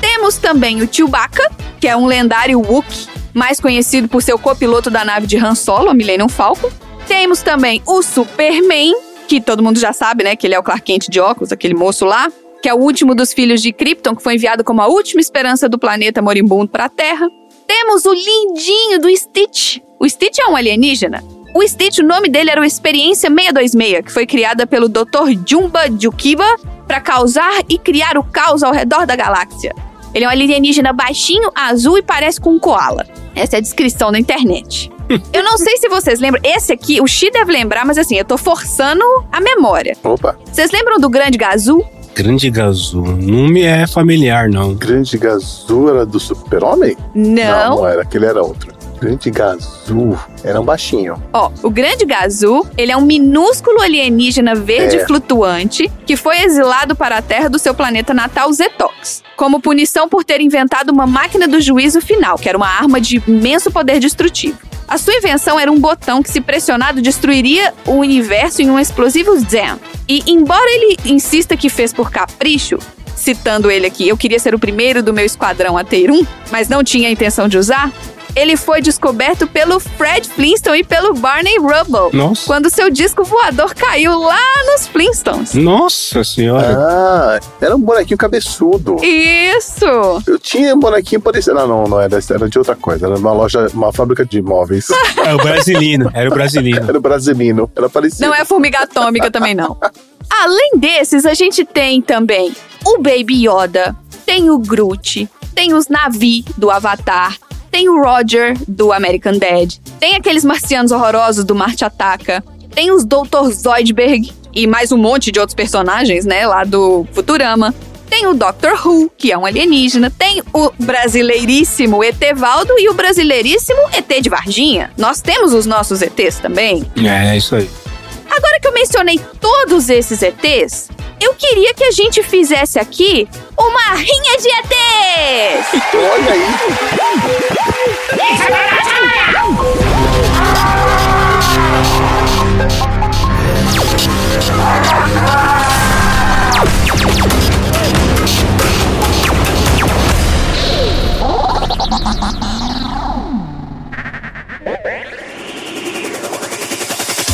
Speaker 2: Temos também o Chewbacca, que é um lendário Wookiee, mais conhecido por ser o copiloto da nave de Han Solo, a Millennium Falcon. Temos também o Superman, que todo mundo já sabe, né, que ele é o Clark Kent de óculos, aquele moço lá, que é o último dos filhos de Krypton, que foi enviado como a última esperança do planeta moribundo para a Terra. Temos o lindinho do Stitch. O Stitch é um alienígena. O Stitch, o nome dele era o Experiência 626, que foi criada pelo Dr. Jumba Jukiba para causar e criar o caos ao redor da galáxia. Ele é um alienígena baixinho, azul e parece com um koala. Essa é a descrição da internet. eu não sei se vocês lembram. Esse aqui, o Xi deve lembrar, mas assim, eu tô forçando a memória.
Speaker 4: Opa.
Speaker 2: Vocês lembram do Grande Gazu?
Speaker 3: Grande Gazu. Não me é familiar, não.
Speaker 4: Grande Gazu era do Super-Homem?
Speaker 2: Não.
Speaker 4: Não, era. Aquele era outro. Grande Gazu era um baixinho.
Speaker 2: Ó, o Grande Gazu, ele é um minúsculo alienígena verde
Speaker 4: É.
Speaker 2: flutuante que foi exilado para a Terra do seu planeta natal Zetox, como punição por ter inventado uma máquina do juízo final, que era uma arma de imenso poder destrutivo. A sua invenção era um botão que, se pressionado, destruiria o universo em um explosivo Zen. E, embora ele insista que fez por capricho, citando ele aqui, eu queria ser o primeiro do meu esquadrão a ter um, mas não tinha a intenção de usar, ele foi descoberto pelo Fred Flintstone e pelo Barney Rubble.
Speaker 3: Nossa.
Speaker 2: Quando seu disco voador caiu lá nos Flintstones.
Speaker 3: Nossa senhora.
Speaker 4: Ah, era um bonequinho cabeçudo.
Speaker 2: Isso!
Speaker 4: Eu tinha um bonequinho parecido. Não, não, não era, era de outra coisa. Era uma loja, uma fábrica de imóveis.
Speaker 3: É o brasileiro. Era o brasileiro.
Speaker 4: Era o brasilino. Era parecido.
Speaker 2: Não é formiga atômica também, não. Além desses, a gente tem também o Baby Yoda, tem o Groot, tem os Navi do Avatar, tem o Roger do American Dad, tem aqueles marcianos horrorosos do Marte Ataca, tem os Dr. Zoidberg e mais um monte de outros personagens, né, lá do Futurama. Tem o Doctor Who, que é um alienígena. Tem o brasileiríssimo Etevaldo e o brasileiríssimo ET de Varginha. Nós temos os nossos ETs também.
Speaker 3: É, isso aí.
Speaker 2: Agora que eu mencionei todos esses ETs, eu queria que a gente fizesse aqui uma rinha de ETs!
Speaker 4: Olha aí.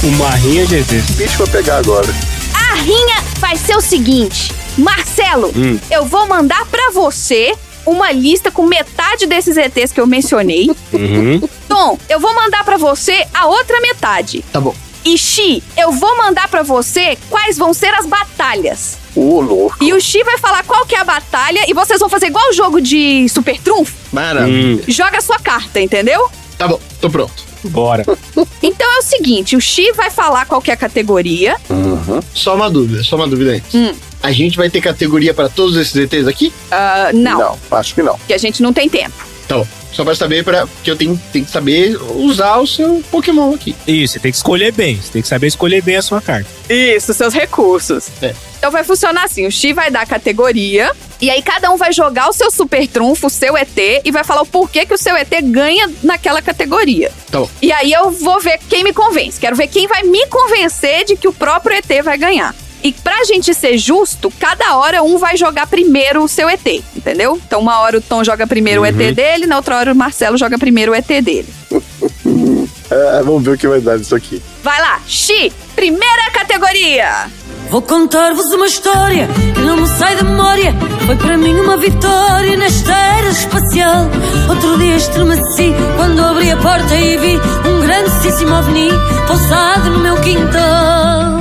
Speaker 3: Uma rinha de ETs.
Speaker 4: Bicho pra pegar agora.
Speaker 2: A rinha vai ser o seguinte: Marcelo,
Speaker 3: Hum.
Speaker 2: eu vou mandar pra você uma lista com metade desses ETs que eu mencionei.
Speaker 3: Uhum.
Speaker 2: Tom, eu vou mandar pra você a outra metade.
Speaker 1: Tá bom.
Speaker 2: E Xi, eu vou mandar pra você quais vão ser as batalhas.
Speaker 4: Ô, louco.
Speaker 2: E o Xi vai falar qual que é a batalha e vocês vão fazer igual o jogo de Super Trunfo.
Speaker 1: Maravilha.
Speaker 3: Hum,
Speaker 2: Joga a sua carta, entendeu?
Speaker 1: Tá bom, tô pronto.
Speaker 3: Bora.
Speaker 2: Então é o seguinte, o Xi vai falar qual que é a categoria.
Speaker 4: Uhum.
Speaker 1: Só uma dúvida, só uma dúvida antes.
Speaker 2: Hum.
Speaker 1: A gente vai ter categoria pra todos esses ETs aqui?
Speaker 2: Ah, não,
Speaker 4: Não, acho que não.
Speaker 2: que a gente não tem tempo.
Speaker 1: Tá bom. Só pra saber, pra, porque eu tenho, tenho que saber usar o seu Pokémon aqui.
Speaker 3: Isso, você tem que escolher bem. Você tem que saber escolher bem a sua carta.
Speaker 2: Isso, seus recursos.
Speaker 1: É.
Speaker 2: Então vai funcionar assim: o Xi vai dar a categoria, e aí cada um vai jogar o seu super trunfo, o seu ET, e vai falar o porquê que o seu ET ganha naquela categoria.
Speaker 1: Tá bom.
Speaker 2: E aí eu vou ver quem me convence. Quero ver quem vai me convencer de que o próprio ET vai ganhar. E pra gente ser justo, cada hora um vai jogar primeiro o seu ET, entendeu? Então uma hora o Tom joga primeiro o ET dele, na outra hora o Marcelo joga primeiro o ET dele.
Speaker 4: É, vamos ver o que vai dar isso aqui.
Speaker 2: Vai lá, Xi, primeira categoria.
Speaker 11: Vou contar-vos uma história que não me sai da memória. Foi para mim uma vitória nesta era espacial. Outro dia estremeci quando abri a porta e vi um grandíssimo ovni pousado no meu quintal.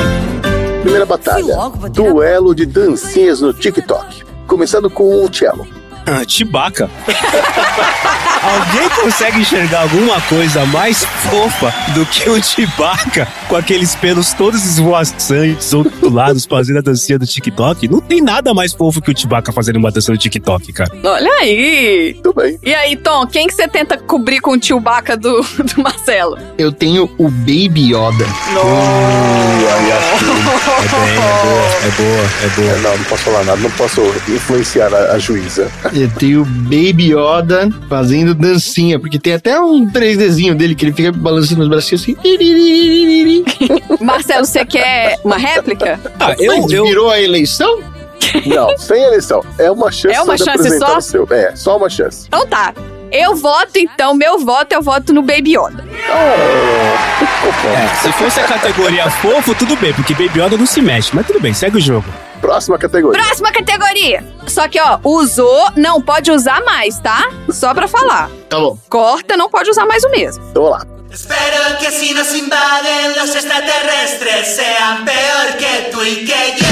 Speaker 4: Primeira batalha: duelo de dancinhas no TikTok. Começando com o cello.
Speaker 3: Ah, Chewbacca. Alguém consegue enxergar alguma coisa mais fofa do que o Chewbacca com aqueles pelos todos esvoaçantes, ondulados, fazendo a dancinha do TikTok? Não tem nada mais fofo que o Chewbacca fazendo uma dança do TikTok, cara.
Speaker 2: Olha aí.
Speaker 4: Tudo bem.
Speaker 2: E aí, Tom, quem que você tenta cobrir com o Chewbacca do, do Marcelo?
Speaker 1: Eu tenho o Baby Yoda.
Speaker 4: aí acho que-
Speaker 3: É bem, é boa, é boa, é boa.
Speaker 4: É, não, não posso falar nada, não posso influenciar a, a juíza.
Speaker 1: Eu tenho o Baby Yoda fazendo dancinha, porque tem até um 3Dzinho dele que ele fica balançando os bracinhos assim.
Speaker 2: Marcelo, você quer uma réplica?
Speaker 3: Ah,
Speaker 1: Mas virou a eleição?
Speaker 4: Não, sem eleição. É uma chance
Speaker 2: É uma chance só?
Speaker 4: seu. É, só uma chance.
Speaker 2: Então tá. Eu voto, então, meu voto, eu voto no Baby Yoda.
Speaker 3: É, se fosse a categoria fofo, tudo bem, porque Baby Yoda não se mexe, mas tudo bem, segue o jogo.
Speaker 4: Próxima categoria.
Speaker 2: Próxima categoria. Só que, ó, usou, não pode usar mais, tá? Só pra falar.
Speaker 1: Tá bom.
Speaker 2: Corta, não pode usar mais o mesmo.
Speaker 4: Então vamos lá.
Speaker 12: Espero que si nos invaden los extraterrestres sean peor que tú y que yo.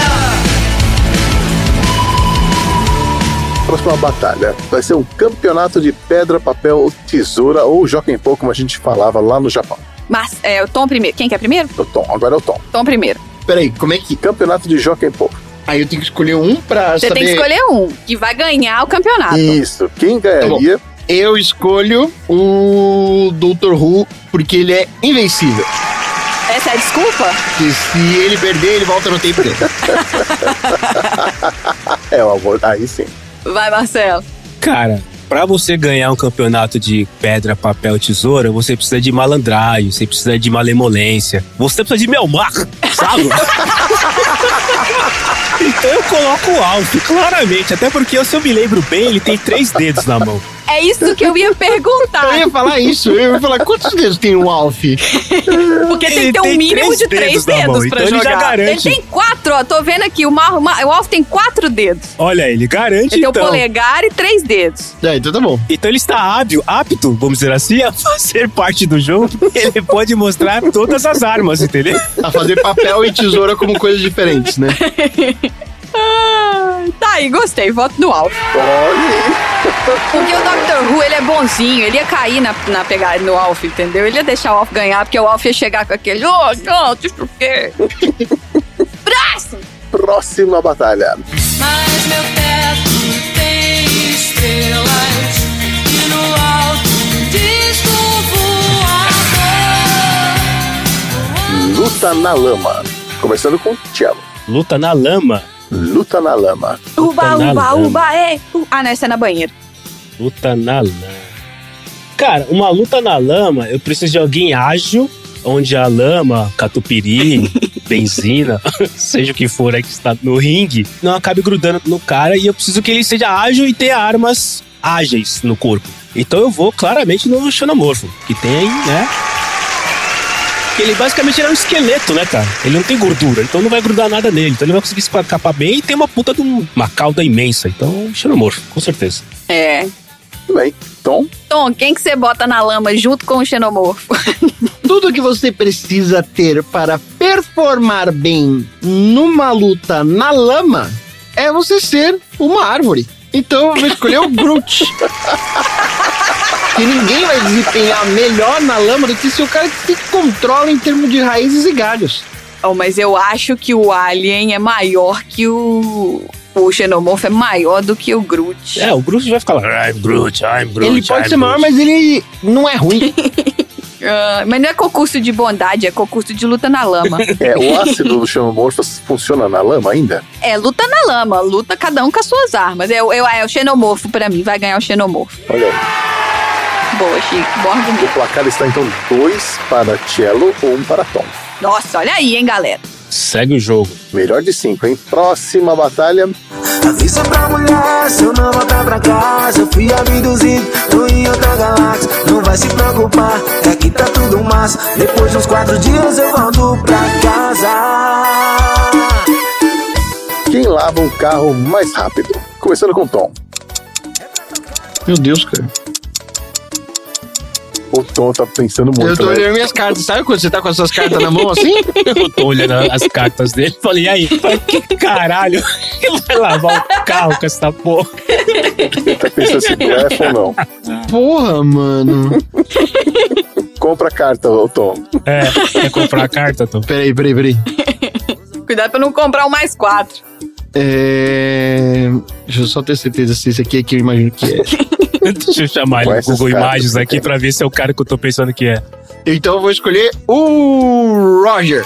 Speaker 4: Próxima batalha vai ser um campeonato de pedra, papel ou tesoura ou Jokenpô, como a gente falava lá no Japão.
Speaker 2: Mas, é, o Tom primeiro. Quem quer primeiro?
Speaker 4: O Tom, agora é o Tom.
Speaker 2: Tom primeiro.
Speaker 1: Peraí, como é que.
Speaker 4: Campeonato de Jokenpô.
Speaker 1: Aí eu tenho que escolher um pra
Speaker 2: Você
Speaker 1: saber.
Speaker 2: tem que escolher um, que vai ganhar o campeonato.
Speaker 4: Isso. Quem
Speaker 1: Tá
Speaker 4: ganharia?
Speaker 1: Eu escolho o Dr. Who porque ele é invencível.
Speaker 2: Essa é a desculpa?
Speaker 1: Que se ele perder, ele volta no tempo dele.
Speaker 4: É, o amor. Aí sim.
Speaker 2: Vai, Marcelo.
Speaker 3: Cara, pra você ganhar um campeonato de pedra, papel, tesoura, você precisa de malandragem, você precisa de malemolência, você precisa de Melmar, sabe? então eu coloco o Alf, claramente, até porque se eu me lembro bem, ele tem três dedos na mão.
Speaker 2: É isso que eu ia perguntar.
Speaker 1: Eu ia falar isso, eu ia falar quantos dedos tem o Alf?
Speaker 2: Porque tem
Speaker 3: Ele
Speaker 2: que ter um mínimo
Speaker 3: três
Speaker 2: de três
Speaker 3: dedos
Speaker 2: dedos pra
Speaker 3: então ele já
Speaker 2: jogar.
Speaker 3: garante.
Speaker 2: Ele tem quatro, ó. Tô vendo aqui. O, Mar, o Mar- o Alf tem quatro dedos.
Speaker 3: Olha, ele garante
Speaker 2: Ele tem o
Speaker 3: então.
Speaker 2: polegar e três dedos.
Speaker 1: É, então tá bom.
Speaker 3: Então ele está hábil, apto, vamos dizer assim, a fazer parte do jogo. Ele pode mostrar todas as armas, entendeu?
Speaker 1: A fazer papel e tesoura como coisas diferentes, né?
Speaker 2: Ah, tá aí, gostei. Voto no Alf. Porque o Dr. Who, ele é bonzinho. Ele ia cair na, na pegada no Alf, entendeu? Ele ia deixar o Alf ganhar, porque o Alf ia chegar com aquele... Oh, não, deixa o quê? Próximo!
Speaker 4: Próxima batalha.
Speaker 11: Mas meu teto tem estrelas e no alto disco voador.
Speaker 4: Luta na lama. Começando com cello.
Speaker 3: Luta na lama.
Speaker 4: Luta na lama.
Speaker 2: Uba,
Speaker 3: na
Speaker 2: uba,
Speaker 3: lama.
Speaker 2: uba, é. Ah, não, essa é na banheira.
Speaker 3: Luta na lama. Cara, uma luta na lama, eu preciso de alguém ágil, onde a lama, catupiry, benzina, seja o que for aí que está no ringue, não acabe grudando no cara e eu preciso que ele seja ágil e tenha armas ágeis no corpo. Então eu vou claramente no xenomorfo, que tem, né? Que Ele basicamente é um esqueleto, né, cara? Ele não tem gordura, então não vai grudar nada nele. Então ele vai conseguir se escapar bem e tem uma puta de um- uma cauda imensa. Então, xenomorfo, com certeza.
Speaker 2: É.
Speaker 4: Tudo bem. Tom?
Speaker 2: Tom, quem que você bota na lama junto com o xenomorfo?
Speaker 1: Tudo que você precisa ter para performar bem numa luta na lama é você ser uma árvore. Então eu vou escolher o Groot. que ninguém vai desempenhar melhor na lama do que se o cara que controla em termos de raízes e galhos.
Speaker 2: Oh, mas eu acho que o Alien é maior que o. O xenomorfo é maior do que o Groot.
Speaker 3: É, o Groot vai ficar lá, I'm Groot, I'm Groot.
Speaker 1: ele pode
Speaker 3: I'm
Speaker 1: ser maior,
Speaker 3: Groot."
Speaker 1: mas ele não é ruim.
Speaker 2: Ah, mas não é concurso de bondade, é concurso de luta na lama.
Speaker 4: É, o ácido do xenomorfo funciona na lama ainda?
Speaker 2: é luta na lama, luta cada um com as suas armas. É, o- é, o- é o xenomorfo pra mim, vai ganhar o xenomorfo.
Speaker 4: Olha aí.
Speaker 2: Boa, Chico, bom
Speaker 4: O
Speaker 2: argumento.
Speaker 4: placar está então dois para cello ou um para Tom.
Speaker 2: Nossa, olha aí, hein, galera.
Speaker 3: Segue o jogo.
Speaker 4: Melhor de cinco, hein? Próxima batalha.
Speaker 12: Avisa pra mulher, se eu não voltar pra casa, eu fui abduzido, tô em outra galáxia. Não vai se preocupar, é que tá tudo massa. Depois de uns quatro dias eu volto pra casa.
Speaker 4: lava um carro mais rápido? Começando com o Tom.
Speaker 1: Meu Deus, cara.
Speaker 4: O Tom tá pensando muito.
Speaker 1: Eu tô
Speaker 4: né?
Speaker 1: olhando minhas cartas. Sabe quando você tá com as suas cartas na mão assim?
Speaker 3: Eu tô olhando as cartas dele falei, e aí? Que caralho? Ele vai lavar o carro com essa porra?
Speaker 4: Ele tá pensando se blefa ou não.
Speaker 1: Porra, mano.
Speaker 4: Compra a carta, ô Tom.
Speaker 3: É, quer comprar a carta, Tom?
Speaker 1: Peraí, peraí, peraí.
Speaker 2: Cuidado pra não comprar o mais quatro.
Speaker 1: É... Deixa eu só ter certeza se esse aqui é que eu imagino que é.
Speaker 3: Deixa eu chamar ele no Google Imagens aqui pra ver se é o cara que eu tô pensando que é.
Speaker 1: Então eu vou escolher o Roger.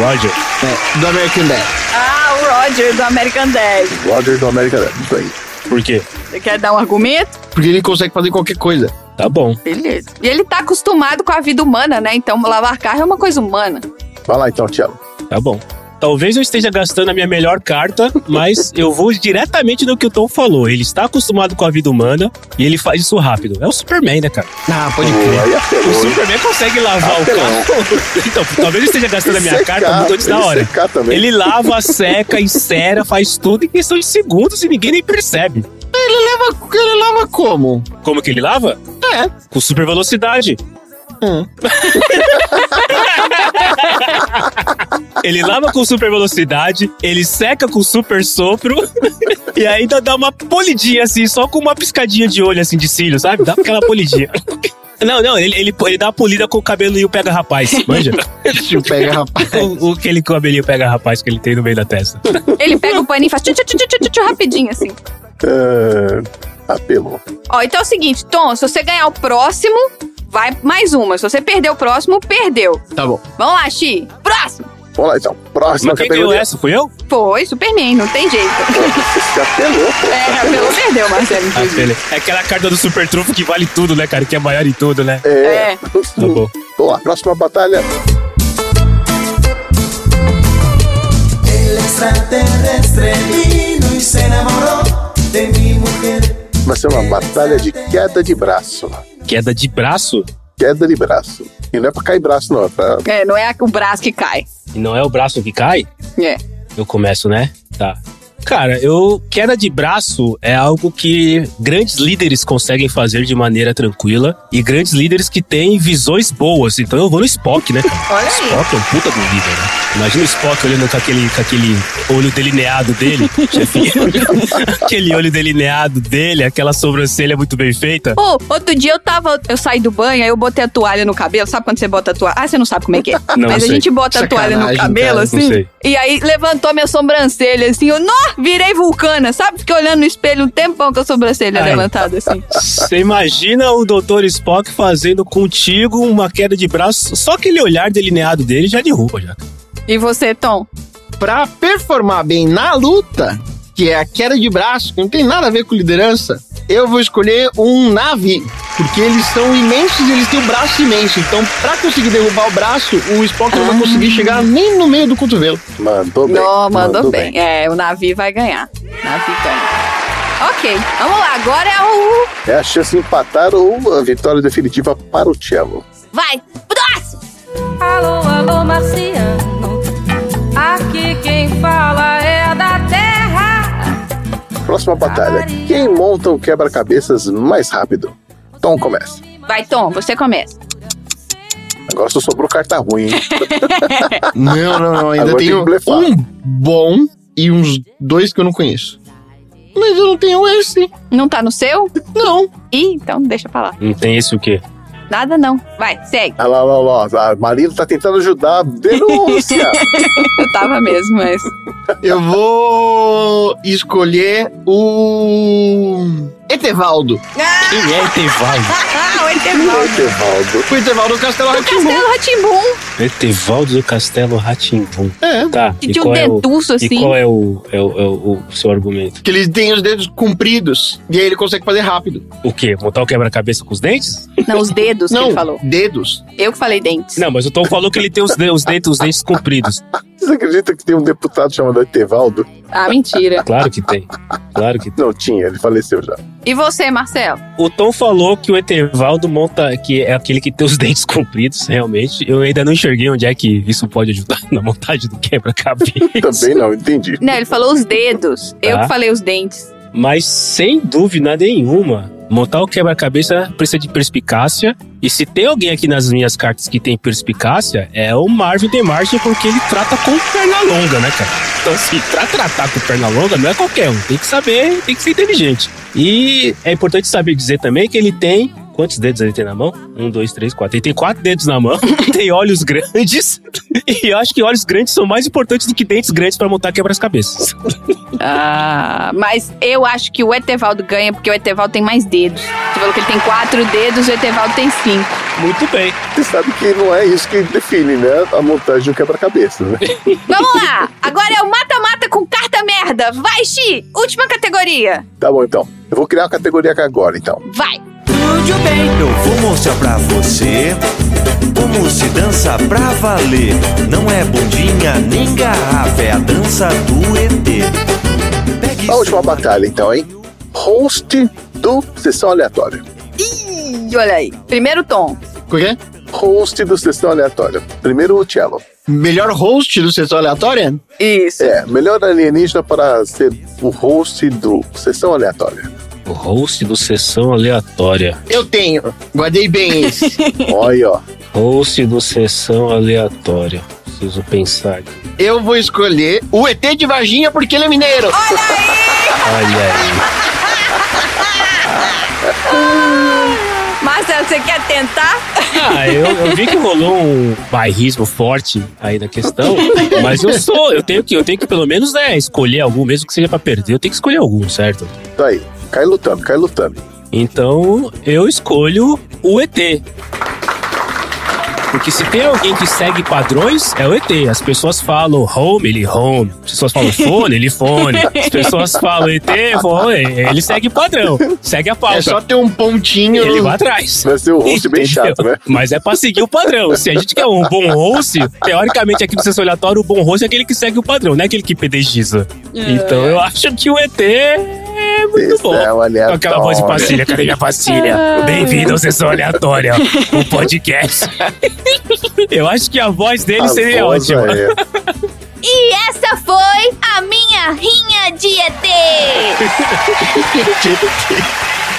Speaker 3: Roger?
Speaker 1: É, do American Dad.
Speaker 2: Ah, o Roger do American Dad.
Speaker 4: Roger do American Dad, isso aí.
Speaker 3: Por quê?
Speaker 2: Você quer dar um argumento?
Speaker 1: Porque ele consegue fazer qualquer coisa.
Speaker 3: Tá bom.
Speaker 2: Beleza. E ele tá acostumado com a vida humana, né? Então lavar carro é uma coisa humana.
Speaker 4: Vai lá então, Tiago.
Speaker 3: Tá bom. Talvez eu esteja gastando a minha melhor carta, mas eu vou diretamente no que o Tom falou. Ele está acostumado com a vida humana e ele faz isso rápido. É o Superman, né, cara?
Speaker 1: Ah, pode
Speaker 3: crer. O Superman consegue lavar o carro. Então, talvez eu esteja gastando a minha
Speaker 4: Secar,
Speaker 3: carta muito antes da hora. Ele lava, seca, encera, faz tudo em questão de segundos e ninguém nem percebe.
Speaker 1: Ele lava, ele lava como?
Speaker 3: Como que ele lava?
Speaker 1: É.
Speaker 3: Com super velocidade.
Speaker 1: Hum.
Speaker 3: Ele lava com super velocidade, ele seca com super sopro e ainda dá uma polidinha assim, só com uma piscadinha de olho assim de cílio, sabe? Dá aquela polidinha. Não, não, ele, ele, ele dá uma polida com o cabelo e o pega rapaz, manja?
Speaker 1: o pega rapaz.
Speaker 3: O, o aquele cabelinho pega rapaz que ele tem no meio da testa.
Speaker 2: Ele pega o paninho e faz tchu, tchu, tchu, tchu, tchu, tchu, rapidinho, assim.
Speaker 4: É... Apelou.
Speaker 2: Ó, então é o seguinte, Tom, se você ganhar o próximo, vai mais uma. Se você perder o próximo, perdeu.
Speaker 1: Tá bom.
Speaker 2: Vamos lá, Xi. Próximo.
Speaker 4: Vamos lá então. Próxima
Speaker 3: Mas quem ganhou essa? Fui eu?
Speaker 2: Foi, Superman, não tem jeito.
Speaker 4: Você apelou, pô.
Speaker 2: É, apelou, perdeu, Marcelo.
Speaker 3: Ah. É aquela carta do super trunfo que vale tudo, né, cara? Que é maior em tudo, né?
Speaker 4: É.
Speaker 3: Tá bom.
Speaker 4: Vamos lá, próxima batalha. Vai ser uma batalha de queda de braço.
Speaker 3: Queda de braço?
Speaker 4: Queda de braço. E não é pra cair braço, não. É pra...
Speaker 2: É, não é o braço que cai.
Speaker 3: E não é o braço que cai?
Speaker 2: É.
Speaker 3: Eu começo, né? Tá. Cara, eu queda de braço é algo que grandes líderes conseguem fazer de maneira tranquila e grandes líderes que têm visões boas. Então eu vou no Spock, né? cara?
Speaker 2: Olha aí.
Speaker 3: Spock é um puta do líder, né? Imagina o Spock olhando com aquele, com aquele olho delineado dele, chefinho. aquele olho delineado dele, aquela sobrancelha muito bem feita.
Speaker 2: Ô, outro dia eu tava, eu saí do banho, aí eu botei a toalha no cabelo. Sabe quando você bota a toalha? Ah, você não sabe como é que é.
Speaker 3: Não
Speaker 2: Mas
Speaker 3: sei.
Speaker 2: a gente bota a toalha no
Speaker 1: Sacanagem,
Speaker 2: cabelo,
Speaker 1: cara, não
Speaker 2: assim.
Speaker 3: sei.
Speaker 2: E aí levantou minha sobrancelha, assim. Eu, nó, virei vulcana, sabe? Fiquei olhando no espelho um tempão com a sobrancelha
Speaker 3: Ai.
Speaker 2: levantada, assim.
Speaker 3: Você imagina o Dr. Spock fazendo contigo uma queda de braço, só aquele olhar delineado dele já derruba já.
Speaker 2: E você, Tom?
Speaker 1: Pra performar bem na luta, que é a queda de braço, que não tem nada a ver com liderança, eu vou escolher um nave, porque eles são imensos e eles têm o braço imenso. Então, pra conseguir derrubar o braço, o Spock não vai conseguir chegar nem no meio do cotovelo.
Speaker 4: Mandou bem.
Speaker 2: Não, mandou, bem. É, o Navi vai ganhar. Navi ganha. Ok, vamos lá. Agora é o.
Speaker 4: É a chance de empatar ou a vitória definitiva para o Cello.
Speaker 2: Vai, próximo!
Speaker 11: Alô, alô, marciano. Aqui quem fala
Speaker 4: Próxima batalha. Quem monta o quebra-cabeças mais rápido? Tom começa.
Speaker 2: Vai, Tom, você começa.
Speaker 4: Agora só sobrou carta ruim, hein?
Speaker 1: Não, não, não. Ainda
Speaker 4: Agora tem
Speaker 1: tenho
Speaker 4: blefar.
Speaker 1: um bom e uns dois que eu não conheço. Mas eu não tenho esse.
Speaker 2: Não tá no seu?
Speaker 1: Não.
Speaker 2: Ih, então deixa pra lá.
Speaker 3: Não tem esse o quê?
Speaker 2: Nada não. Vai, segue.
Speaker 4: Olha lá, olha lá, olha lá. A Marina tá tentando ajudar. Denúncia!
Speaker 2: Eu tava mesmo, mas.
Speaker 1: Eu vou escolher o. Etevaldo.
Speaker 3: Quem é Etevaldo?
Speaker 2: Ah, o Etevaldo.
Speaker 4: Etevaldo.
Speaker 1: O Etevaldo do Castelo Ratimbum.
Speaker 2: Castelo Ratimbum.
Speaker 3: Etevaldo do Castelo Ratimbum.
Speaker 1: É.
Speaker 3: Tá.
Speaker 2: Que
Speaker 3: e
Speaker 2: tinha um
Speaker 3: qual é o-
Speaker 2: dentuço,
Speaker 3: E
Speaker 2: assim.
Speaker 3: qual é o, é o, é o- o seu argumento?
Speaker 1: Que eles têm os dedos compridos. E aí ele consegue fazer rápido.
Speaker 3: O quê? Montar o quebra-cabeça com os dentes?
Speaker 2: Não, os dedos que
Speaker 1: Não,
Speaker 2: ele falou.
Speaker 1: dedos.
Speaker 2: Eu que falei dentes.
Speaker 3: Não, mas o Tom falou que ele tem os, de- os dentes, os dentes compridos.
Speaker 4: Você acredita que tem um deputado chamado Etevaldo?
Speaker 2: Ah, mentira.
Speaker 3: Claro que tem. Claro que tem.
Speaker 4: Não tinha, ele faleceu já.
Speaker 2: E você, Marcelo?
Speaker 3: O Tom falou que o Etevaldo monta, que é aquele que tem os dentes compridos, realmente. Eu ainda não enxerguei onde é que isso pode ajudar na montagem do quebra-cabeça.
Speaker 4: Também não, entendi.
Speaker 2: Não, ele falou os dedos. Eu
Speaker 3: Tá.
Speaker 2: que falei os dentes.
Speaker 3: Mas sem dúvida nenhuma, montar o quebra-cabeça precisa de perspicácia. E se tem alguém aqui nas minhas cartas que tem perspicácia, é o Marvin DeMartin, porque ele trata com perna longa, né, cara? Então, assim, pra tratar com perna longa não é qualquer um. Tem que saber, tem que ser inteligente. E é importante saber dizer também que ele tem. Quantos dedos ele tem na mão? Um, dois, três, quatro. Ele tem quatro dedos na mão, tem olhos grandes. E eu acho que olhos grandes são mais importantes do que dentes grandes pra montar quebra-cabeças.
Speaker 2: Ah, mas eu acho que o Etevaldo ganha porque o Etevaldo tem mais dedos. Você falou que ele tem quatro dedos, o Etevaldo tem cinco.
Speaker 3: Muito bem.
Speaker 4: Você sabe que não é isso que define, né? A montagem de um quebra-cabeça, né?
Speaker 2: Vamos lá! Agora é o mata-mata com carta merda. Vai, Xi! Última categoria.
Speaker 4: Tá bom, então. Eu vou criar uma categoria aqui agora, então.
Speaker 2: Vai!
Speaker 13: Tudo bem, eu vou mostrar pra você como se dança pra valer. Não é bundinha nem garrafa, é a dança do ET.
Speaker 4: A última batalha, então, hein? Host do Sessão Aleatória.
Speaker 2: Ih, olha aí. Primeiro tom.
Speaker 1: O quê?
Speaker 4: Host do Sessão Aleatória. Primeiro o Cello.
Speaker 1: Melhor host do Sessão Aleatória?
Speaker 2: Isso.
Speaker 4: É, melhor alienígena para ser o host do Sessão Aleatória.
Speaker 3: O host do Sessão Aleatória.
Speaker 1: Eu tenho. Guardei bem esse.
Speaker 4: Olha, ó.
Speaker 3: Host do Sessão Aleatória. Preciso pensar aqui.
Speaker 1: Eu vou escolher o ET de Varginha porque ele é mineiro.
Speaker 3: Olha aí.
Speaker 2: Marcelo, você quer tentar?
Speaker 3: Ah, eu, eu vi que rolou um bairrismo forte aí na questão, mas eu sou, eu tenho que, eu tenho que pelo menos, né, escolher algum, mesmo que seja pra perder, eu tenho que escolher algum, certo?
Speaker 4: Tá aí. Cai lutando, cai lutando.
Speaker 3: Então, eu escolho o ET. Porque se tem alguém que segue padrões, é o ET. As pessoas falam home, ele home. As pessoas falam fone, ele fone. As pessoas falam ET, fone, ele segue padrão. Segue a pauta.
Speaker 1: É só ter um pontinho.
Speaker 3: Ele vai atrás.
Speaker 4: Vai ser o host bem chato, né?
Speaker 3: Mas é pra seguir o padrão. Se a gente quer um bom host, teoricamente aqui no sessão aleatório, o bom host é aquele que segue o padrão, não é aquele que pedegiza. Então eu acho que o ET é muito bom.
Speaker 4: Aleatória.
Speaker 3: aquela voz de pastilha, cadê minha pastilha? Bem-vindo ao Sessão Aleatória, o podcast. Eu acho que a voz dele
Speaker 4: A
Speaker 3: seria
Speaker 4: voz
Speaker 3: ótima.
Speaker 4: aí.
Speaker 10: E essa foi a minha rinha de ET.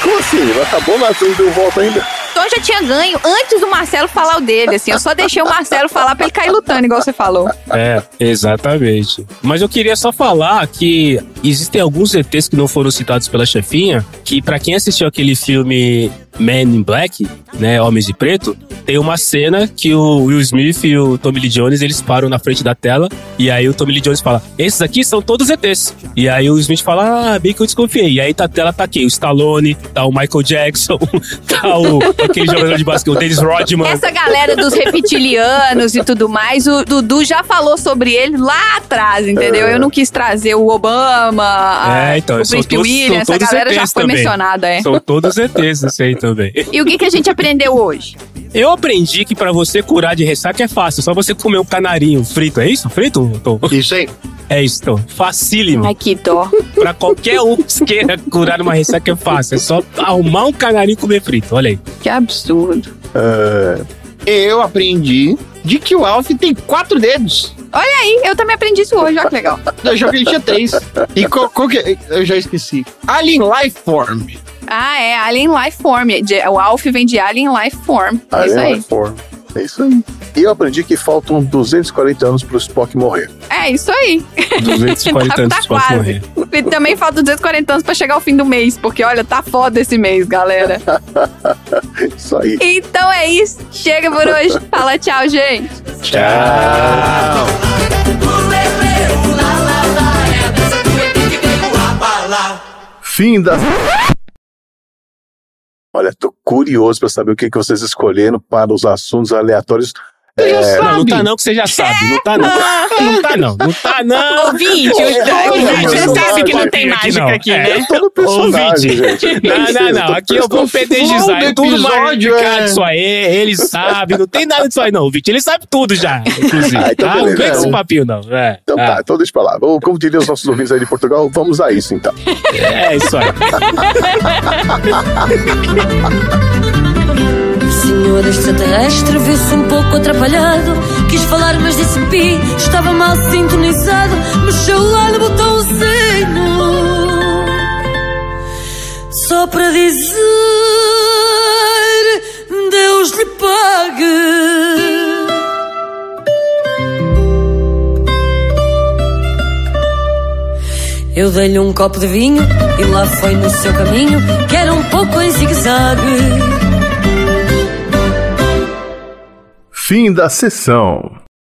Speaker 4: Como assim? Acabou, mas não deu volta ainda.
Speaker 2: Tom já tinha ganho antes do Marcelo falar o dele, assim. Eu só deixei o Marcelo falar pra ele cair lutando, igual você falou.
Speaker 3: É, exatamente. Mas eu queria só falar que existem alguns ETs que não foram citados pela chefinha, que pra quem assistiu aquele filme Man in Black, né, Homens de Preto, tem uma cena que o Will Smith e o Tommy Lee Jones, eles param na frente da tela, e aí o Tommy Lee Jones fala, esses aqui são todos ETs. E aí o Will Smith fala, ah, bem que eu desconfiei. E aí tá, a tela tá aqui, o Stallone, tá o Michael Jackson, tá o, aquele jogador de basquete, o Dennis Rodman.
Speaker 2: Essa galera dos reptilianos e tudo mais, o Dudu já falou sobre ele lá atrás, entendeu? Eu não quis trazer o Obama,
Speaker 3: É, então,
Speaker 2: o
Speaker 3: são
Speaker 2: Príncipe
Speaker 3: todos,
Speaker 2: William, essa galera já
Speaker 3: ETs
Speaker 2: foi
Speaker 3: também.
Speaker 2: mencionada, é.
Speaker 3: São todos ETs, isso aí também.
Speaker 2: E o que, que a gente aprendeu hoje?
Speaker 3: Eu aprendi que pra você curar de ressaca é fácil, só você comer um canarinho frito, é isso? Frito, Tom?
Speaker 1: Isso aí.
Speaker 3: É isso, Tom. Facílimo.
Speaker 2: Ai, que dó.
Speaker 3: Pra qualquer um que queira curar uma ressaca é fácil, é só arrumar um canarinho e comer frito, olha aí.
Speaker 2: Que absurdo.
Speaker 4: É,
Speaker 1: Eu aprendi de que o Alf tem quatro dedos.
Speaker 2: Olha aí, eu também aprendi isso hoje, olha que legal.
Speaker 1: Eu ele tinha três. E qual, qual que é? Eu já esqueci. Alien Life Form.
Speaker 2: Ah, é, Alien Life Form. O Alf vem de Alien Life Form. É isso
Speaker 4: Alien
Speaker 2: aí.
Speaker 4: Life Form. É isso aí. E eu aprendi que faltam 240 anos pro Spock morrer.
Speaker 2: É isso aí.
Speaker 3: 240 anos
Speaker 2: tá,
Speaker 3: pra
Speaker 2: quase.
Speaker 3: morrer.
Speaker 2: E também falta 240 anos pra chegar ao fim do mês, porque olha, tá foda esse mês, galera.
Speaker 4: Isso aí.
Speaker 2: Então é isso. Chega por hoje. Fala tchau, gente.
Speaker 3: Tchau.
Speaker 4: Fim da. Olha, tô curioso pra saber o que, que vocês escolheram para os assuntos aleatórios
Speaker 1: Você já
Speaker 4: É,
Speaker 1: sabe.
Speaker 3: Não, não tá não, que você já sabe. Não tá não. Não tá não. Não tá não.
Speaker 14: Ouvinte, já
Speaker 3: não
Speaker 14: sabe que não tem mágica aqui,
Speaker 3: É,
Speaker 14: né?
Speaker 4: Eu tô no personagem, gente.
Speaker 3: Não, não, não. Aqui eu vou pedegizar.
Speaker 1: flow
Speaker 3: É
Speaker 1: do
Speaker 3: tudo marcado
Speaker 1: é.
Speaker 3: disso aí. Ele sabe. Não tem nada disso aí, não, ouvinte. Ele sabe tudo já, inclusive.
Speaker 4: Ah, então
Speaker 3: tá? Não vem com esse papinho, não. É,
Speaker 4: Então
Speaker 3: Ah,
Speaker 4: tá, então deixa pra lá. Como diriam os nossos ouvintes aí de Portugal, vamos a isso então.
Speaker 3: é isso aí.
Speaker 11: Senhor extraterrestre viu-se um pouco atrapalhado. Quis falar, mas disse pi. Estava mal sintonizado. Mexeu lá no botãozinho. Só para dizer: Deus lhe pague. Eu dei-lhe um copo de vinho e lá foi no seu caminho, que era um pouco em zigue-zague.
Speaker 4: Fim da sessão.